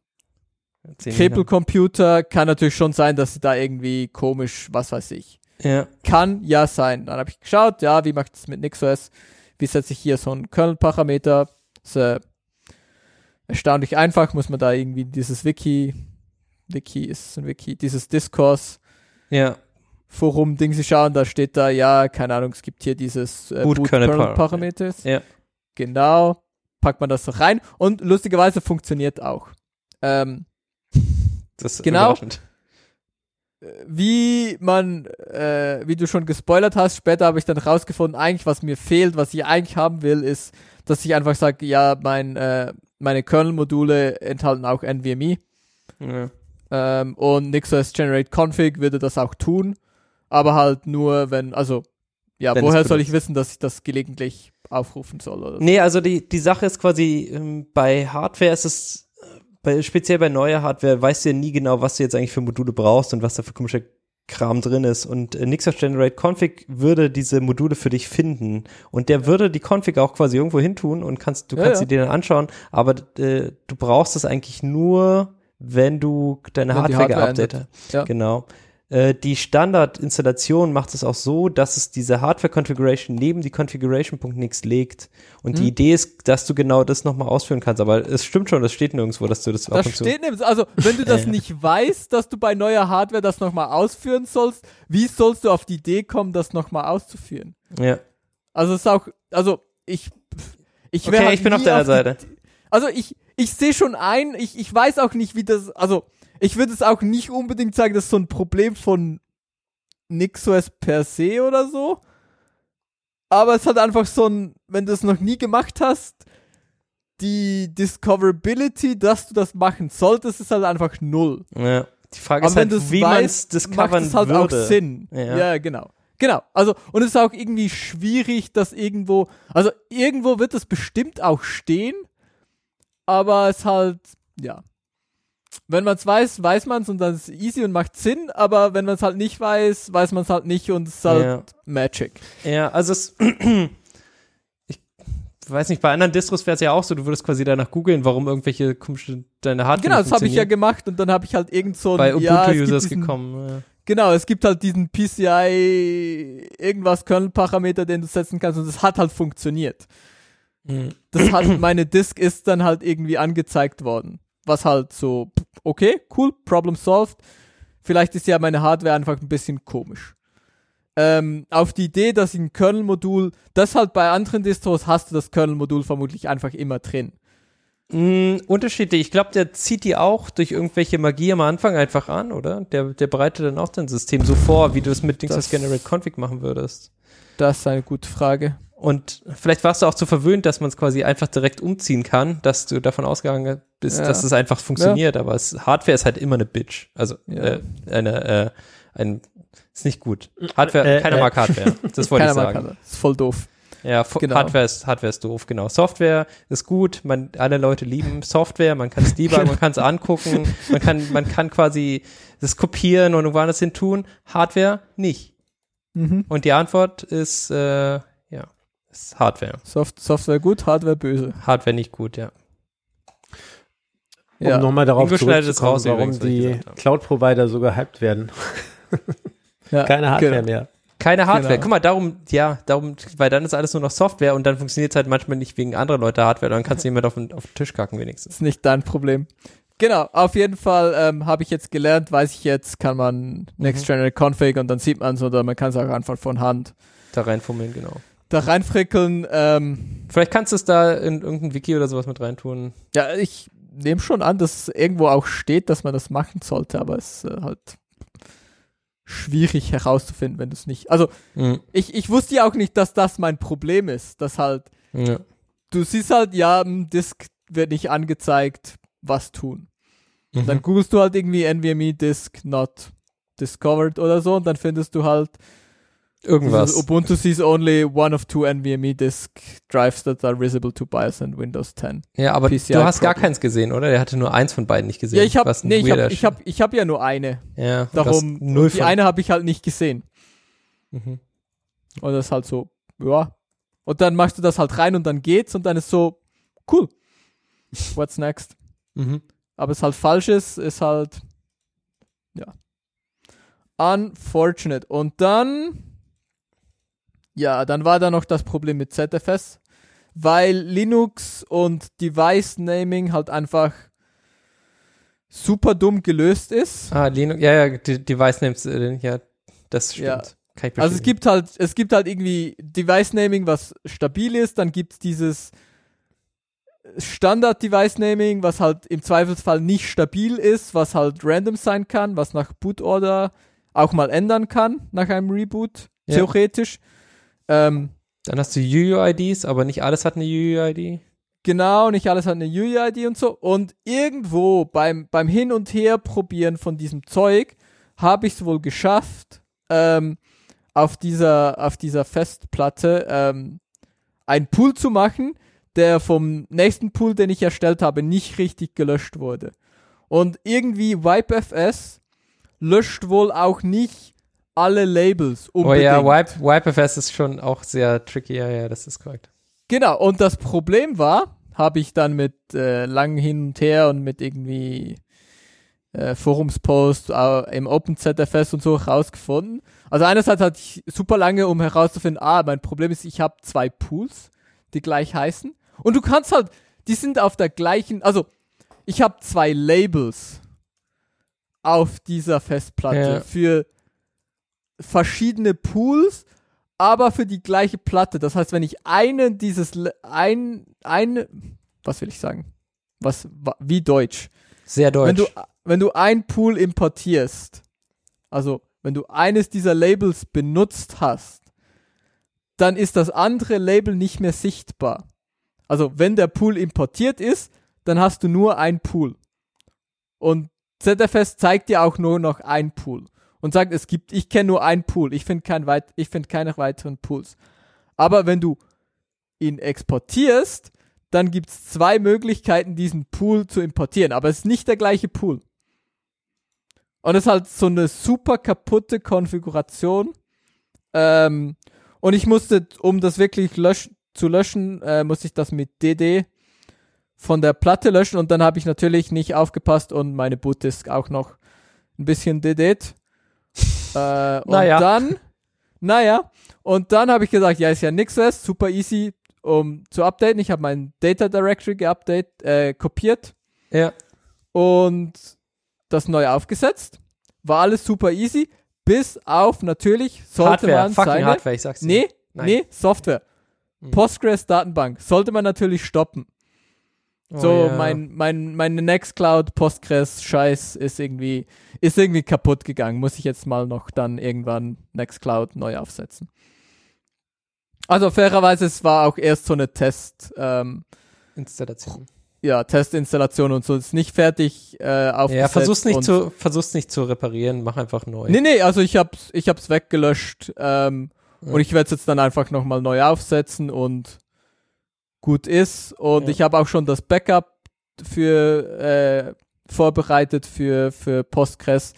Zehn Cable Computer kann natürlich schon sein, dass sie da irgendwie komisch, was weiß ich. Ja. Kann ja sein. Dann habe ich geschaut, ja, wie macht es mit NixOS? Wie setze ich hier so einen Kernel-Parameter? Ist äh, erstaunlich einfach, muss man da irgendwie dieses Wiki, Wiki ist ein Wiki, dieses Discourse Ja. Forum Ding sie schauen, da steht da, ja, keine Ahnung, es gibt hier dieses äh, Boot Boot Kernel Kernel Par- Parameters. Ja. Genau. Packt man das so rein und lustigerweise funktioniert auch. Ähm, Das ist Genau. überraschend. wie man, äh, wie du schon gespoilert hast, später habe ich dann rausgefunden, eigentlich was mir fehlt, was ich eigentlich haben will, ist, dass ich einfach sage, ja, mein, äh, meine Kernel-Module enthalten auch NVMe Ja. ähm, und NixOS Generate Config würde das auch tun, aber halt nur, wenn, also, ja, Wenn woher soll ich wissen, dass ich das gelegentlich aufrufen soll? Oder? Nee, also die, die Sache ist quasi, ähm, bei Hardware ist es, äh, bei, speziell bei neuer Hardware, weißt du ja nie genau, was du jetzt eigentlich für Module brauchst und was da für komischer Kram drin ist. Und äh, NixOS Generate Config würde diese Module für dich finden. Und der würde die Config auch quasi irgendwo hin tun und kannst, du Ja, kannst ja. sie dir dann anschauen, aber äh, du brauchst es eigentlich nur, wenn du deine Wenn Hardware, Hardware geupdatet hast. Ja. Genau. Äh, Die Standardinstallation macht es auch so, dass es diese Hardware-Configuration neben die Configuration.nix legt. Und die Hm. Idee ist, dass du genau das nochmal ausführen kannst. Aber es stimmt schon, das steht nirgendwo, dass du das, ab Das steht nirgends. Also, wenn du das *laughs* nicht weißt, dass du bei neuer Hardware das nochmal ausführen sollst, wie sollst du auf die Idee kommen, das nochmal auszuführen? Ja. Also, es ist auch, also, ich, ich wär Okay, halt ich bin auf deiner die- Seite. Also, ich, ich sehe schon ein, ich, ich weiß auch nicht, wie das, also, ich würde es auch nicht unbedingt sagen, das ist so ein Problem von NixOS per se oder so. Aber es hat einfach so ein, wenn du es noch nie gemacht hast, die Discoverability, dass du das machen solltest, ist halt einfach null. ja. Die Frage Aber ist wenn du halt, wie man es macht discovern es halt würde. auch Sinn. Ja. Ja. genau. Genau. Also, und es ist auch irgendwie schwierig, dass irgendwo, also irgendwo wird es bestimmt auch stehen, aber es halt, ja. Wenn man es weiß, weiß man es und dann ist es easy und macht Sinn, aber wenn man es halt nicht weiß, weiß man es halt nicht und es ist halt Ja. Magic. Ja, also es, *clears throat* ich weiß nicht, bei anderen Distros wäre es ja auch so, du würdest quasi danach googeln, warum irgendwelche komische, deine Hardware Genau, das habe ich ja gemacht und dann habe ich halt irgend so ein, bei ja, Ubuntu-Users diesen- gekommen. Ja. Genau, es gibt halt diesen PCI irgendwas Kernel-Parameter, den du setzen kannst und es hat halt funktioniert. Mhm. Das hat, meine Disk ist dann halt irgendwie angezeigt worden. Was halt so, okay, cool, Problem solved. Vielleicht ist ja meine Hardware einfach ein bisschen komisch. Ähm, auf die Idee, dass ich ein Kernel-Modul, das halt bei anderen Distros hast du das Kernel-Modul vermutlich einfach immer drin. Mm, unterschiedlich. Ich glaube, der zieht die auch durch irgendwelche Magie am Anfang einfach an, oder? Der, der bereitet dann auch dein System so vor, wie du es mit Dings Das- Generate Config machen würdest. Das ist eine gute Frage. Und vielleicht warst du auch zu verwöhnt, dass man es quasi einfach direkt umziehen kann, dass du davon ausgegangen bist, Ja. dass es einfach funktioniert. Aber es, Hardware ist halt immer eine Bitch. Also Ja. äh, eine, äh, ein ist nicht gut. Hardware, Äh, keiner äh. mag Hardware. Das wollte ich Keiner mag sagen. Hardware. Ist voll doof. Ja, Genau. Hardware ist Hardware ist doof, genau. Software ist gut, man alle Leute lieben Software, man kann es debuggen, man kann es *laughs* angucken, man kann man kann quasi das kopieren und irgendwo anders hin tun. Hardware nicht. Mhm. Und die Antwort ist äh, ja, ist Hardware. Soft Software gut, Hardware böse. Hardware nicht gut, ja. Um Ja. nochmal darauf zurückzukommen, raus warum die. Cloud-Provider so gehypt werden. Ja, *laughs* Keine Hardware genau. mehr. Keine Hardware. Genau. Guck mal, darum, ja, darum, weil dann ist alles nur noch Software und dann funktioniert es halt manchmal nicht wegen anderer Leute Hardware, dann kannst du jemand auf den, auf den Tisch kacken wenigstens. ist nicht dein Problem. Genau, auf jeden Fall ähm, habe ich jetzt gelernt, weiß ich jetzt, kann man Next General Config und dann sieht man es oder man kann es auch einfach von Hand Da reinfummeln, genau. Da reinfrickeln. Ähm, Vielleicht kannst du es da in irgendein Wiki oder sowas mit reintun. ja, ich nehme schon an, dass es irgendwo auch steht, dass man das machen sollte, aber es ist äh, halt schwierig herauszufinden, wenn du es nicht. Also Mhm. ich, ich wusste ja auch nicht, dass das mein Problem ist, dass halt Ja. du siehst halt, ja, ein Disk wird nicht angezeigt, was tun. Mhm. Dann googelst du halt irgendwie NVMe Disk not discovered oder so und dann findest du halt Irgendwas. Ubuntu sees only one of two NVMe Disk drives that are visible to BIOS and Windows 10. ja, aber PCI du hast gar Problem. keins gesehen, oder? Der hatte nur eins von beiden nicht gesehen. Ja, ich habe nee, ich habe ich hab, ich hab ja nur eine. Ja, Darum null die eine habe ich halt nicht gesehen. Mhm. Und das ist halt so, ja. Und dann machst du das halt rein und dann geht's und dann ist so cool. What's next? Mhm. aber es halt falsch ist, ist halt ja unfortunate. Und dann ja, dann war da noch das Problem mit ZFS, weil Linux und Device Naming halt einfach super dumm gelöst ist. Ah, Linux, ja, ja, die Device Names, äh, ja, das stimmt. Ja. Also es gibt halt, es gibt halt irgendwie Device Naming, was stabil ist, dann gibt es dieses Standard Device Naming, was halt im Zweifelsfall nicht stabil ist, was halt random sein kann, was nach Bootorder auch mal ändern kann, nach einem Reboot, Ja. theoretisch. Ähm, Dann hast du UUIDs, aber nicht alles hat eine UUID. Genau, nicht alles hat eine UUID und so. Und irgendwo beim, beim Hin- und Her-Probieren von diesem Zeug habe ich es wohl geschafft, ähm, auf, dieser, auf dieser Festplatte ähm, einen Pool zu machen, der vom nächsten Pool, den ich erstellt habe, nicht richtig gelöscht wurde. Und irgendwie WipeFS löscht wohl auch nicht alle Labels Oh unbedingt. ja, Wipe, WipeFS ist schon auch sehr tricky. Ja, ja, das ist korrekt. Genau, und das Problem war, habe ich dann mit äh, langem Hin und Her und mit irgendwie äh, Forumspost äh, im OpenZFS und so rausgefunden. Also einerseits hatte ich super lange, um herauszufinden, ah, mein Problem ist, ich habe zwei Pools, die gleich heißen. Und du kannst halt, die sind auf der gleichen, also ich habe zwei Labels auf dieser Festplatte Ja. für verschiedene Pools, aber für die gleiche Platte. Das heißt, wenn ich einen dieses ein eine was will ich sagen? Was wa- wie Deutsch? Sehr deutsch. Wenn du wenn du ein Pool importierst, also wenn du eines dieser Labels benutzt hast, dann ist das andere Label nicht mehr sichtbar. Also wenn der Pool importiert ist, dann hast du nur ein Pool. Und ZFS zeigt dir auch nur noch ein Pool und sagt, es gibt, ich kenne nur einen Pool, ich finde kein weit, ich finde keine weiteren Pools. Aber wenn du ihn exportierst, dann gibt es zwei Möglichkeiten, diesen Pool zu importieren, aber es ist nicht der gleiche Pool. Und es ist halt so eine super kaputte Konfiguration. Ähm, und ich musste, um das wirklich lösch zu löschen, äh, musste ich das mit DD von der Platte löschen und dann habe ich natürlich nicht aufgepasst und meine Bootdisk auch noch ein bisschen DD't. Äh, und Naja. dann, naja, und dann habe ich gesagt, ja, ist ja nix was, super easy, um zu updaten. Ich habe mein Data Directory geupdate, äh, kopiert ja. und das neu aufgesetzt. War alles super easy, bis auf natürlich sollte Hardware, man fucking seine Hardware, ich sag's dir. Nee, Nein. nee, Software. Hm. Postgres Datenbank sollte man natürlich stoppen. Oh, so ja. mein mein meine Nextcloud Postgres Scheiß ist irgendwie ist irgendwie kaputt gegangen. Muss ich jetzt mal noch dann irgendwann Nextcloud neu aufsetzen. Also fairerweise es war auch erst so eine Test ähm, Installation. ja Testinstallation und so ist nicht fertig äh, aufgesetzt. Ja, versuch's nicht zu, versuch's nicht zu reparieren, mach einfach neu. Nee, nee, also ich hab's, ich hab's weggelöscht ähm, Ja. und ich werde es jetzt dann einfach nochmal neu aufsetzen und gut ist. Und Ja. ich habe auch schon das Backup für äh, vorbereitet für, für Postgres.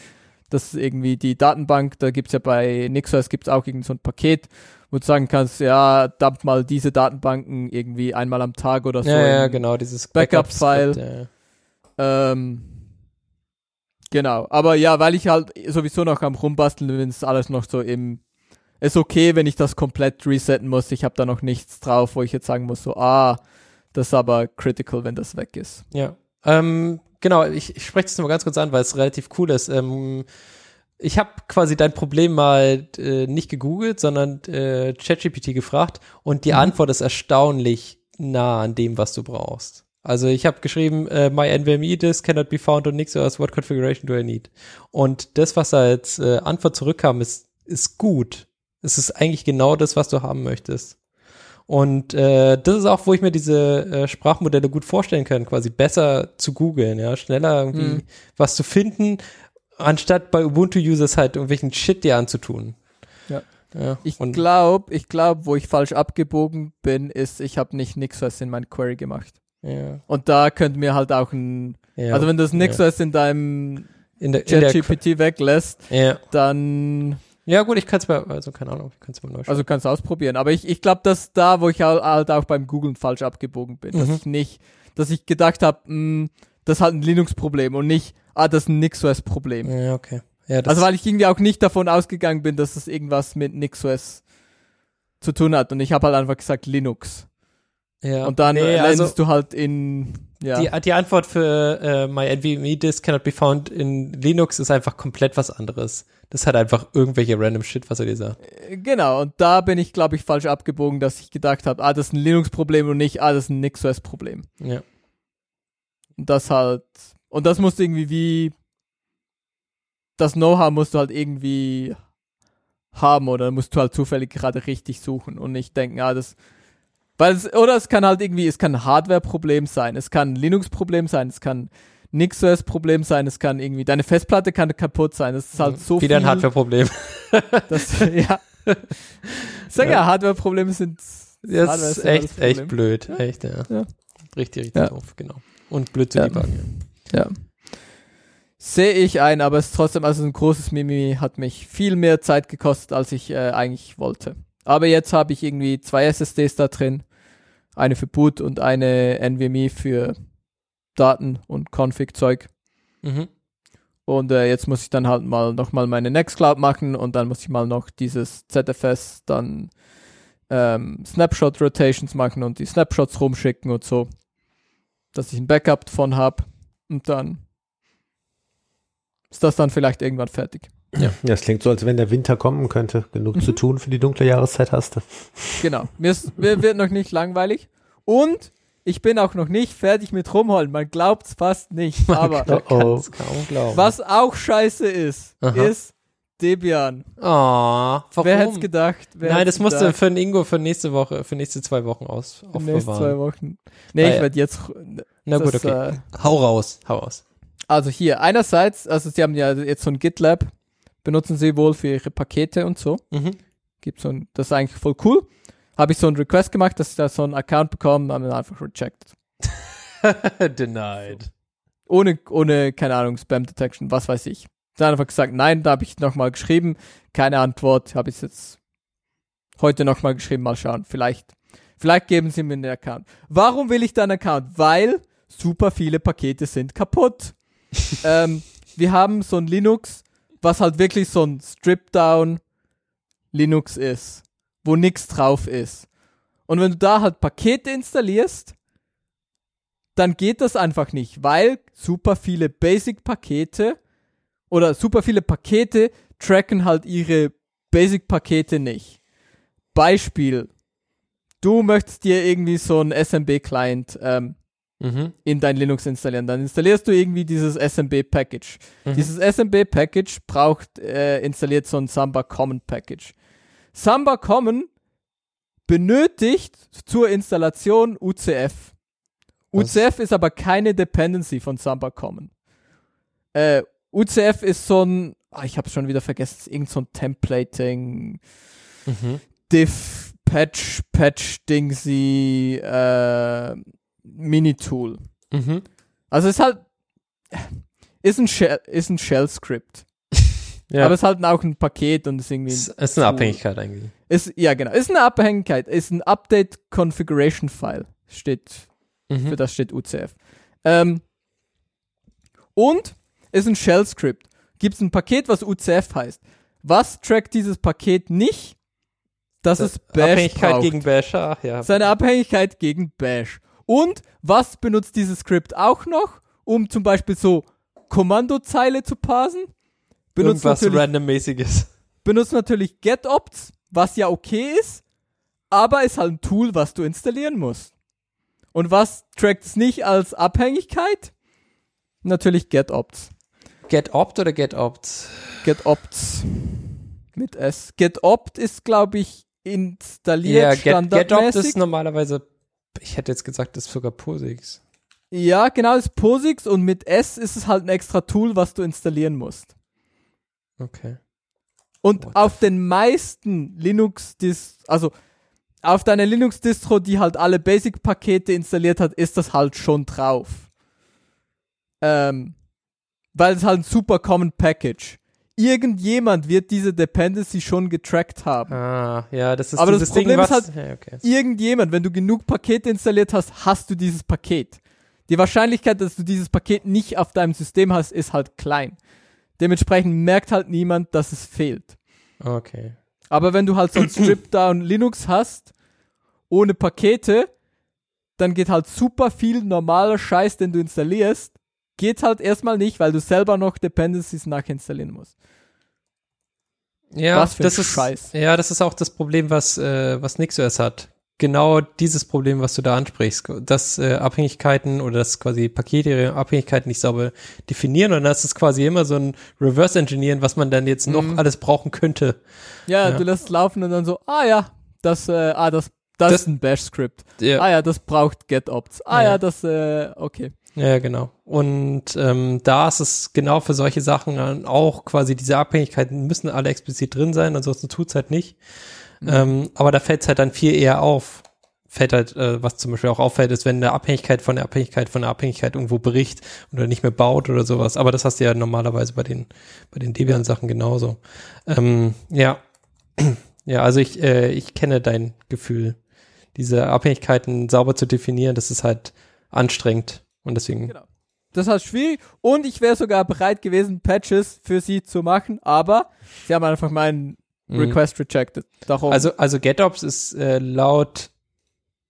Das ist irgendwie die Datenbank, da gibt's ja bei NixOS gibt's auch irgend so ein Paket, wo du sagen kannst, ja, dump mal diese Datenbanken irgendwie einmal am Tag oder so. ja, ja, genau, dieses Backup-File. Ja. ähm, genau, aber ja, weil ich halt sowieso noch am rumbasteln bin, ist alles noch so im. Ist okay, wenn ich das komplett resetten muss. Ich habe da noch nichts drauf, wo ich jetzt sagen muss, so, ah, das ist aber critical, wenn das weg ist. Ja. Ähm, genau, ich, ich spreche das nur ganz kurz an, weil es relativ cool ist. Ähm, ich habe quasi dein Problem mal äh, nicht gegoogelt, sondern äh, ChatGPT gefragt und die Mhm. Antwort ist erstaunlich nah an dem, was du brauchst. Also ich habe geschrieben, äh, my NVMe disk cannot be found on NixOS, what configuration do I need? Und das, was da als äh, Antwort zurückkam, ist, ist gut. Es ist eigentlich genau das, was du haben möchtest. Und äh, das ist auch, wo ich mir diese äh, Sprachmodelle gut vorstellen kann, quasi besser zu googeln, ja, schneller irgendwie Mhm. was zu finden, anstatt bei Ubuntu-Users halt irgendwelchen Shit dir anzutun. Ja. ja. Ich glaube, ich glaube, wo ich falsch abgebogen bin, ist, ich habe nicht NixOS in mein Query gemacht. ja, Und da könnte mir halt auch ein, ja. also wenn du das NixOS in deinem in der, in der ChatGPT weglässt, ja. dann, ja gut, ich kann es mal, also keine Ahnung, ich kann es mal neu schauen. also kannst du ausprobieren. Aber ich, ich glaube, dass da, wo ich halt, halt auch beim Googlen falsch abgebogen bin, dass Mhm. ich nicht, dass ich gedacht habe, das ist halt ein Linux-Problem und nicht, ah, das ist ein NixOS-Problem. ja, okay. Ja, das, Also weil ich irgendwie auch nicht davon ausgegangen bin, dass das irgendwas mit NixOS zu tun hat. Und ich habe halt einfach gesagt Linux. ja. Und dann nee, nee, also du halt in ja. die, die Antwort für äh, my NVMe disk cannot be found in Linux ist einfach komplett was anderes. Das hat einfach irgendwelche random Shit, was er dir sagt. genau, und da bin ich, glaube ich, falsch abgebogen, dass ich gedacht habe, ah, das ist ein Linux-Problem und nicht, ah, das ist ein NixOS-Problem. Ja. Und das halt, und das musst du irgendwie wie, das Know-how musst du halt irgendwie haben oder musst du halt zufällig gerade richtig suchen und nicht denken, ah, das, weil es, oder es kann halt irgendwie, es kann ein Hardware-Problem sein, es kann ein Linux-Problem sein, es kann NixOS-Problem sein, es kann irgendwie, deine Festplatte kann kaputt sein, es ist halt so Wieder viel. ein Hardware-Problem. *laughs* Das, ja. Ich sag ja, Hardware-Probleme sind. Das Hardware ist ja echt, das echt Problem. blöd. Echt, ja. Ja. Richtig, richtig Ja. doof, genau. Und blöd zu Ja. debuggen. Ja. Sehe ich ein, aber es ist trotzdem, also ein großes Mimi hat mich viel mehr Zeit gekostet, als ich äh, eigentlich wollte. Aber jetzt habe ich irgendwie zwei SSDs da drin. Eine für Boot und eine NVMe für Daten und Config-Zeug. Mhm. Und äh, jetzt muss ich dann halt mal nochmal meine Nextcloud machen und dann muss ich mal noch dieses ZFS dann ähm, Snapshot Rotations machen und die Snapshots rumschicken und so, dass ich ein Backup davon habe und dann ist das dann vielleicht irgendwann fertig. Ja, es klingt so, als wenn der Winter kommen könnte. Genug zu tun für die dunkle Jahreszeit hast du. Genau. Mir, ist, mir wird noch nicht langweilig und ich bin auch noch nicht fertig mit rumholen. Man glaubt's fast nicht. Aber Man Oh, oh. kann's kaum glauben. was auch scheiße ist, Aha. ist Debian. Oh, warum? Wer hätte gedacht? Wer Nein, das musst du für den Ingo für nächste Woche, für nächste zwei Wochen aus, nächsten zwei. Wochen. Nee, Weil- ich werde jetzt. Na gut, das, okay. Äh, Hau raus, hau raus. also hier, einerseits, also sie haben ja jetzt so ein GitLab, benutzen sie wohl für ihre Pakete und so. Mhm. Gibt so ein, das ist eigentlich voll cool. Habe ich so einen Request gemacht, dass ich da so einen Account bekomme, haben wir einfach rejected. *laughs* Denied. Ohne, ohne, keine Ahnung, Spam Detection, was weiß ich. Dann einfach gesagt, nein, da habe ich nochmal geschrieben, keine Antwort, habe ich jetzt heute nochmal geschrieben, mal schauen, vielleicht, vielleicht geben sie mir einen Account. Warum will ich da einen Account? Weil super viele Pakete sind kaputt. *laughs* ähm, wir haben so ein Linux, was halt wirklich so ein Strip-Down Linux ist, wo nichts drauf ist. Und wenn du da halt Pakete installierst, dann geht das einfach nicht, weil super viele Basic-Pakete oder super viele Pakete tracken halt ihre Basic-Pakete nicht. Beispiel, du möchtest dir irgendwie so einen SMB-Client ähm, Mhm. in dein Linux installieren. Dann installierst du irgendwie dieses SMB-Package. Mhm. Dieses SMB-Package braucht, äh, installiert so ein Samba Common Package. Samba Common benötigt zur Installation UCF. Was? UCF ist aber keine Dependency von Samba Common. Äh, UCF ist so ein, ah, ich habe schon wieder vergessen, irgend so ein Templating, Mhm. Diff, Patch, Patch, Dingsy, äh, Mini-Tool. Mhm. Also ist halt, ist ein Shell, ist ein Shell-Script. Ja. Aber es ist halt auch ein Paket und ist irgendwie, es ist eine Abhängigkeit eigentlich. ist, ja genau, ist eine Abhängigkeit, ist ein Update Configuration File, steht, für Mhm. das steht UCF. Ähm, und ist ein Shell-Script. Gibt es ein Paket, was UCF heißt. Was trackt dieses Paket nicht? Dass es Bash Abhängigkeit braucht. gegen Bash, ach ja. Seine Abhängigkeit gegen Bash. Und was benutzt dieses Skript auch noch, um zum Beispiel so Kommandozeile zu parsen? Benutzt Irgendwas natürlich, randommäßiges. benutzt natürlich getOpts, was ja okay ist, aber ist halt ein Tool, was du installieren musst. Und was trackt es nicht als Abhängigkeit? Natürlich GetOpts. GetOpt oder GetOpt? GetOpts mit S. GetOpt ist, glaube ich, installiert Ja, Get, GetOpt standardmäßig. ist normalerweise, ich hätte jetzt gesagt, das ist sogar POSIX. ja, genau, das ist POSIX und mit S ist es halt ein extra Tool, was du installieren musst. Okay. Und What auf den meisten Linux-Dis, also auf deiner Linux-Distro, die halt alle Basic-Pakete installiert hat, ist das halt schon drauf. Ähm, weil es halt ein super Common Package. Irgendjemand wird diese Dependency schon getrackt haben. Ah, ja, das ist Aber das dieses Problem Ding, ist was, halt- ja, okay. Irgendjemand, wenn du genug Pakete installiert hast, hast du dieses Paket. Die Wahrscheinlichkeit, dass du dieses Paket nicht auf deinem System hast, ist halt klein. Dementsprechend merkt halt niemand, dass es fehlt. Okay. Aber wenn du halt so ein *clears throat* Strip-Down Linux hast, ohne Pakete, dann geht halt super viel normaler Scheiß, den du installierst, geht halt erstmal nicht, weil du selber noch Dependencies nachinstallieren musst. Ja, das ist, Scheiß. Ja, das ist auch das Problem, was, äh, was NixOS hat. Genau dieses Problem, was du da ansprichst, dass äh, Abhängigkeiten oder dass quasi Pakete ihre Abhängigkeiten nicht sauber definieren und das ist quasi immer so ein Reverse Engineeren, was man dann jetzt noch Mhm. alles brauchen könnte. Ja, Ja. du lässt es laufen und dann so, ah ja, das, äh, ah, das, das, Das- ist ein Bash-Script. Ja, Ah ja, das braucht GetOpts. Ah ja, Ja. das, äh, okay. ja genau. Und ähm, da ist es genau für solche Sachen dann auch quasi diese Abhängigkeiten müssen alle explizit drin sein, ansonsten tut's halt nicht. Mhm. Ähm, aber da fällt's halt dann viel eher auf. Fällt halt, äh, was zum Beispiel auch auffällt, ist, wenn eine Abhängigkeit von der Abhängigkeit von der Abhängigkeit irgendwo bricht oder nicht mehr baut oder sowas. Aber das hast du ja normalerweise bei den, bei den Debian-Sachen genauso. Ähm, ja. *clears throat* Ja, also ich, äh, ich kenne dein Gefühl. Diese Abhängigkeiten sauber zu definieren, das ist halt anstrengend. Und deswegen. Genau. Das ist halt schwierig und ich wäre sogar bereit gewesen, Patches für sie zu machen, aber sie haben einfach meinen Mhm. Request rejected. Darum. Also, also GetOps ist äh, laut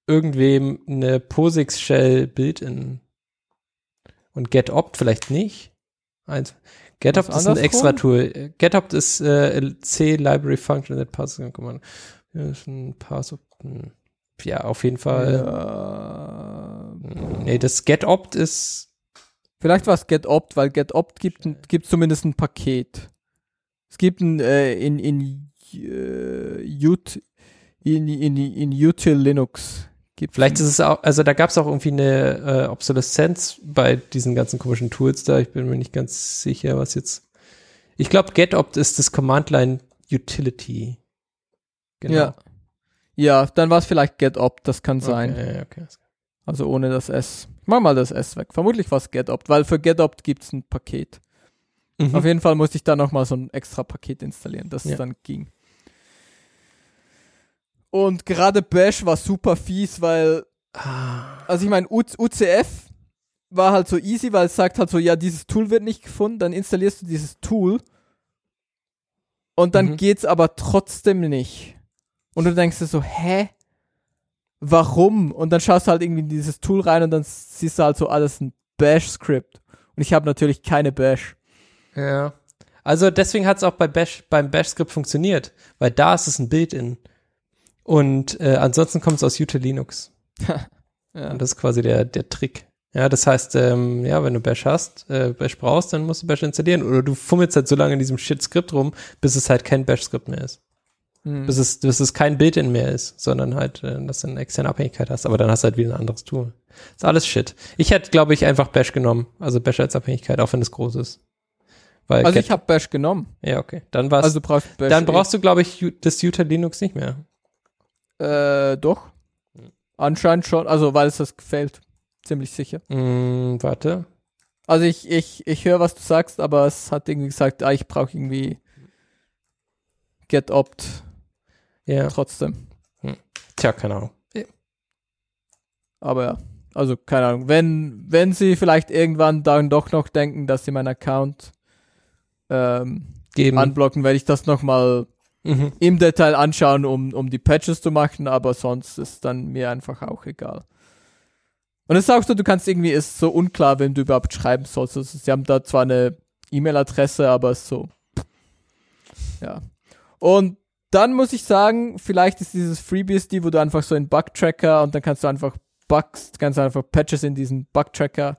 irgendwem eine POSIX-Shell Build-in. Und GetOpt vielleicht nicht. Eins. GetOpt ist ein extra Tool. GetOpt ist äh, C Library Function that passes command. Ein Pass hm. Ja, auf jeden Fall. ja, Nee, das GetOpt ist vielleicht war es GetOpt, weil GetOpt gibt, gibt zumindest ein Paket. Es gibt ein äh, in in ut, in, in, in util Linux. Gibt's Vielleicht ist es auch, also da gab es auch irgendwie eine äh, Obsoleszenz bei diesen ganzen komischen Tools da. Ich bin mir nicht ganz sicher, was jetzt. Ich glaube, GetOpt ist das Command Line Utility. Genau. Ja. Ja, dann war es vielleicht GetOpt, das kann sein. Okay, okay. Also ohne das S. Ich mach mal das S weg. Vermutlich war es GetOpt, weil für GetOpt gibt es ein Paket. Mhm. Auf jeden Fall musste ich da nochmal so ein extra Paket installieren, das Ja. dann ging. Und gerade Bash war super fies, weil, also ich meine, UCF war halt so easy, weil es sagt halt so, ja, dieses Tool wird nicht gefunden, dann installierst du dieses Tool und dann Mhm. geht's aber trotzdem nicht. Und du denkst dir so, hä? Warum? Und dann schaust du halt irgendwie in dieses Tool rein und dann siehst du halt so alles ein Bash-Skript. Und ich habe natürlich keine Bash. ja. Also deswegen hat es auch bei Bash, beim Bash-Skript funktioniert, weil da ist es ein Build-in. Und äh, ansonsten kommt es aus Util Linux. *laughs* Ja. Und das ist quasi der, der Trick. Ja, das heißt, ähm, ja, wenn du Bash hast, äh, Bash brauchst, dann musst du Bash installieren. Oder du fummelst halt so lange in diesem Shit-Skript rum, bis es halt kein Bash-Skript mehr ist. Hm. Bis es, bis es kein Build-in mehr ist, sondern halt, äh, dass du eine externe Abhängigkeit hast. Aber dann hast du halt wieder ein anderes Tool. Ist alles Shit. Ich hätte, glaube ich, einfach Bash genommen. Also Bash als Abhängigkeit, auch wenn es groß ist. Weil Also Get- ich habe Bash genommen. ja, okay. Dann war's, Also brauchst Bash. dann brauchst du, glaube ich, das Util Linux nicht mehr. Äh, doch. Hm. Anscheinend schon. Also, weil es das gefällt. Ziemlich sicher. Mm, warte. Also ich, ich, ich höre, was du sagst, aber es hat irgendwie gesagt, ah, ich brauche irgendwie GetOpt Ja. trotzdem. Tja, keine Ahnung. Aber ja. Also, keine Ahnung. Wenn, wenn sie vielleicht irgendwann dann doch noch denken, dass sie meinen Account ähm, Geben. anblocken, werde ich das nochmal mhm. im Detail anschauen, um, um die Patches zu machen, aber sonst ist dann mir einfach auch egal. Und es ist auch so, du kannst irgendwie, ist so unklar, wem du überhaupt schreiben sollst. Also, sie haben da zwar eine E-Mail-Adresse, aber ist so. Ja. Und dann muss ich sagen, vielleicht ist dieses FreeBSD, wo du einfach so einen Bug-Tracker und dann kannst du einfach Bugs, ganz einfach Patches in diesen Bug-Tracker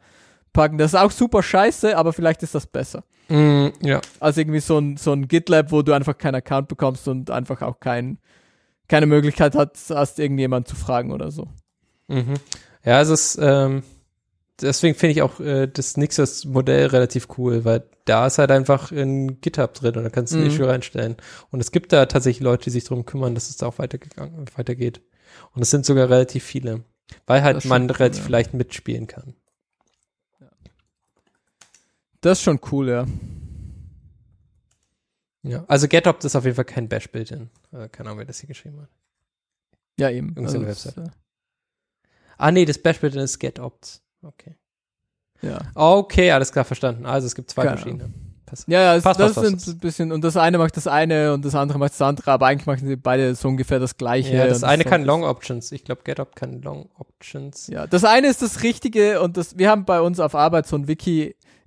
packen. Das ist auch super scheiße, aber vielleicht ist das besser. Mm, ja. Also irgendwie so ein, so ein GitLab, wo du einfach keinen Account bekommst und einfach auch kein, keine Möglichkeit hast, hast irgendjemand zu fragen oder so. Mhm. Ja, es ist, ähm, deswegen finde ich auch äh, das Nixos-Modell relativ cool, weil da ist halt einfach ein GitHub drin und da kannst du ein Mhm. Issue reinstellen. Und es gibt da tatsächlich Leute, die sich darum kümmern, dass es da auch weitergegangen, weitergeht. Und es sind sogar relativ viele, weil halt man relativ ja. leicht mitspielen kann. Das ist schon cool, ja. Ja. Also GetOpt ist auf jeden Fall kein Bash-Build-In. Äh, keine Ahnung, wer das hier geschrieben hat. Ja, eben. Irgendeine das, Website. äh, Ah, nee, das Bash-Build-In ist GetOpt. Okay. ja. Okay, alles klar, verstanden. Also es gibt zwei Keine verschiedene. Pass. Ja, ja, es, Passt, das passt, sind ein bisschen, und das eine macht das eine und das andere macht das andere, aber eigentlich machen sie beide so ungefähr das gleiche. Ja, das eine so- kann Long Options. Ich glaube, GetOpt kann Long Options. Ja, das eine ist das Richtige und das, wir haben bei uns auf Arbeit so ein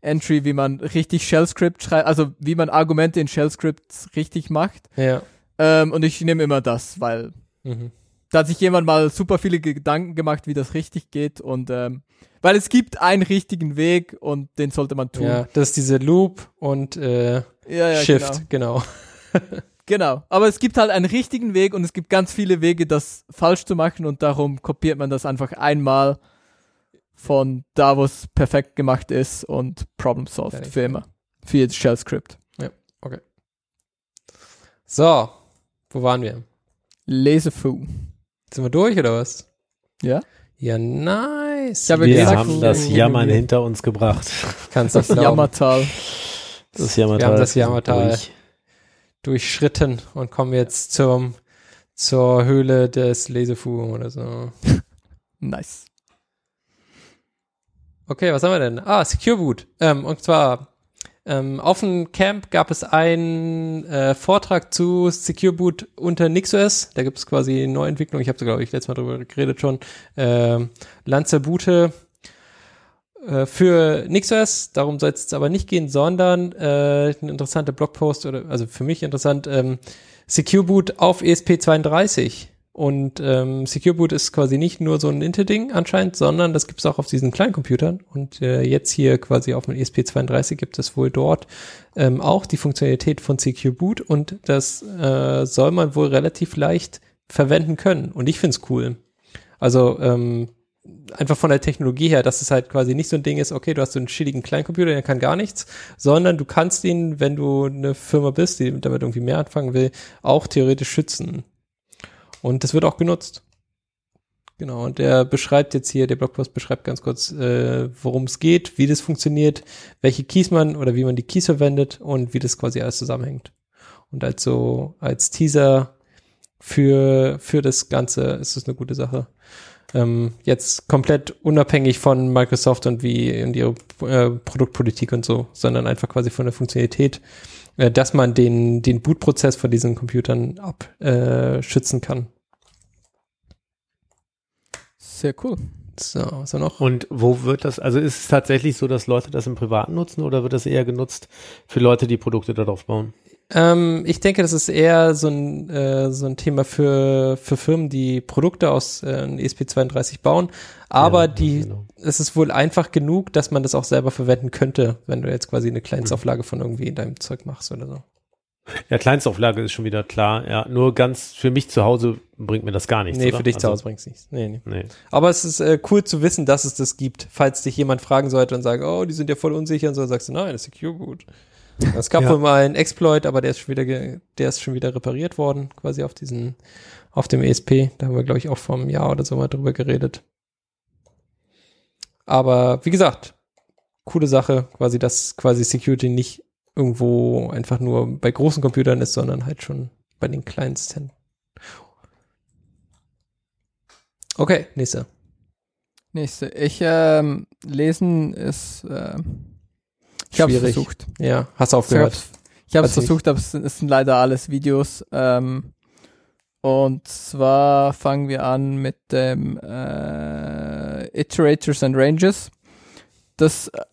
Wiki-Entry, wie man richtig Shell-Script schreibt, also wie man Argumente in Shell-Scripts richtig macht. Ja. Ähm, und ich nehme immer das, weil Mhm. da hat sich jemand mal super viele Gedanken gemacht, wie das richtig geht und ähm, weil es gibt einen richtigen Weg und den sollte man tun. Ja, das ist diese Loop und äh, ja, ja Shift, Genau. genau. *laughs* genau. Aber es gibt halt einen richtigen Weg und es gibt ganz viele Wege, das falsch zu machen und darum kopiert man das einfach einmal von da, wo es perfekt gemacht ist und problem solved Fertig. für immer. Für jedes Shell-Script. So, wo waren wir? Lesefu. Sind wir durch oder was? Ja? Ja, nice. Wir gesagt, haben das Jammern hinter uns gebracht. Kannst Das *laughs* das glauben. Jammertal. Das Jammertal. Wir haben das Jammertal. durch. durchschritten und kommen jetzt zum, zur Höhle des Lesefu oder so. *laughs* Nice. Okay, was haben wir denn? Ah, Secure Boot. Ähm, und zwar ähm, auf dem Camp gab es einen äh, Vortrag zu Secure Boot unter NixOS. Da gibt es quasi Neuentwicklung. Ich habe glaube ich, letztes Mal drüber geredet schon. Ähm, Lancer Boote äh, für NixOS. Darum soll es jetzt aber nicht gehen, sondern äh, ein interessanter Blogpost oder also für mich interessant. Ähm, Secure Boot auf E ESP32. Und ähm, Secure Boot ist quasi nicht nur so ein Intel-Ding anscheinend, sondern das gibt es auch auf diesen kleinen Computern. Und äh, jetzt hier quasi auf dem E ESP32 gibt es wohl dort ähm, auch die Funktionalität von Secure Boot und das äh, soll man wohl relativ leicht verwenden können. Und ich finde es cool. Also ähm, einfach von der Technologie her, dass es halt quasi nicht so ein Ding ist, okay, du hast so einen schädigen Kleincomputer, der kann gar nichts, sondern du kannst ihn, wenn du eine Firma bist, die damit irgendwie mehr anfangen will, auch theoretisch schützen. Und das wird auch genutzt. Genau, und der beschreibt jetzt hier, der Blogpost beschreibt ganz kurz, äh, worum es geht, wie das funktioniert, welche Keys man oder wie man die Keys verwendet und wie das quasi alles zusammenhängt. Und als so, als Teaser für, für das Ganze ist es eine gute Sache. Ähm, jetzt komplett unabhängig von Microsoft und wie und ihre äh, Produktpolitik und so, sondern einfach quasi von der Funktionalität, äh, dass man den, den Bootprozess von diesen Computern abschützen äh, kann. Sehr cool. So, was wir noch? Und wo wird das, also ist es tatsächlich so, dass Leute das im Privaten nutzen oder wird das eher genutzt für Leute, die Produkte darauf bauen? Ähm, ich denke, das ist eher so ein, äh, so ein Thema für, für Firmen, die Produkte aus äh, ESP32 bauen. Aber Ja, die, genau. es ist wohl einfach genug, dass man das auch selber verwenden könnte, wenn du jetzt quasi eine Kleinstauflage von irgendwie in deinem Zeug machst oder so. Ja, Kleinstauflage ist schon wieder klar. Ja, nur ganz für mich zu Hause bringt mir das gar nichts. nee, oder? für dich zu Also, Hause bringt's nichts. Nee, nee. Nee. Aber es ist äh, cool zu wissen, dass es das gibt. Falls dich jemand fragen sollte und sagen, oh, die sind ja voll unsicher und so, sagst du, nein, das ist Secure Boot. Es gab Ja. wohl mal einen Exploit, aber der ist schon wieder, ge- der ist schon wieder repariert worden, quasi auf diesen, auf dem ESP. Da haben wir, glaube ich, auch vor einem Jahr oder so mal drüber geredet. Aber wie gesagt, coole Sache, quasi, dass quasi Security nicht irgendwo einfach nur bei großen Computern ist, sondern halt schon bei den kleinsten. Okay, nächste. Nächste. Ich, ähm, lesen ist, ähm, ich habe versucht. Ja, hast aufgehört. ich habe es versucht, aber es sind, es sind leider alles Videos. Ähm, und zwar fangen wir an mit dem äh, Iterators and Ranges. Das, äh,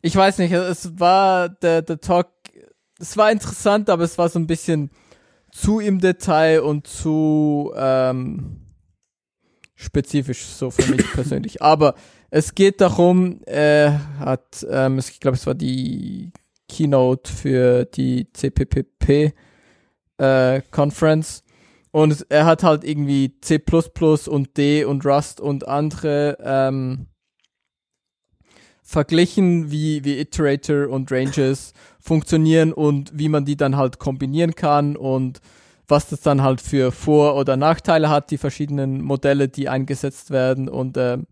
ich weiß nicht, es war der, der Talk, es war interessant, aber es war so ein bisschen zu im Detail und zu, ähm, spezifisch so für mich *coughs* persönlich. Aber es geht darum, er hat, ähm, ich glaube, es war die Keynote für die CPPP äh, Conference. Und er hat halt irgendwie C++ und D und Rust und andere ähm, verglichen, wie, wie Iterator und Ranges funktionieren und wie man die dann halt kombinieren kann und was das dann halt für Vor- oder Nachteile hat, die verschiedenen Modelle, die eingesetzt werden und ähm,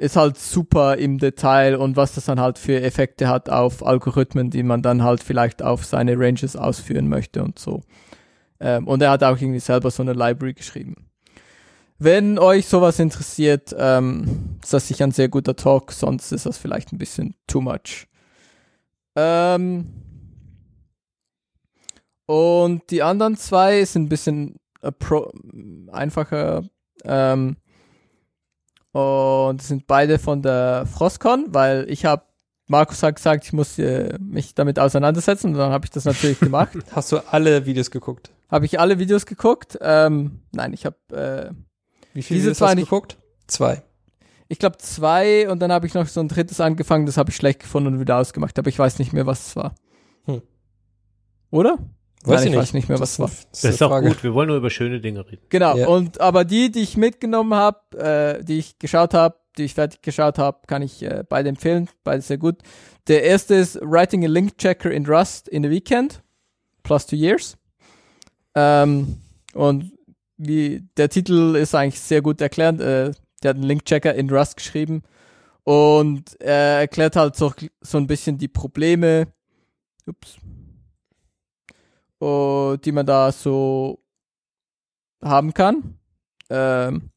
ist halt super im Detail und was das dann halt für Effekte hat auf Algorithmen, die man dann halt vielleicht auf seine Ranges ausführen möchte und so. Ähm, und er hat auch irgendwie selber so eine Library geschrieben. Wenn euch sowas interessiert, ähm, ist das sicher ein sehr guter Talk, sonst ist das vielleicht ein bisschen too much. Ähm, und die anderen zwei sind ein bisschen einfacher. Ähm, und sind beide von der Frostcon, weil ich habe, Markus hat gesagt, ich muss äh, mich damit auseinandersetzen und dann habe ich das natürlich *laughs* gemacht. Hast du alle Videos geguckt? Habe ich alle Videos geguckt? Ähm, nein, ich habe äh, Wie viele Diese Videos zwei hast du geguckt? Zwei. ich glaube zwei und dann habe ich noch so ein drittes angefangen, das habe ich schlecht gefunden und wieder ausgemacht, aber ich weiß nicht mehr, was es war. Hm. Oder? Weiß Nein, ich ich weiß nicht mehr, was Das war. ist eine- Das ist eine auch Frage. gut. Wir wollen nur über schöne Dinge reden. Genau, Ja. und aber die, die ich mitgenommen habe, äh, die ich geschaut habe, die ich fertig geschaut habe, kann ich äh, beide empfehlen, beide sehr gut. Der erste ist Writing a Link Checker in Rust in a Weekend, plus two years. Ähm, und wie der Titel ist eigentlich sehr gut erklärt. Äh, der hat einen Link Checker in Rust geschrieben und er erklärt halt so, so ein bisschen die Probleme, ups, oh, die man da so haben kann. Ähm,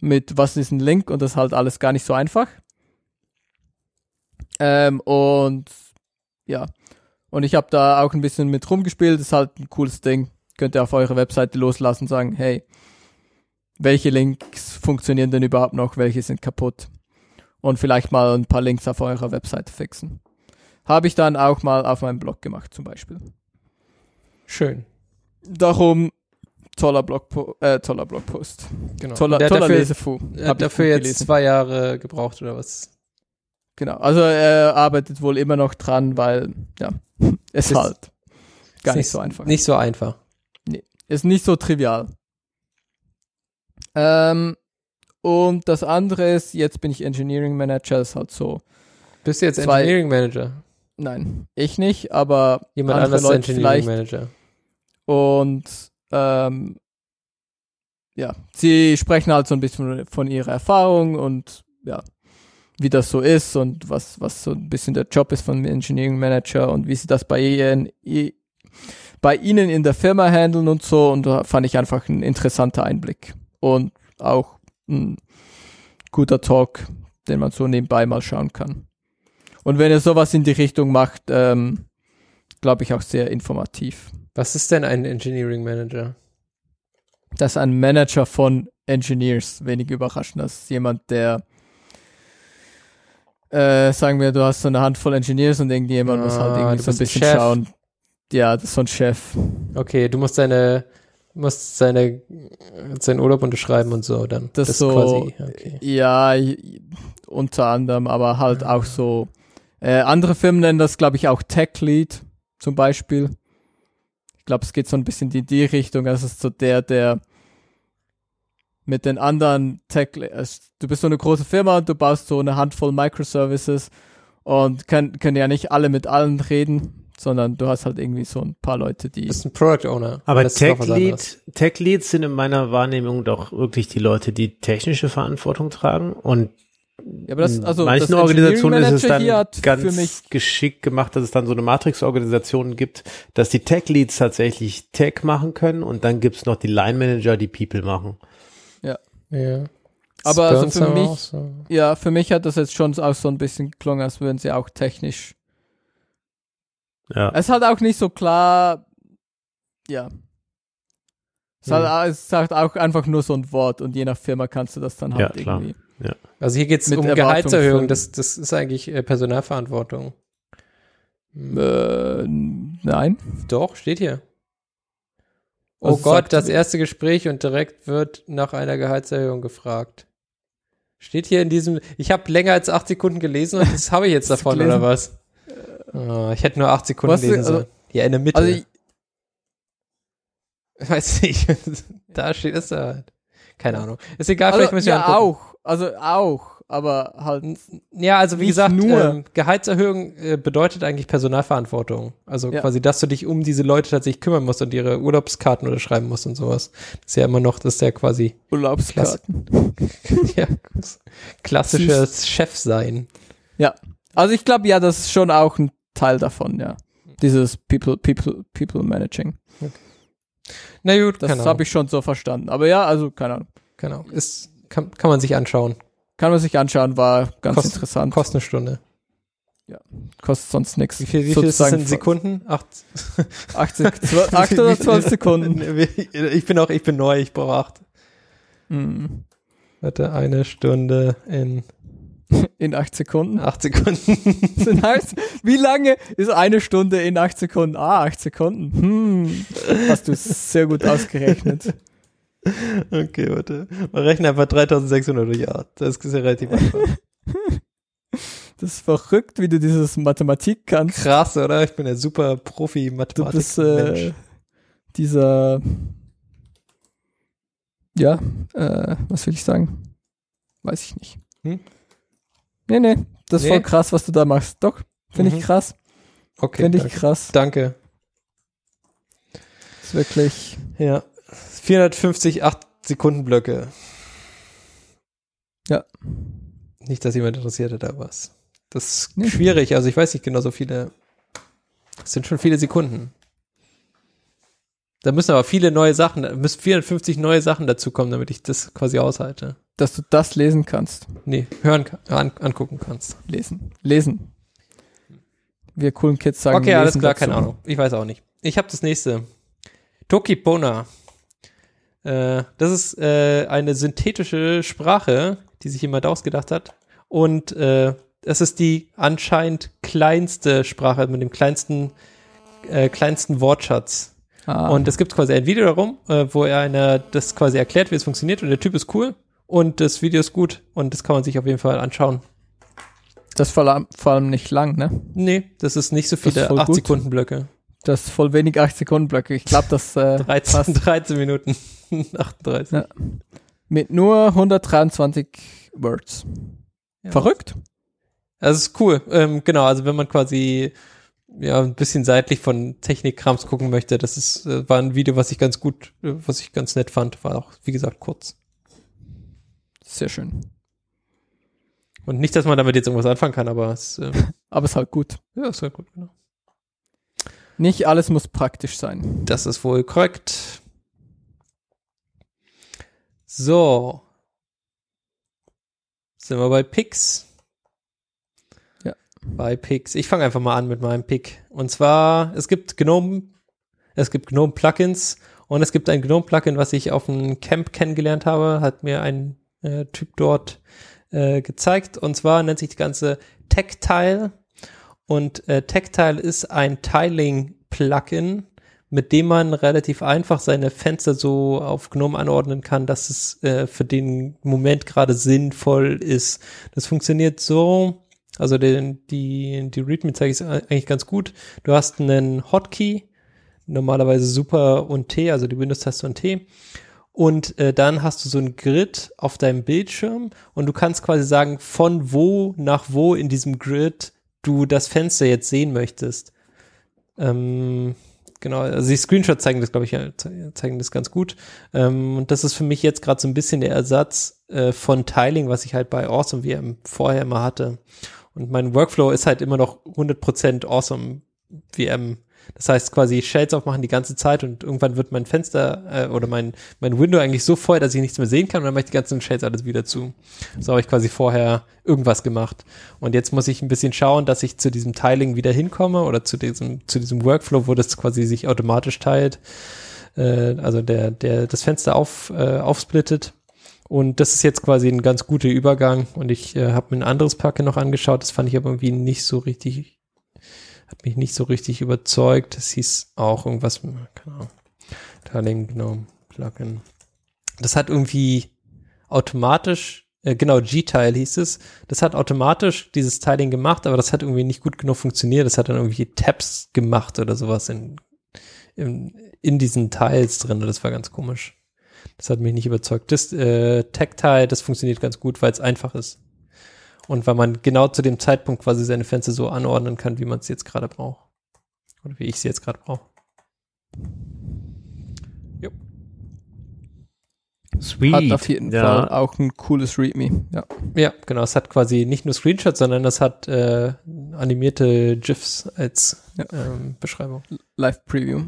mit was ist ein Link und das halt alles gar nicht so einfach. Ähm, und ja, und ich habe da auch ein bisschen mit rumgespielt, ist halt ein cooles Ding. Könnt ihr auf eure Webseite loslassen und sagen, hey, welche Links funktionieren denn überhaupt noch, welche sind kaputt? Und vielleicht mal ein paar Links auf eurer Webseite fixen. Habe ich dann auch mal auf meinem Blog gemacht, zum Beispiel. Schön. Darum toller Blogpo äh, toller Blogpost. Genau. Toller, der toller dafür, Lesefu. er Hab hat dafür jetzt gelesen. zwei Jahre gebraucht oder was? Genau. Also er arbeitet wohl immer noch dran, weil ja, *laughs* es Ist- halt gar Ist nicht so einfach. Nicht so einfach. Ist nicht so trivial. Ähm, und das andere ist, jetzt bin ich Engineering Manager, ist halt so. Bist du jetzt Zwei- Engineering Manager? Nein, ich nicht, aber Jemand andere anders ist Leute Engineering vielleicht. Manager. Und ähm, ja, sie sprechen halt so ein bisschen von ihrer Erfahrung und ja, wie das so ist und was, was so ein bisschen der Job ist von Engineering Manager und wie sie das bei ihnen, i- bei ihnen in der Firma handeln und so. Und da fand ich einfach ein interessanter Einblick und auch ein guter Talk, den man so nebenbei mal schauen kann. Und wenn ihr sowas in die Richtung macht, ähm, glaube ich auch sehr informativ. Was ist denn ein Engineering Manager? Das ist ein Manager von Engineers. Wenig überraschend. Das ist jemand, der, äh, sagen wir, du hast so eine Handvoll Engineers und irgendjemand muss halt Ah, irgendwie so ein ein bisschen Chef. schauen. Ja, das ist so ein Chef. Okay, du musst deine, musst seine, seinen Urlaub unterschreiben und so dann. Das ist so- quasi, okay. Ja, unter anderem, aber halt auch so. Äh, andere Firmen nennen das, glaube ich, auch Tech Lead zum Beispiel. Ich glaube, es geht so ein bisschen in die Richtung. Das ist so der, der mit den anderen Tech, also du bist so eine große Firma und du baust so eine Handvoll Microservices und können, können ja nicht alle mit allen reden, sondern du hast halt irgendwie so ein paar Leute, die. Du bist ein Product Owner. Aber Tech. Lead, Tech Leads sind in meiner Wahrnehmung doch wirklich die Leute, die technische Verantwortung tragen und Ja, aber das, also in manchen das Organisationen ist es dann hat ganz für mich geschickt gemacht, dass es dann so eine Matrix-Organisation gibt, dass die Tech-Leads tatsächlich Tech machen können und dann gibt's noch die Line-Manager, die People machen. Ja. Aber also für mich- so. Ja, für mich hat das jetzt schon auch so ein bisschen geklungen, als würden sie auch technisch. Ja. Es ist halt auch nicht so klar. Ja. Es Hm. halt, es ist halt auch einfach nur so ein Wort und je nach Firma kannst du das dann halt Ja, klar. irgendwie. Also hier geht es um Gehaltserhöhung. Das, das ist eigentlich äh, Personalverantwortung. Hm. Äh, nein. Doch, steht hier. Oh Also Gott, das erste Gespräch und direkt wird nach einer Gehaltserhöhung gefragt. Steht hier in diesem, ich habe länger als acht Sekunden gelesen und das habe ich jetzt *laughs* davon, oder was? Oh, ich hätte nur acht Sekunden Was, lesen also- sollen. Ja, in der Mitte. Also ich, *laughs* Weiß nicht. *laughs* da steht es da halt. Keine Ahnung. Ist egal, also vielleicht müssen wir ja auch, also auch, aber halt Ja, also wie gesagt, nur. Ähm, Gehaltserhöhung äh, bedeutet eigentlich Personalverantwortung. Also Ja. quasi, dass du dich um diese Leute tatsächlich kümmern musst und ihre Urlaubskarten unterschreiben musst und sowas. Das ist ja immer noch, das ist ja quasi Urlaubskarten. *laughs* ja, klassisches Chefsein. Also ich glaube ja, das ist schon auch ein Teil davon, ja. Dieses People, People, People Managing. Na gut, Das habe ich schon so verstanden. Aber ja, also keine Ahnung. Ahnung. Ist, kann, kann man sich anschauen. Kann man sich anschauen, war ganz Kost- interessant. Kostet eine Stunde. Kostet sonst nichts. Wie viel, wie viel ist das in Sekunden? Acht. 80, 12, 8 oder 12 Sekunden. *laughs* Ich bin auch, ich bin neu, ich brauche acht. Mhm. Warte, eine Stunde in *laughs* In 8 Sekunden. acht Sekunden. *laughs* Sind acht- Wie lange ist eine Stunde in 8 Sekunden? Ah, 8 Sekunden. Hm. Hast du sehr gut ausgerechnet. Okay, warte. Man rechnet einfach 3600 durch 8. Das ist ja relativ einfach. *laughs* Das ist verrückt, wie du dieses Mathematik kannst. Krass, oder? Ich bin der super Du Profi-Mathematik. bist äh, dieser, ja, äh, was will ich sagen? Weiß ich nicht. Hm? Nee, nee, das ist Nee? voll krass, was du da machst. Doch, finde Mhm. ich krass. okay, Finde ich danke. krass. danke. ist wirklich, Ja. 450 8 Sekunden Blöcke. Ja. Nicht, dass jemand interessiert hat, aber was. Das ist Nee. schwierig. Also ich weiß nicht genau so viele. Es sind schon viele Sekunden. Da müssen aber viele neue Sachen, da müssen 450 neue Sachen dazukommen, damit ich das quasi aushalte. dass du das lesen kannst. Nee, hören, an, angucken kannst. Lesen. Lesen. Wir coolen Kids sagen Okay, alles klar, dazu. keine Ahnung. Ich weiß auch nicht. Ich habe das nächste. Tokipona. Äh, das ist äh, eine synthetische Sprache, die sich jemand ausgedacht hat. Und äh, es ist die anscheinend kleinste Sprache mit dem kleinsten, äh, kleinsten Wortschatz. Ah, Und es gibt quasi ein Video darum, äh, wo er einer das quasi erklärt, wie es funktioniert. Und der Typ ist cool. Und das Video ist gut. Und das kann man sich auf jeden Fall anschauen. das ist vor allem, nicht lang, ne? Nee, das ist nicht so Das viele voll 8 gut. Sekunden Blöcke. Das ist voll wenig 8 Sekunden Blöcke. Ich glaube, das äh, *laughs* 13, passt 13 Minuten. 38. Ja. mit nur 123 Words. Ja. Verrückt. Es ist cool. Ähm, genau, also wenn man quasi ja ein bisschen seitlich von Technikkrams gucken möchte, das ist äh, war ein Video, was ich ganz gut, äh, was ich ganz nett fand, war auch wie gesagt kurz. Sehr schön. Und nicht, dass man damit jetzt irgendwas anfangen kann, aber es äh, *laughs* Aber ist halt gut. ja, ist halt gut, genau. Nicht alles muss praktisch sein. Das ist wohl korrekt. So. Sind wir bei Picks? Ja. Bei Picks. Ich fange einfach mal an mit meinem Pick. Und zwar, es gibt Gnome, es gibt Gnome Plugins und es gibt ein Gnome Plugin, was ich auf dem Camp kennengelernt habe, hat mir ein äh, Typ dort äh, gezeigt. Und zwar nennt sich die ganze Tactile. Und äh, Tactile ist ein Tiling-Plugin, mit dem man relativ einfach seine Fenster so auf GNOME anordnen kann, dass es äh, für den Moment gerade sinnvoll ist. Das funktioniert so, also den, die, die README zeige ich eigentlich ganz gut. Du hast einen Hotkey, normalerweise Super und T, also die Windows-Taste und T. Und äh, dann hast du so ein Grid auf deinem Bildschirm und du kannst quasi sagen, von wo nach wo in diesem Grid du das Fenster jetzt sehen möchtest. Ähm, genau, also die Screenshots zeigen das, glaube ich, zeigen das ganz gut. Ähm, und das ist für mich jetzt gerade so ein bisschen der Ersatz äh, von Tiling, was ich halt bei Awesome VM vorher immer hatte. Und mein Workflow ist halt immer noch 100% Awesome VM. Das heißt quasi Shades aufmachen die ganze Zeit und irgendwann wird mein Fenster äh, oder mein, mein Window eigentlich so voll, dass ich nichts mehr sehen kann und dann mache ich die ganzen Shades alles wieder zu. So habe ich quasi vorher irgendwas gemacht. Und jetzt muss ich ein bisschen schauen, dass ich zu diesem Tiling wieder hinkomme oder zu diesem, zu diesem Workflow, wo das quasi sich automatisch teilt. Äh, also der, der das Fenster auf, äh, aufsplittet. Und das ist jetzt quasi ein ganz guter Übergang. Und ich äh, habe mir ein anderes Paket noch angeschaut. Das fand ich aber irgendwie nicht so richtig, hat mich nicht so richtig überzeugt. Das hieß auch irgendwas, keine Ahnung. Tiling GNOME Plugin. Das hat irgendwie automatisch, äh, genau, G-Tile hieß es, das hat automatisch dieses Tiling gemacht, aber das hat irgendwie nicht gut genug funktioniert. Das hat dann irgendwie Tabs gemacht oder sowas in, in, in diesen Tiles drin. Das war ganz komisch. Das hat mich nicht überzeugt. Das äh, Tactile, das funktioniert ganz gut, weil es einfach ist. Und weil man genau zu dem Zeitpunkt quasi seine Fenster so anordnen kann, wie man es jetzt gerade braucht. Oder wie ich sie jetzt gerade brauche. Sweet. Hat auf jeden ja. Fall auch ein cooles README. Ja. Ja, genau. Es hat quasi nicht nur Screenshots, sondern es hat äh, animierte GIFs als Ja. ähm, Beschreibung. Live Preview.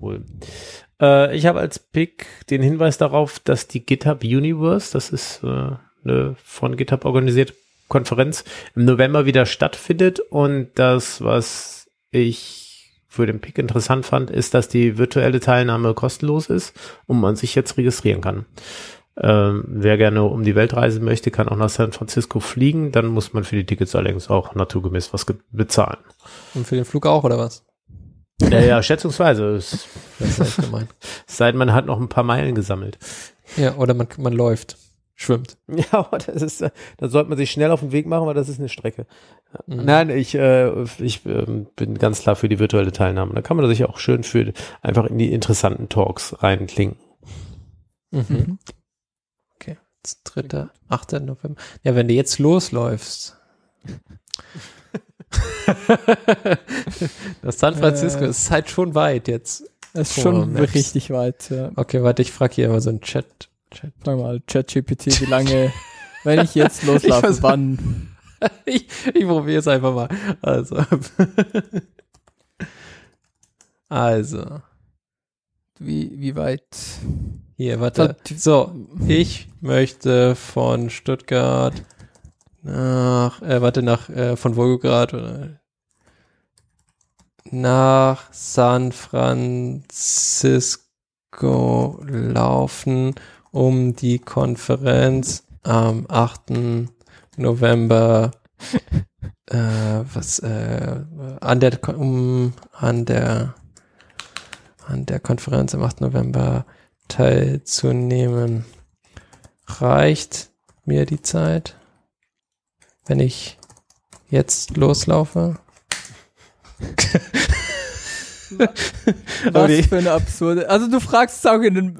Cool. Äh, ich habe als Pick den Hinweis darauf, dass die GitHub Universe, das ist äh, eine von GitHub organisierte Konferenz, im November wieder stattfindet und das, was ich für den Pick interessant fand, ist, dass die virtuelle Teilnahme kostenlos ist und man sich jetzt registrieren kann. Ähm, wer gerne um die Welt reisen möchte, kann auch nach San Francisco fliegen. Dann muss man für die Tickets allerdings auch naturgemäß was bezahlen. Und für den Flug auch, oder was? Ja, ja, schätzungsweise. Es, Das ist gemein. *laughs* es sei denn, man hat noch ein paar Meilen gesammelt. Ja, oder man, man läuft, schwimmt. *laughs* Ja, aber das ist, äh, da sollte man sich schnell auf den Weg machen, weil das ist eine Strecke. Mhm. Nein, ich, äh, ich ähm, bin ganz klar für die virtuelle Teilnahme. Da kann man sich auch schön für einfach in die interessanten Talks reinklinken. Mhm. Okay, jetzt dritter, 8. November. Ja, wenn du jetzt losläufst. *laughs* das San Francisco Äh. ist halt schon weit jetzt. Ist schon richtig weit. Ja. Okay, warte, ich frage hier mal so einen Chat. Chat. Sag mal, ChatGPT, wie lange, *laughs* wenn ich jetzt loslaufe, weiß- wann? *laughs* ich ich probiere es einfach mal. Also. *laughs* also. Wie, wie weit? Hier, warte. So, ich möchte von Stuttgart nach, äh, warte, nach, äh, von Volgograd oder nach San Francisco laufen, um die Konferenz am 8. November äh, was äh, an der um, an der an der Konferenz am 8. November teilzunehmen. Reicht mir die Zeit, wenn ich jetzt loslaufe? *laughs* Was für eine absurde. Also du fragst auch in den.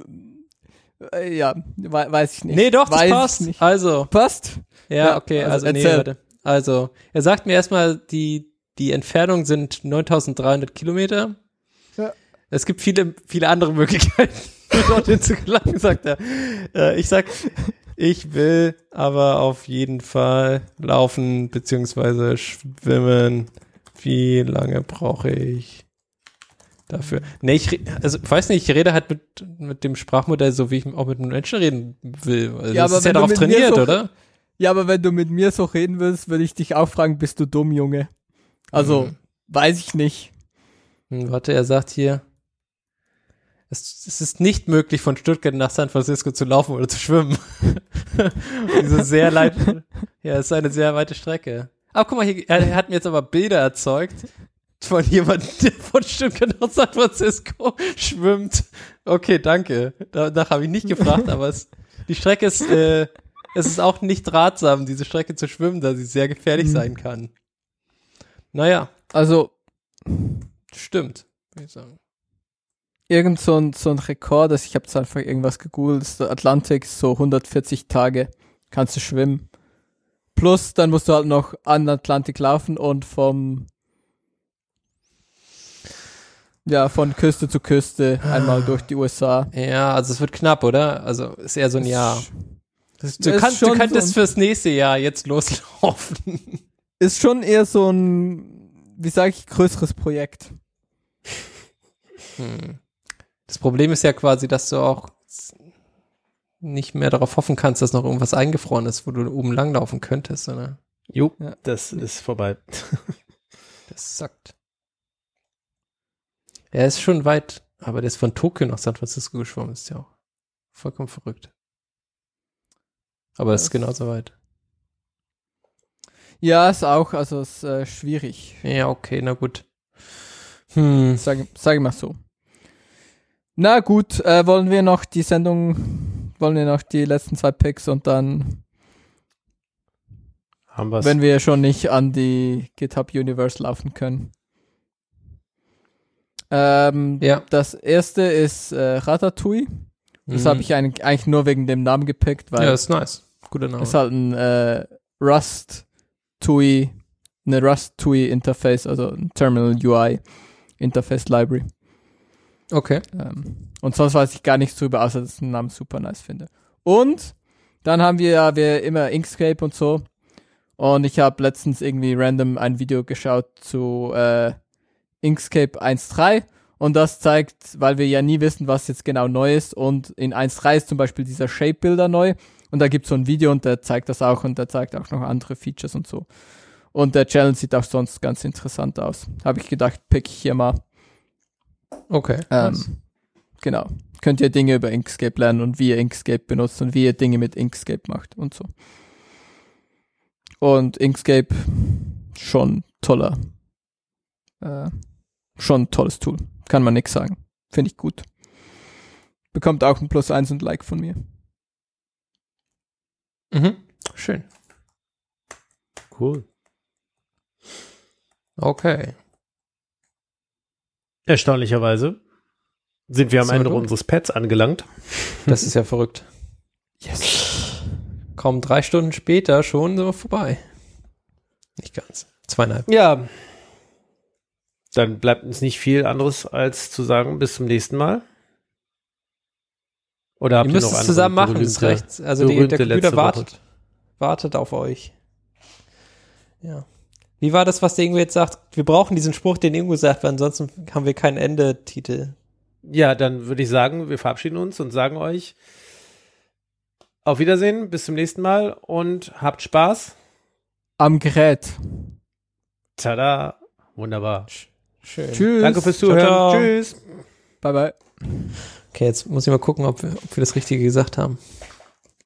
Äh, ja, we weiß ich nicht. Nee, doch, das weiß ich passt. Nicht. Also, Passt? ja, Ja, okay, also also, nee, warte. Also, er sagt mir erstmal, die, die Entfernung sind 9300 Kilometer. Ja. Es gibt viele, viele andere Möglichkeiten, *laughs* dorthin zu gelangen, sagt er. Äh, ich sag, ich will aber auf jeden Fall laufen beziehungsweise schwimmen. Wie lange brauche ich dafür? Nee, ich, also, weiß nicht, ich rede halt mit, mit dem Sprachmodell so, wie ich auch mit einem Menschen reden will. Also, Ja, das aber ist ja wenn du darauf mit mir trainiert, so- oder? Ja, aber wenn du mit mir so reden willst, würde ich dich auch fragen, bist du dumm, Junge? Also, Mhm. weiß ich nicht. Hm, warte, er sagt hier, es, es ist nicht möglich, von Stuttgart nach San Francisco zu laufen oder zu schwimmen. *laughs* Diese sehr leid, *laughs* ja, es ist eine sehr weite Strecke. Aber guck mal, hier, er, er hat mir jetzt aber Bilder erzeugt von jemandem, der von Stuttgart nach San Francisco schwimmt. Okay, danke. Danach habe ich nicht gefragt, aber es, die Strecke ist, äh, es ist auch nicht ratsam, diese Strecke zu schwimmen, da sie sehr gefährlich Mhm. sein kann. Naja, Also, stimmt, würde ich sagen. irgend so ein, so ein Rekord, also ich habe jetzt einfach irgendwas gegoogelt, ist der Atlantik so 140 Tage kannst du schwimmen. Plus, dann musst du halt noch an den Atlantik laufen und vom ja, von Küste zu Küste einmal durch die USA. Ja, also es wird knapp, oder? Also ist eher so ein Jahr. Das, du, ist kannst, du könntest so ein- fürs nächste Jahr jetzt loslaufen. Ist schon eher so ein, wie sage ich, größeres Projekt. Hm. Das Problem ist ja quasi, dass du auch nicht mehr darauf hoffen kannst, dass noch irgendwas eingefroren ist, wo du oben langlaufen könntest, oder? Jo, Ja. das ist vorbei. Das sagt. Er ist schon weit, aber der ist von Tokio nach San Francisco geschwommen, ist ja auch vollkommen verrückt. Aber es ist genauso weit. Ja, ist auch, also ist äh, schwierig. Ja, okay, na gut. Hm. Sage sag ich mal so. Na gut, äh, wollen wir noch die Sendung, wollen wir noch die letzten zwei Picks und dann, Haben wir's. wenn wir schon nicht an die GitHub Universe laufen können. Ähm, Ja. Das erste ist äh, Ratatouille. Das Mhm. habe ich eigentlich, eigentlich nur wegen dem Namen gepickt, weil Ja, ist nice. Guter Name. es halt ein äh, Rust TUI, eine Rust TUI Interface, also ein Terminal UI Interface Library. Okay. Ähm, und sonst weiß ich gar nichts drüber, außer dass ich den Namen super nice finde. Und dann haben wir ja wir immer Inkscape und so. Und ich habe letztens irgendwie random ein Video geschaut zu äh, Inkscape 1.3 und das zeigt, weil wir ja nie wissen, was jetzt genau neu ist und in 1.3 ist zum Beispiel dieser Shape-Builder neu und da gibt es so ein Video und der zeigt das auch und der zeigt auch noch andere Features und so. Und der Challenge sieht auch sonst ganz interessant aus. Habe ich gedacht, pick ich hier mal. Okay. Ähm, nice. Genau. Könnt ihr Dinge über Inkscape lernen und wie ihr Inkscape benutzt und wie ihr Dinge mit Inkscape macht und so. Und Inkscape schon toller. Äh, schon ein tolles Tool. Kann man nix sagen. Finde ich gut. Bekommt auch ein Plus eins und Like von mir. Mhm. Schön. Cool. Okay. Erstaunlicherweise sind wir am Ende unseres Pads angelangt. Das ist ja verrückt. Yes. Kaum drei Stunden später schon so vorbei. Nicht ganz. Zweieinhalb. Ja. Dann bleibt uns nicht viel anderes als zu sagen, bis zum nächsten Mal. Oder habt Ihr ihr, müsst noch es zusammen machen, ist recht. Also die, der berühmte Computer Woche? wartet, wartet auf euch. Ja. Wie war das, was der Ingo jetzt sagt? Wir brauchen diesen Spruch, den Ingo sagt, weil ansonsten haben wir keinen Ende-Titel. Ja, dann würde ich sagen, wir verabschieden uns und sagen euch auf Wiedersehen, bis zum nächsten Mal und habt Spaß. Am Gerät. Tada. Wunderbar. Schön. Tschüss. Danke fürs Zuhören. Ciao. Tschüss. Bye bye. Okay, jetzt muss ich mal gucken, ob wir, ob wir das Richtige gesagt haben.